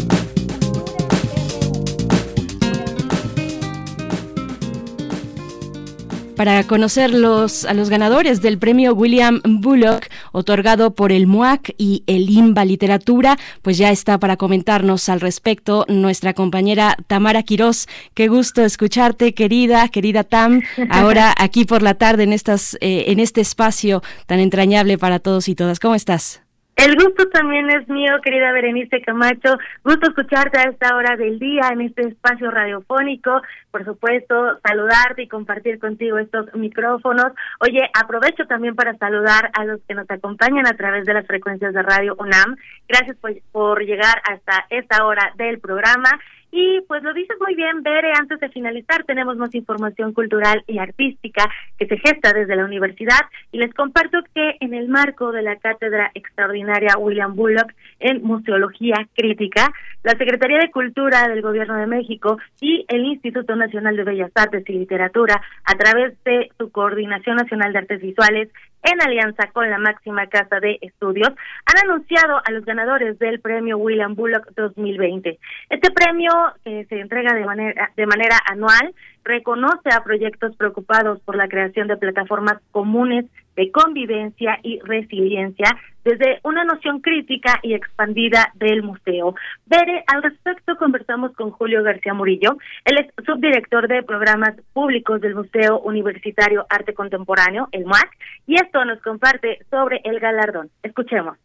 Para conocer los, a los ganadores del premio William Bullock, otorgado por el MUAC y el IMBA Literatura, pues ya está para comentarnos al respecto nuestra compañera Tamara Quirós. Qué gusto escucharte, querida, querida Tam, ahora aquí por la tarde en, estas, eh, en este espacio tan entrañable para todos y todas. ¿Cómo estás? El gusto también es mío, querida Berenice Camacho. Gusto escucharte a esta hora del día en este espacio radiofónico. Por supuesto, saludarte y compartir contigo estos micrófonos. Oye, aprovecho también para saludar a los que nos acompañan a través de las frecuencias de Radio UNAM. Gracias por, por llegar hasta esta hora del programa. Y pues lo dices muy bien, Bere, antes de finalizar tenemos más información cultural y artística que se gesta desde la universidad. Y les comparto que en el marco de la cátedra extraordinaria William Bullock en Museología Crítica, la Secretaría de Cultura del Gobierno de México y el Instituto Nacional de Bellas Artes y Literatura, a través de su Coordinación Nacional de Artes Visuales, en alianza con la máxima casa de estudios, han anunciado a los ganadores del premio William Bullock 2020. Este premio, que se entrega de manera, de manera anual, reconoce a proyectos preocupados por la creación de plataformas comunes de convivencia y resiliencia desde una noción crítica y expandida del museo. Bere, al respecto conversamos con Julio García Murillo, él es subdirector de programas públicos del Museo Universitario Arte Contemporáneo, el MUAC, y esto nos comparte sobre el galardón. Escuchemos.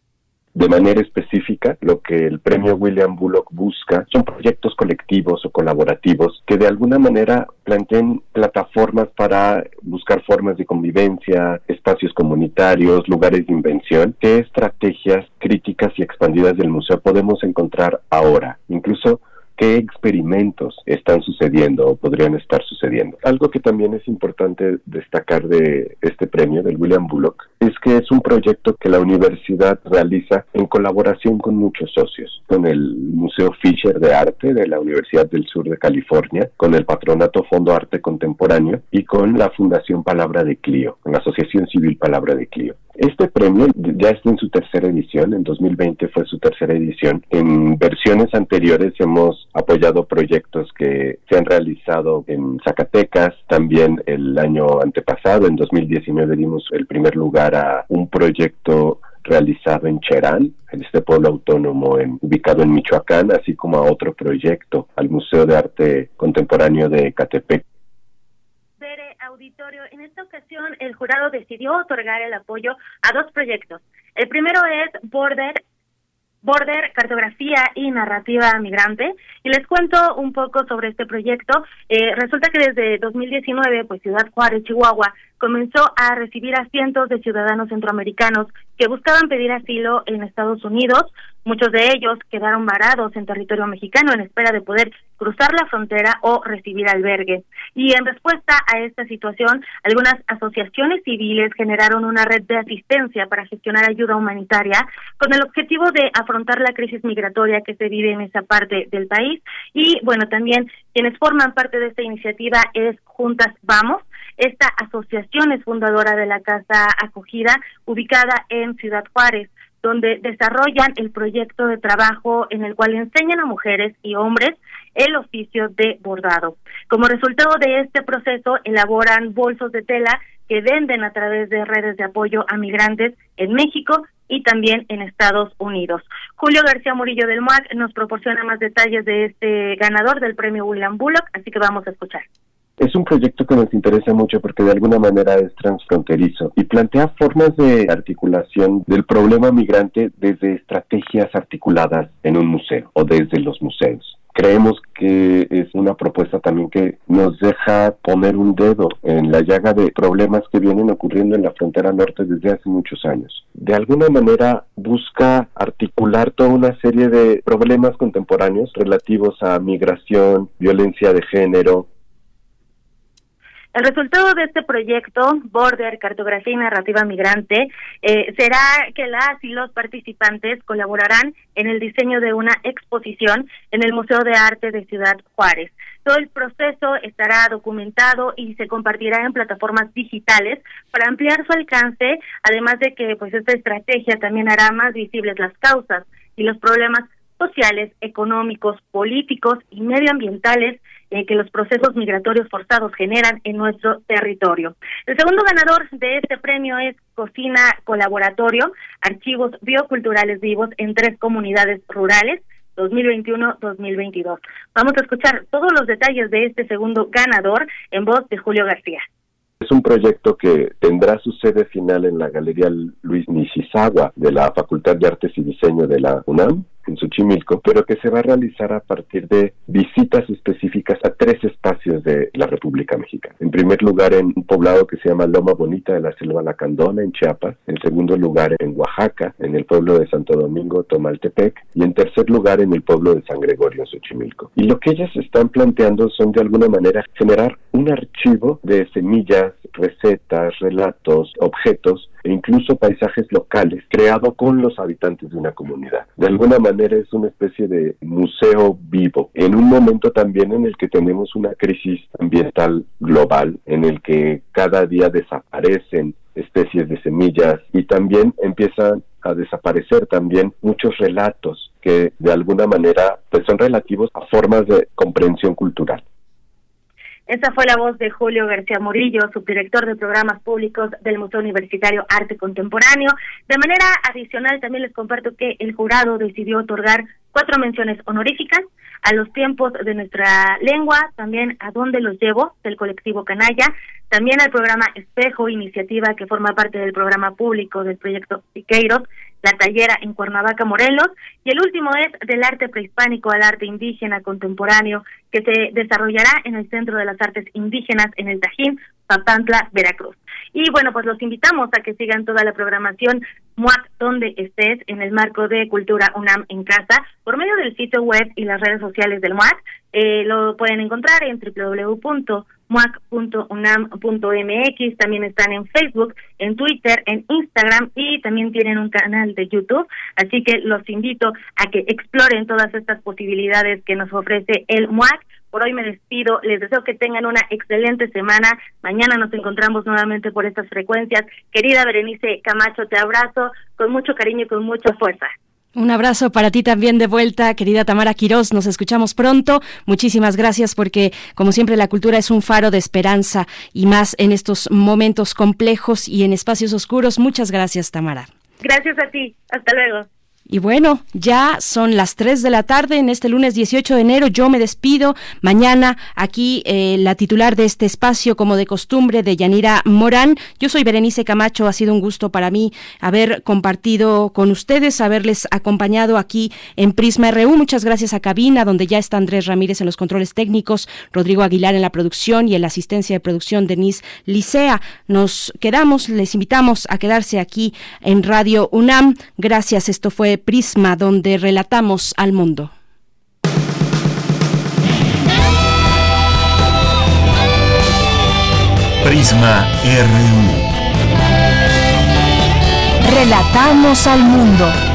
De manera específica, lo que el premio William Bullock busca son proyectos colectivos o colaborativos que de alguna manera planteen plataformas para buscar formas de convivencia, espacios comunitarios, lugares de invención. ¿Qué estrategias críticas y expandidas del museo podemos encontrar ahora? Incluso qué experimentos están sucediendo o podrían estar sucediendo. Algo que también es importante destacar de este premio del William Bullock es que es un proyecto que la universidad realiza en colaboración con muchos socios, con el Museo Fisher de Arte de la Universidad del Sur de California, con el Patronato Fondo Arte Contemporáneo y con la Fundación Palabra de Clio, con la Asociación Civil Palabra de Clio. Este premio ya está en su tercera edición, en 2020 fue su tercera edición. En versiones anteriores hemos apoyado proyectos que se han realizado en Zacatecas, también el año antepasado, en 2019 dimos el primer lugar a un proyecto realizado en Cherán, en este pueblo autónomo ubicado en Michoacán, así como a otro proyecto, al Museo de Arte Contemporáneo de Catepec. Auditorio, en esta ocasión el jurado decidió otorgar el apoyo a dos proyectos. El primero es Border Border, Cartografía y Narrativa Migrante. Y les cuento un poco sobre este proyecto. Eh, resulta que desde 2019, pues Ciudad Juárez, Chihuahua, comenzó a recibir a cientos de ciudadanos centroamericanos que buscaban pedir asilo en Estados Unidos. Muchos de ellos quedaron varados en territorio mexicano en espera de poder cruzar la frontera o recibir albergue. Y en respuesta a esta situación, algunas asociaciones civiles generaron una red de asistencia para gestionar ayuda humanitaria con el objetivo de afrontar la crisis migratoria que se vive en esa parte del país. Y bueno, también quienes forman parte de esta iniciativa es Juntas Vamos, esta asociación es fundadora de la Casa Acogida, ubicada en Ciudad Juárez, donde desarrollan el proyecto de trabajo en el cual enseñan a mujeres y hombres el oficio de bordado. Como resultado de este proceso, elaboran bolsos de tela que venden a través de redes de apoyo a migrantes en México y también en Estados Unidos. Julio García Murillo del MUAC nos proporciona más detalles de este ganador del premio William Bullock, así que vamos a escuchar. Es un proyecto que nos interesa mucho porque de alguna manera es transfronterizo y plantea formas de articulación del problema migrante desde estrategias articuladas en un museo o desde los museos. Creemos que es una propuesta también que nos deja poner un dedo en la llaga de problemas que vienen ocurriendo en la frontera norte desde hace muchos años. De alguna manera busca articular toda una serie de problemas contemporáneos relativos a migración, violencia de género, el resultado de este proyecto, Border, Cartografía y Narrativa Migrante, eh, será que las y los participantes colaborarán en el diseño de una exposición en el Museo de Arte de Ciudad Juárez. Todo el proceso estará documentado y se compartirá en plataformas digitales para ampliar su alcance, además de que pues esta estrategia también hará más visibles las causas y los problemas sociales, económicos, políticos y medioambientales eh, que los procesos migratorios forzados generan en nuestro territorio. El segundo ganador de este premio es Cocina Colaboratorio, Archivos Bioculturales Vivos en tres comunidades rurales. 2021-2022. Vamos a escuchar todos los detalles de este segundo ganador en voz de Julio García. Es un proyecto que tendrá su sede final en la Galería Luis Nishizawa de la Facultad de Artes y Diseño de la UNAM en Xochimilco, pero que se va a realizar a partir de visitas específicas a tres espacios de la República Mexicana. En primer lugar, en un poblado que se llama Loma Bonita de la Selva Lacandona, en Chiapas. En segundo lugar, en Oaxaca, en el pueblo de Santo Domingo, Tomaltepec. Y en tercer lugar, en el pueblo de San Gregorio, en Xochimilco. Y lo que ellas están planteando son, de alguna manera, generar un archivo de semillas, recetas, relatos, objetos e incluso paisajes locales creado con los habitantes de una comunidad. De alguna manera es una especie de museo vivo, en un momento también en el que tenemos una crisis ambiental global, en el que cada día desaparecen especies de semillas y también empiezan a desaparecer también muchos relatos que de alguna manera pues son relativos a formas de comprensión cultural. Esa fue la voz de Julio García Murillo, subdirector de programas públicos del Museo Universitario Arte Contemporáneo. De manera adicional, también les comparto que el jurado decidió otorgar cuatro menciones honoríficas a los tiempos de nuestra lengua, también a dónde los llevo del colectivo Canalla, también al programa Espejo, iniciativa que forma parte del programa público del proyecto Siqueiros, la tallera en Cuernavaca, Morelos, y el último es del arte prehispánico al arte indígena contemporáneo, que se desarrollará en el Centro de las Artes Indígenas en el Tajín, Papantla, Veracruz. Y bueno, pues los invitamos a que sigan toda la programación MUAC donde estés en el marco de Cultura UNAM en casa por medio del sitio web y las redes sociales del MUAC. Eh, lo pueden encontrar en www.muac.unam.mx, también están en Facebook, en Twitter, en Instagram y también tienen un canal de YouTube, así que los invito a que exploren todas estas posibilidades que nos ofrece el MUAC por hoy me despido, les deseo que tengan una excelente semana. Mañana nos encontramos nuevamente por estas frecuencias. Querida Berenice Camacho, te abrazo con mucho cariño y con mucha fuerza. Un abrazo para ti también de vuelta, querida Tamara Quirós. Nos escuchamos pronto. Muchísimas gracias porque, como siempre, la cultura es un faro de esperanza y más en estos momentos complejos y en espacios oscuros. Muchas gracias, Tamara. Gracias a ti. Hasta luego. Y bueno, ya son las 3 de la tarde en este lunes 18 de enero. Yo me despido. Mañana aquí eh, la titular de este espacio, como de costumbre, de Yanira Morán. Yo soy Berenice Camacho. Ha sido un gusto para mí haber compartido con ustedes, haberles acompañado aquí en Prisma RU. Muchas gracias a Cabina, donde ya está Andrés Ramírez en los controles técnicos, Rodrigo Aguilar en la producción y en la asistencia de producción Denise Licea. Nos quedamos, les invitamos a quedarse aquí en Radio UNAM. Gracias. Esto fue Prisma, donde relatamos al mundo. Prisma RU. Relatamos al mundo.